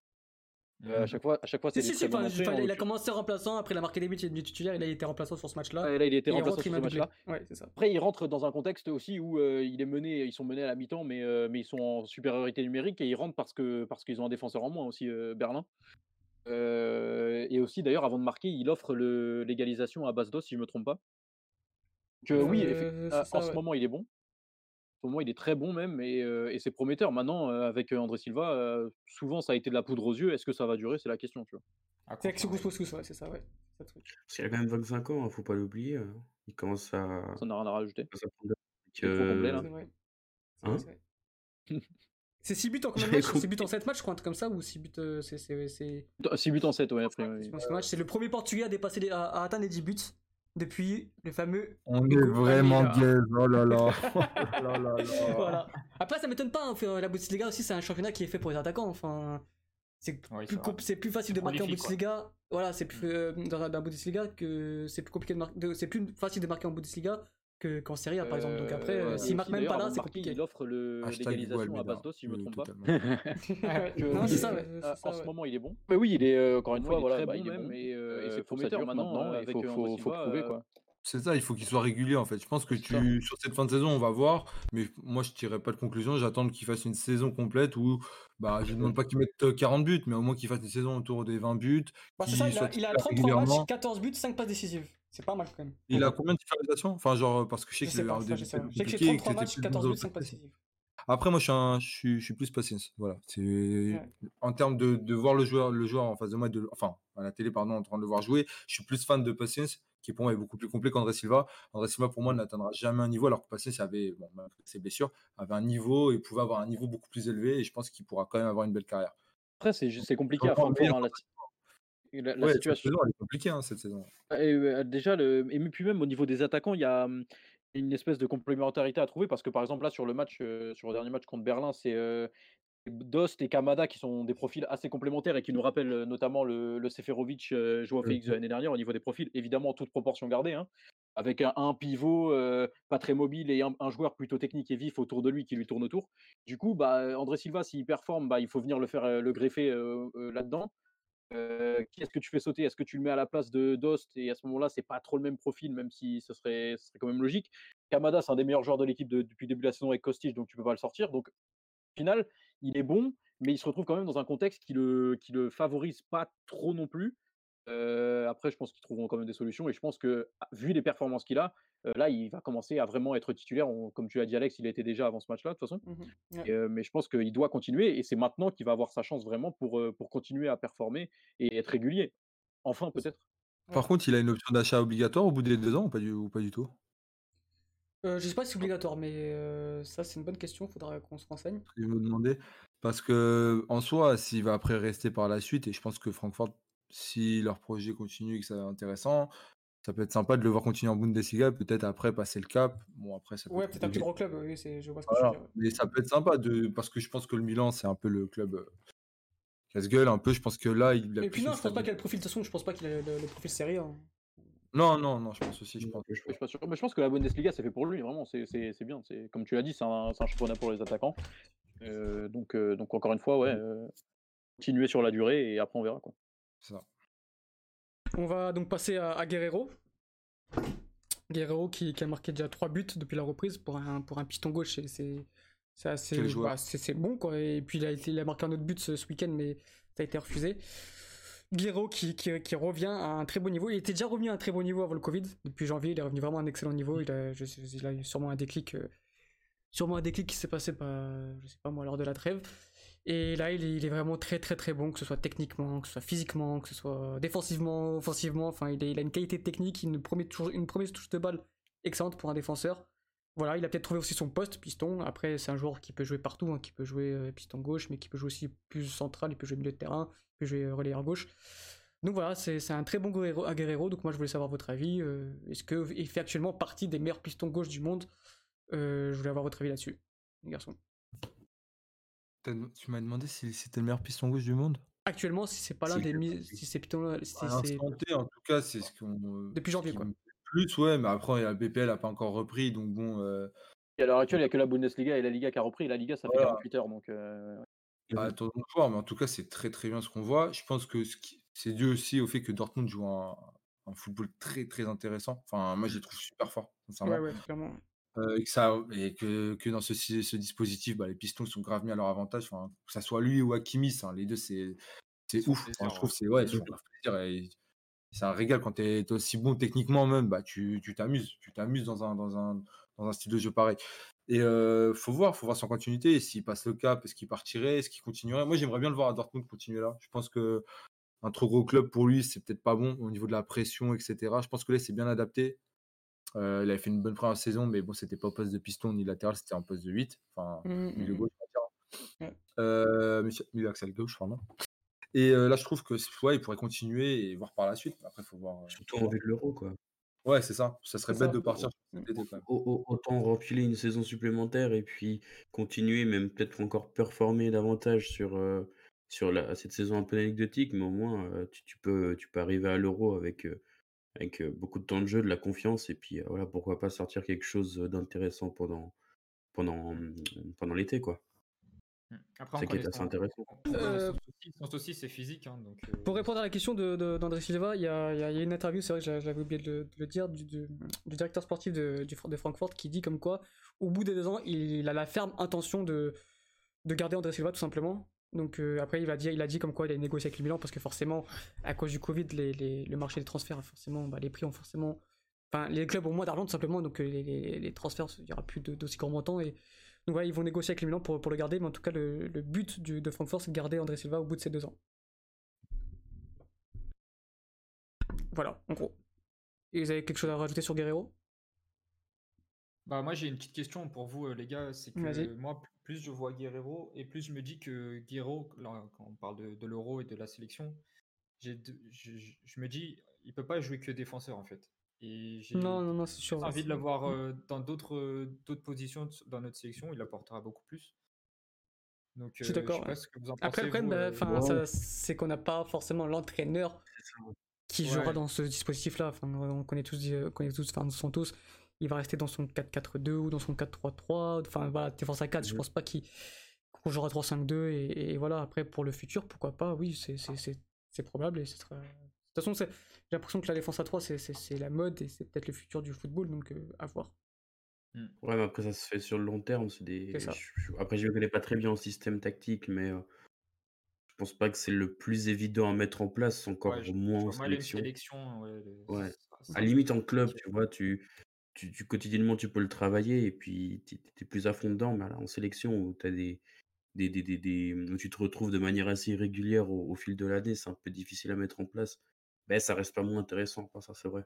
S2: Euh, à chaque fois, à chaque fois, c'est
S1: Si, si, enfin, enfin, il a commencé remplaçant, après il a marqué des buts, il est devenu titulaire, il a été remplaçant sur ce match-là.
S2: Là, il était
S1: et il
S2: remplaçant sur
S1: il
S2: ce match-là.
S1: Ouais.
S2: Après, il rentre dans un contexte aussi où euh, il est mené, ils sont menés à la mi-temps, mais, euh, mais ils sont en supériorité numérique et ils rentrent parce que parce qu'ils ont un défenseur en moins aussi, Berlin. Et aussi, d'ailleurs, avant de marquer, il offre l'égalisation à Basdos, si je me trompe pas. Que oui, à-
S1: ça,
S2: en ce moment, il est bon. Ce moment, il est très bon même et, euh, et c'est prometteur. Maintenant, euh, avec euh, André Silva, euh, souvent ça a été de la poudre aux yeux. Est-ce que ça va durer? C'est la question, tu vois?
S6: À
S1: C'est avec ouais, c'est ça, ouais.
S3: qu'il a quand même 25 ans, hein, faut pas l'oublier. hein. Il commence à,
S2: Ça n'a rien à rajouter. Il là.
S1: C'est vrai. C'est vrai,
S3: Hein?
S1: 6 buts en combien de matchs? 6 buts en 7 matchs, je crois, un truc comme ça, ou 6 buts. euh, c'est-
S2: 6 buts en 7, ouais, après. ouais.
S1: c'est le premier Portugais à dépasser les- à, à atteindre les 10 buts depuis le fameux.
S4: On est vraiment biaise. Oh là là. Oh là là là.
S1: Voilà. Après, ça m'étonne pas. hein, fait, la Bundesliga aussi, c'est un championnat qui est fait pour les attaquants. Enfin, c'est
S6: Oui,
S1: plus, plus facile de marquer en
S6: quoi.
S1: Bundesliga. Voilà, c'est plus euh, dans, la- dans la Bundesliga que c'est plus compliqué de marquer. C'est plus facile de marquer en Bundesliga que qu'en Serie A, par exemple. Donc après,
S2: Euh,
S1: euh, s'il marque même pas là, c'est compliqué.
S2: Il offre le-
S4: Hashtag
S2: l'égalisation à. Bastos, si je me trompe pas.
S1: c'est ça,
S2: euh,
S1: ouais, c'est ça,
S2: en ce
S1: ouais.
S2: moment, il est bon. Mais oui, il est euh, encore une fois,
S5: moi, il est très bon
S2: et,
S5: c'est
S2: c'est
S5: pour ça
S2: prometteur
S5: dure
S2: maintenant.
S5: il faut- prouver,
S2: euh,
S5: quoi.
S4: C'est ça, il faut qu'il soit régulier en fait. Je pense que tu, sur cette fin de saison, on va voir, mais moi je tirerai pas de conclusion. J'attends qu'il fasse une saison complète où, bah, je ne demande pas qu'il mette euh, 40 buts, mais au moins qu'il fasse une saison autour des 20 buts.
S1: Bah, c'est
S4: qu'il
S1: ça, il a, il a
S4: titulaire
S1: 33
S4: régulièrement.
S1: matchs, 14 buts, 5 passes décisives. C'est pas mal quand même.
S4: Il a combien de titularisations Enfin, genre, parce que je sais
S1: Je
S4: que
S1: sais
S4: le
S1: pas,
S4: début,
S1: je sais
S4: c'était
S1: pas.
S4: plus
S1: Je sais que c'est
S4: compliqué et que
S1: 33
S4: c'était
S1: matchs,
S4: plus
S1: 14
S4: dans
S1: buts, 5
S4: l'autre
S1: passes
S4: côté.
S1: décisives.
S4: Après, moi, je suis, un- je suis, je suis plus patience. Voilà. C'est en termes de, de voir le joueur, le joueur en face de moi, de, enfin à la télé, pardon, en train de le voir jouer. Je suis plus fan de Patience, qui pour moi est beaucoup plus complet qu'André Silva. André Silva, pour moi, n'atteindra jamais un niveau, alors que Patience avait, bon, malgré ses blessures, avait un niveau et pouvait avoir un niveau beaucoup plus élevé. Et je pense qu'il pourra quand même avoir une belle carrière.
S2: Après, c'est compliqué à
S4: meilleur
S2: hein, la, la- la
S4: Ouais, cette
S2: situation.
S4: saison, elle est compliquée hein, cette saison.
S2: Et, euh, déjà, le... et puis même au niveau des attaquants, il y a une espèce de complémentarité à trouver parce que par exemple là sur le match, euh, sur le dernier match contre Berlin, c'est euh, Dost et Kamada qui sont des profils assez complémentaires et qui nous rappellent notamment le, le Seferovic, Joao Félix de l'année dernière au niveau des profils, évidemment toute proportion gardée, hein, avec un, un pivot pas très mobile et un, un joueur plutôt technique et vif autour de lui qui lui tourne autour. Du coup, bah, André Silva, s'il performe, bah, il faut venir le faire le greffer là-dedans. Euh, qui est-ce que tu fais sauter? Est-ce que tu le mets à la place de Dost Et à ce moment-là, c'est pas trop le même profil, même si ce serait, quand même logique. Kamada, c'est un des meilleurs joueurs de l'équipe de- depuis le début de la saison avec Kostic, donc tu peux pas le sortir. Donc, au final, il est bon, mais il se retrouve quand même dans un contexte qui le, qui le favorise pas trop non plus. Euh, après, je pense qu'ils trouveront quand même des solutions, et je pense que, ah, vu les performances qu'il a, euh, là, il va commencer à vraiment être titulaire. On- comme tu l'as dit, Alex, il était déjà avant ce match-là, de toute façon.
S1: Ouais.
S2: Et, euh, mais je pense qu'il doit continuer et c'est maintenant qu'il va avoir sa chance vraiment pour, euh, pour continuer à performer et être régulier. Enfin, peut-être.
S4: Par contre, il a une option d'achat obligatoire au bout des deux ans ou pas du, ou pas du tout?
S1: Euh, je sais pas si c'est obligatoire, mais euh, ça, c'est une bonne question. Faudra qu'on se renseigne.
S4: Je me demandais. Parce que, en soi, s'il va après rester par la suite, et je pense que Francfort, si leur projet continue et que c'est intéressant, ça peut être sympa de le voir continuer en Bundesliga, peut-être après passer le cap. Bon, après, ça peut
S1: Ouais,
S4: être
S1: peut-être un plus gros club. Oui, c'est- je vois ce que
S4: Voilà.
S1: tu veux dire.
S4: Mais ça peut être sympa, de... parce que je pense que le Milan, c'est un peu le club euh, casse-gueule, un peu. Je pense que là, il a
S1: Et puis non, je pense pas qu'il a le profil. De toute façon, je pense pas qu'il a le, le profil série. hein.
S4: Non, non, non, je pense aussi. Je pense.
S2: Je suis pas sûr. Mais je pense que la Bundesliga, c'est fait pour lui, vraiment. C'est c'est- c'est bien. C'est- Comme tu l'as dit, c'est un, c'est un championnat pour les attaquants. Euh, donc, euh, donc, encore une fois, ouais, euh, continuer sur la durée et après, on verra. Quoi.
S4: Ça.
S1: On va donc passer à, à Guerrero. Guerrero qui, qui a marqué déjà 3 buts depuis la reprise pour un, pour un piston gauche. c'est- assez bah, c'est bon quoi. Et puis il a, il a marqué un autre but ce, ce week-end, mais ça a été refusé. Guerrero qui, qui, qui revient à un très bon niveau. Il était déjà revenu à un très bon niveau avant le Covid. Depuis janvier, il est revenu vraiment à un excellent niveau. Il a, je il a eu sûrement un déclic euh, sûrement un déclic qui s'est passé, bah, je sais pas moi, lors de la trêve. Et là, il est, vraiment très très très bon, que ce soit techniquement, que ce soit physiquement, que ce soit défensivement, offensivement. Enfin, il, a une qualité technique, une touche, une touche de balle excellente pour un défenseur. Voilà, il a peut-être trouvé aussi son poste, piston. Après, c'est un joueur qui peut jouer partout, hein, qui peut jouer euh, piston gauche, mais qui peut jouer aussi plus central, il peut jouer milieu de terrain, il peut jouer euh, relayeur gauche. Donc voilà, c'est un très bon Guerrero, donc moi je voulais savoir votre avis. euh, Est-ce qu'il fait actuellement partie des meilleurs pistons gauche du monde? Euh, Je voulais avoir votre avis là-dessus, les garçons.
S4: T'as- Tu m'as demandé si c'était le meilleur piston gauche du monde?
S1: Actuellement, si c'est pas l'un des mis- si c'est plutôt si
S4: À
S1: c'est
S4: l'instant T, en tout cas, c'est ce qu'on.
S1: Depuis
S4: ce
S1: janvier,
S4: qui
S1: quoi.
S4: me plaît Plus, ouais, mais après, la BPL n'a pas encore repris, donc bon. euh,
S2: Et à l'heure actuelle, il n'y a que la Bundesliga et la Liga qui a repris. Et la Liga, ça fait
S4: Voilà.
S2: 48 heures. Donc, euh,
S3: Mhm.
S4: Attendons de voir, mais en tout cas, c'est très très bien ce qu'on voit. Je pense que ce qui- c'est dû aussi au fait que Dortmund joue un, un football très très intéressant. Enfin, moi, je les trouve super forts, sincèrement.
S1: Ouais, ouais, clairement.
S4: Euh, et que, ça, et que, que dans ce, dispositif, bah, les pistons sont grave mis à leur avantage. Enfin, que ça soit lui ou Hakimi, ça, les deux, c'est ouf.
S6: plaisir,
S4: Enfin, je trouve c'est ouais, C'est un régal quand tu es, aussi bon techniquement même, bah, tu t'amuses. Tu t'amuses dans un, dans, un, dans un style de jeu pareil. Et euh, faut voir, faut voir son continuité. S'il passe le cap, est-ce qu'il partirait, est-ce qu'il continuerait Moi, j'aimerais bien le voir à Dortmund continuer là. Je pense que un trop gros club pour lui, c'est peut-être pas bon au niveau de la pression, etc. Je pense que là, c'est bien adapté. Euh, il avait fait une bonne première saison, mais bon, c'était pas au poste de piston ni latéral, c'était en poste de 8. Enfin,
S1: Mm,
S4: milieu
S1: mm,
S4: gauche. Euh, milieu- milieu axial gauche, pardon. Et euh, là, je trouve que ouais, il pourrait continuer et voir par la suite. Après, il faut voir.
S3: Surtout avec l'euro, quoi.
S4: Ouais, c'est ça. Ça serait bête
S1: ça.
S4: de partir
S3: Autant repiler une saison supplémentaire et puis continuer, même peut-être encore performer davantage sur, euh, sur la, cette saison un peu anecdotique, mais au moins euh, tu, tu peux, tu peux arriver à l'euro avec, euh, avec euh, beaucoup de temps de jeu, de la confiance, et puis euh, voilà, pourquoi pas sortir quelque chose d'intéressant pendant, pendant, pendant l'été, quoi.
S6: Après,
S3: C'est qui est assez intéressant.
S1: Euh,
S6: son souci- son souci, c'est physique. hein, donc, euh,
S1: Pour répondre à la question de, de- d'André Silva, il y a, il y a- il y a une interview, c'est vrai que j'a- j'avais oublié de le, de le dire, du, du- du directeur sportif de, de Francfort qui dit comme quoi, au bout des deux ans, il a la ferme intention de, de garder André Silva tout simplement. Donc euh, après, il a, dit, il a dit comme quoi il a négocié avec le Milan parce que forcément, à cause du Covid, les, les- le marché des transferts, forcément, bah, les prix ont forcément. Enfin, les clubs ont moins d'argent tout simplement, donc euh, les, transferts, il n'y aura plus d'aussi grands montants. Et, donc voilà, ils vont négocier avec le Milan pour, pour le garder, mais en tout cas, le, le but du- de Francfort, c'est de garder André Silva au bout de ces deux ans. Voilà, en gros. Et vous avez quelque chose à rajouter sur Guerrero?
S6: Bah moi j'ai une petite question pour vous euh, les gars, c'est que moi plus je vois Guerrero et plus je me dis que Guerrero, là, quand on parle de, de l'Euro et de la sélection, j'ai je, je- je me dis il peut pas jouer que défenseur en fait. Et j'ai
S1: Non, non, non, c'est sûr.
S6: envie de l'avoir euh, dans d'autres euh, d'autres positions dans notre sélection, il apportera beaucoup plus. Donc
S1: Je suis
S6: euh,
S1: d'accord,
S6: sais
S1: ouais.
S6: pas ce que vous en
S1: Après, problème,
S6: vous,
S1: bah,
S6: euh,
S1: ça, c'est qu'on n'a pas forcément l'entraîneur qui jouera
S6: Ouais.
S1: dans ce dispositif-là. Enfin, on connaît tous, connaît tous, enfin, sont tous. Il va rester dans son 4-4-2 ou dans son 4-3-3. Enfin, voilà, défense à 4, je
S3: Mhm.
S1: pense pas qu'il qu'on jouera 3-5-2. Et, et voilà, après, pour le futur, pourquoi pas, oui, c'est- c'est c'est- c'est probable. Et ce sera... De toute façon, j'ai l'impression que la défense à 3, c'est- c'est c'est la mode et c'est peut-être le futur du football, donc euh, à voir.
S3: Ouais, mais après, ça se fait sur le long terme. Des... Je- je- Après, je ne connais pas très bien en système tactique, mais euh, je pense pas que c'est le plus évident à mettre en place, encore
S6: ouais, je-
S3: moins
S6: je
S3: en sélection.
S6: sélection. Ouais, le-
S3: Ouais. À limite en club, tu vois, tu, tu, tu- quotidiennement tu peux le travailler et puis tu es plus à fond dedans. Mais là, en sélection où, t'as des, des, des, des, des- où tu te retrouves de manière assez irrégulière au, au fil de l'année, c'est un peu difficile à mettre en place. Ben, ça reste pas moins intéressant, quoi, ça c'est vrai.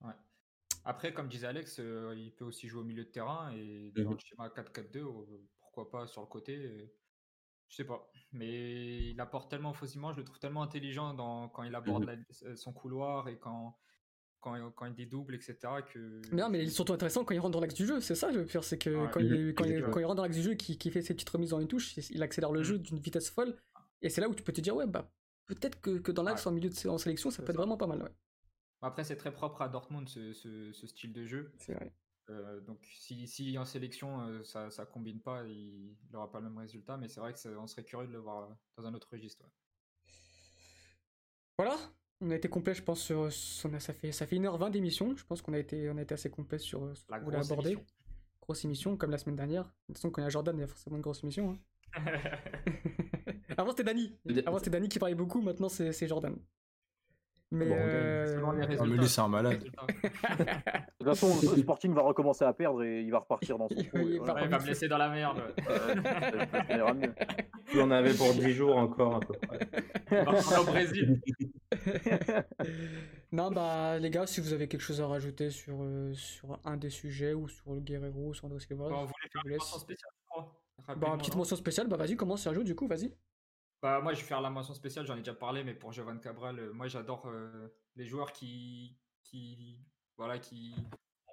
S6: Ouais. Après, comme disait Alex, euh, il peut aussi jouer au milieu de terrain et dans
S3: Mhm.
S6: le schéma 4-4-2, euh, pourquoi pas sur le côté. euh, je sais pas. Mais il apporte tellement facilement, je le trouve tellement intelligent dans, quand il aborde la- euh, son couloir et quand, quand, quand il dédouble, etc. Que,
S1: Mais non, mais il est surtout intéressant quand il rentre dans l'axe du jeu, c'est ça le pire, c'est que
S6: Ouais.
S1: quand, il, quand, il,
S3: exactement.
S1: quand il rentre dans l'axe du jeu, qui, qui fait ses petites remises dans une touche, il accélère le jeu d'une vitesse folle, et c'est là où tu peux te dire, ouais, bah peut-être que, que dans l'axe
S6: Ouais.
S1: en milieu de en sélection, ça peut être
S6: ça.
S1: vraiment pas mal, ouais.
S6: Après, c'est très propre à Dortmund ce, ce- ce style de jeu.
S1: C'est vrai.
S6: Euh, donc, si, si en sélection euh, ça, ça combine pas, il n'aura pas le même résultat. Mais c'est vrai que ça- on serait curieux de le voir euh, dans un autre registre. ouais.
S1: Voilà, on a été complet, je pense, sur, sur- on a- ça, fait, ça fait 1h20 d'émission, je pense qu'on a été, on a été assez complet sur euh, ce qu'on voulait aborder.
S6: émission.
S1: Grosse émission, comme la semaine dernière. De toute façon, quand il y a Jordan, il y a forcément une grosse émission. hein. Avant c'était Dani.
S3: De-
S1: Avant c'était Dani qui parlait beaucoup, maintenant c'est Jordan. Mais
S6: Bon,
S1: euh,
S6: selon les
S4: Ah, mais
S6: résultats.
S4: lui, c'est un malade.
S2: De toute façon, le Sporting va recommencer à perdre et il va repartir dans son trou.
S1: Il
S2: voilà.
S6: Il va me laisser dans la merde.
S2: Euh.
S5: Tu en avais pour 10 jours encore à peu près.
S6: Il au Brésil.
S1: non, bah les gars, si vous avez quelque chose à rajouter sur, euh, sur un des sujets ou sur le Guerrero ou sur André Silva,
S6: Bon, faire
S1: vous
S6: une
S1: laisse.
S6: mention spéciale, je crois.
S1: Bah,
S6: Rapidement,
S1: petite mention spéciale, bah vas-y, commence Sergio, du coup, vas-y.
S6: Bah, moi, je vais faire la mention spéciale, j'en ai déjà parlé, mais pour Jovan Cabral, euh, moi, j'adore euh, les joueurs qui, qui, voilà, qui,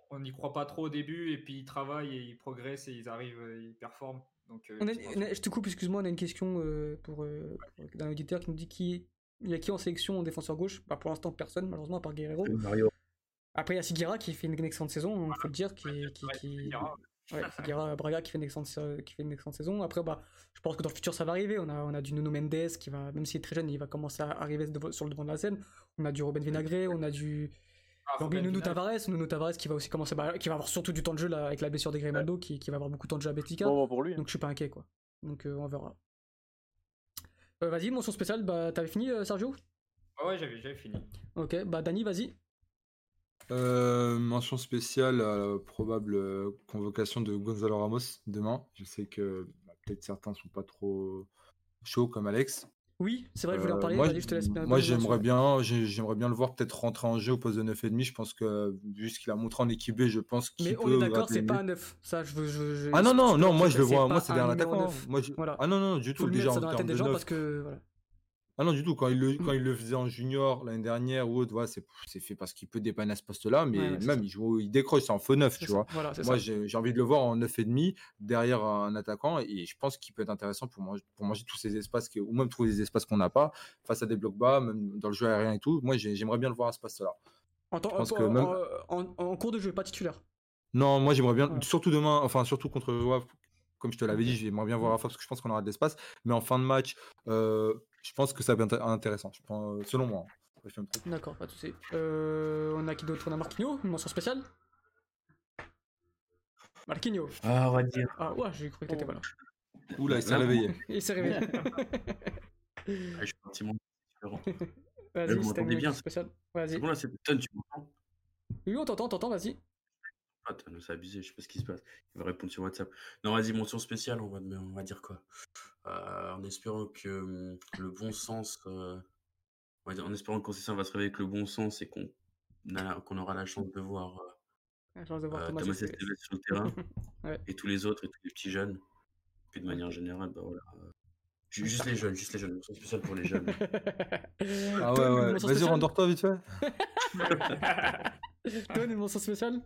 S6: on n'y croit pas trop au début, et puis ils travaillent et ils progressent et ils arrivent, euh, ils performent. Donc, euh,
S1: On a-
S6: petite
S1: on a- je te coupe, excuse-moi, on a une question euh, pour, euh, pour un auditeur qui nous dit qui il y a qui en sélection en défenseur gauche? Bah, Pour l'instant, personne, malheureusement, à part Guerrero.
S3: Mario.
S1: Après, il y a Siguera qui fait une excellente saison, il faut le dire, qui, qui,
S6: Ouais,
S1: qui- Ouais, Figueira Braga qui fait une excellente, qui fait une excellente saison. Après, bah, je pense que dans le futur, ça va arriver. On a, on a du Nuno Mendes qui va, même s'il est très jeune, il va commencer à arriver sur le devant de la scène. On a du Robin Vinagre, on a du.
S6: Ah,
S1: Nuno
S6: Vinagre.
S1: Tavares, Nuno Tavares qui va aussi commencer, bah, qui va avoir surtout du temps de jeu là, avec la blessure de Grimaldo, qui, qui va avoir beaucoup de temps de jeu à Benfica.
S2: Bon, bon, pour lui. hein.
S1: Donc je suis pas inquiet quoi. Donc euh, on verra. Euh, vas-y, mention spéciale, bah t'avais fini euh, Sergio?
S6: Ouais, ouais, j'avais j'avais fini.
S1: Ok, bah Dani, vas-y.
S4: Euh, mention spéciale à la probable euh, convocation de Gonzalo Ramos demain. Je sais que bah, peut-être certains sont pas trop chauds comme Alex.
S1: Oui, c'est vrai, je voulais en
S4: Euh,
S1: parler.
S4: moi,
S1: Vas-y, je te laisse.
S4: moi, j'aimerais bien, j'ai- j'aimerais bien le voir peut-être rentrer en jeu au poste de 9,5. Je pense que vu ce qu'il a montré en équipe B, je pense qu'il
S1: Mais
S4: peut
S1: on est d'accord, c'est pas un neuf. Ça, je veux. je- je-
S4: Ah non non non, moi je le vois, moi c'est derrière l'attaquant.
S1: neuf.
S4: Moi, je-
S1: Voilà.
S4: Ah non non du tout
S1: le
S4: déjà en termes
S1: des
S4: de
S1: gens
S4: neuf.
S1: parce que. Voilà.
S4: Ah non, du tout. Quand il le,
S1: Mm.
S4: quand il le faisait en junior l'année dernière ou autre, voilà, c'est c'est fait parce qu'il peut dépanner à ce poste-là, mais
S1: Ouais, ouais, c'est
S4: même il, joue, il décroche, c'est en faux neuf, tu
S1: ça.
S4: vois.
S1: Voilà,
S4: Moi, j'ai j'ai envie de le voir en 9,5 derrière un attaquant et je pense qu'il peut être intéressant pour manger, pour manger tous ces espaces que- ou même trouver des espaces qu'on n'a pas face à des blocs bas, même dans le jeu aérien et tout. Moi, j'ai- j'aimerais bien le voir à ce poste-là.
S1: En, temps- en-
S4: que même-
S1: en- en- en cours de jeu, pas titulaire.
S4: Non, moi, j'aimerais bien, surtout demain, enfin, surtout contre comme je te l'avais dit, j'aimerais bien voir Rafa parce que je pense qu'on aura de l'espace, mais en fin de match, euh, je pense que ça va être inté- intéressant, je pense, selon moi. hein.
S1: D'accord, pas de soucis. Euh, on a qui d'autre? On a Marquinhos, une mention spéciale? Marquinhos.
S3: Ah, on va dire.
S1: Ah ouais, j'ai cru que t'étais pas là.
S4: Oula, il s'est
S3: Là,
S4: réveillé.
S1: Il s'est réveillé.
S3: Ah, je suis parti mon différent.
S1: Vas-y,
S3: vous
S1: si t'as une
S3: m'entendez bien. C'est
S1: Vas-y.
S3: bon là, c'est Ton, tu m'entends?
S1: Oui, on t'entend, on t'entend, vas-y.
S3: Ah, c'est abusé, je sais pas ce qui se passe. Il va répondre sur WhatsApp. Non, vas-y, mention spéciale, on va, on va dire quoi? Euh, En espérant que le bon sens. euh, on va dire, en espérant que Concession va se réveiller avec le bon sens et qu'on qu'on aura la chance de voir euh,
S1: La chance de voir
S3: euh,
S1: Thomas
S3: Thomas sur le terrain
S1: Ouais.
S3: et tous les autres et tous les petits jeunes. Puis de manière générale, bah voilà. ju- juste les jeunes, juste les jeunes, mention spéciale pour les jeunes.
S4: Ah ouais, ouais. Vas-y, rendors-toi vite fait.
S1: Ton, une mention spéciale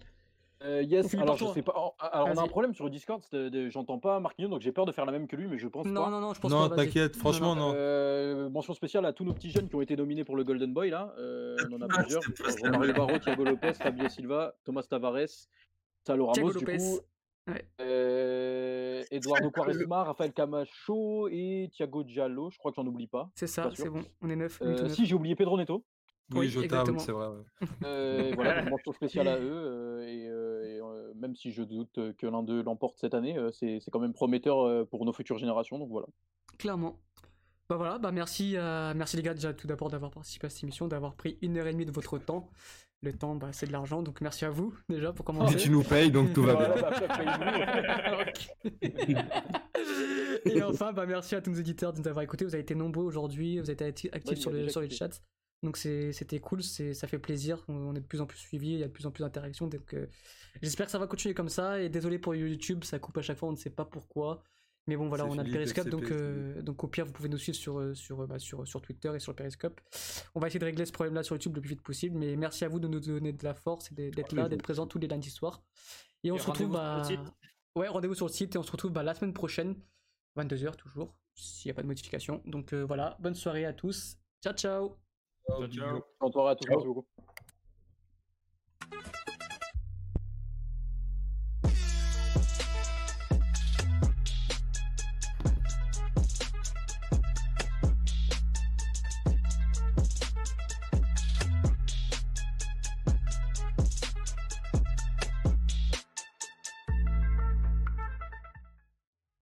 S2: Euh, yes,
S1: finit
S2: alors
S1: par
S2: je
S1: toi.
S2: sais pas. oh, Alors on a un problème sur le Discord, j'entends pas Marquinhos, donc j'ai peur de faire la même que lui, mais je pense
S1: Non,
S2: pas.
S1: non, non, je pense
S4: Non,
S1: pas.
S4: t'inquiète, franchement, non.
S2: Euh, mention spéciale à tous nos petits jeunes qui ont été nominés pour le Golden Boy là. Euh, on en a
S3: Ah,
S2: plusieurs.
S3: ça.
S2: Romario Barro, Thiago Lopez, Fabio Silva, Thomas Tavares, Salo
S1: Thiago
S2: Ramos du
S1: Lopez.
S2: coup.
S1: Ouais.
S2: Euh, Eduardo Quaresma, Rafael Camacho et Thiago Giallo. Je crois que j'en oublie pas.
S1: C'est ça, c'est bon. On est neuf.
S2: Euh, si j'ai oublié Pedro Neto.
S4: Oui,
S1: oui,
S4: c'est vrai. ouais.
S2: Euh, voilà, donc mention spéciale à eux. euh, et euh, et, euh, même si je doute que l'un d'eux l'emporte cette année, euh, c'est c'est quand même prometteur euh, pour nos futures générations. Donc voilà.
S1: Clairement. Bah voilà, bah merci, euh, merci les gars déjà tout d'abord d'avoir participé à cette émission, d'avoir pris une heure et demie de votre temps. Le temps, bah, c'est de l'argent, donc merci à vous déjà pour
S4: Et
S1: commencer.
S4: tu nous payes, donc tout va
S2: Voilà,
S4: bien.
S2: bah, après, paye-nous.
S1: Et enfin, bah, merci à tous nos éditeurs de nous avoir écoutés. Vous avez été nombreux aujourd'hui, vous avez été acti- actifs
S2: Ouais, il
S1: sur,
S2: a
S1: le,
S2: déjà
S1: sur les
S2: écouté.
S1: chats. Donc c'était cool, ça fait plaisir. On, est de plus en plus suivis, il y a de plus en plus d'interactions. Donc euh, j'espère que ça va continuer comme ça. Et désolé pour YouTube, ça coupe à chaque fois, on ne sait pas pourquoi. Mais bon, voilà, on a le Periscope, donc, euh, donc au pire, vous pouvez nous suivre sur, euh, sur, bah, sur, sur Twitter et sur le Periscope. On va essayer de régler ce problème-là sur YouTube le plus vite possible. Mais merci à vous de nous donner de la force et d'être là, d'être présent tous les lundis soirs. Et on
S6: Et
S1: se retrouve
S6: rendez-vous sur le
S1: bah,
S6: site.
S1: Ouais, rendez-vous sur le site et on se retrouve bah, la semaine prochaine, 22h toujours, s'il n'y a pas de modification. Donc euh, voilà, bonne soirée à tous. Ciao, ciao
S6: Ciao, ciao.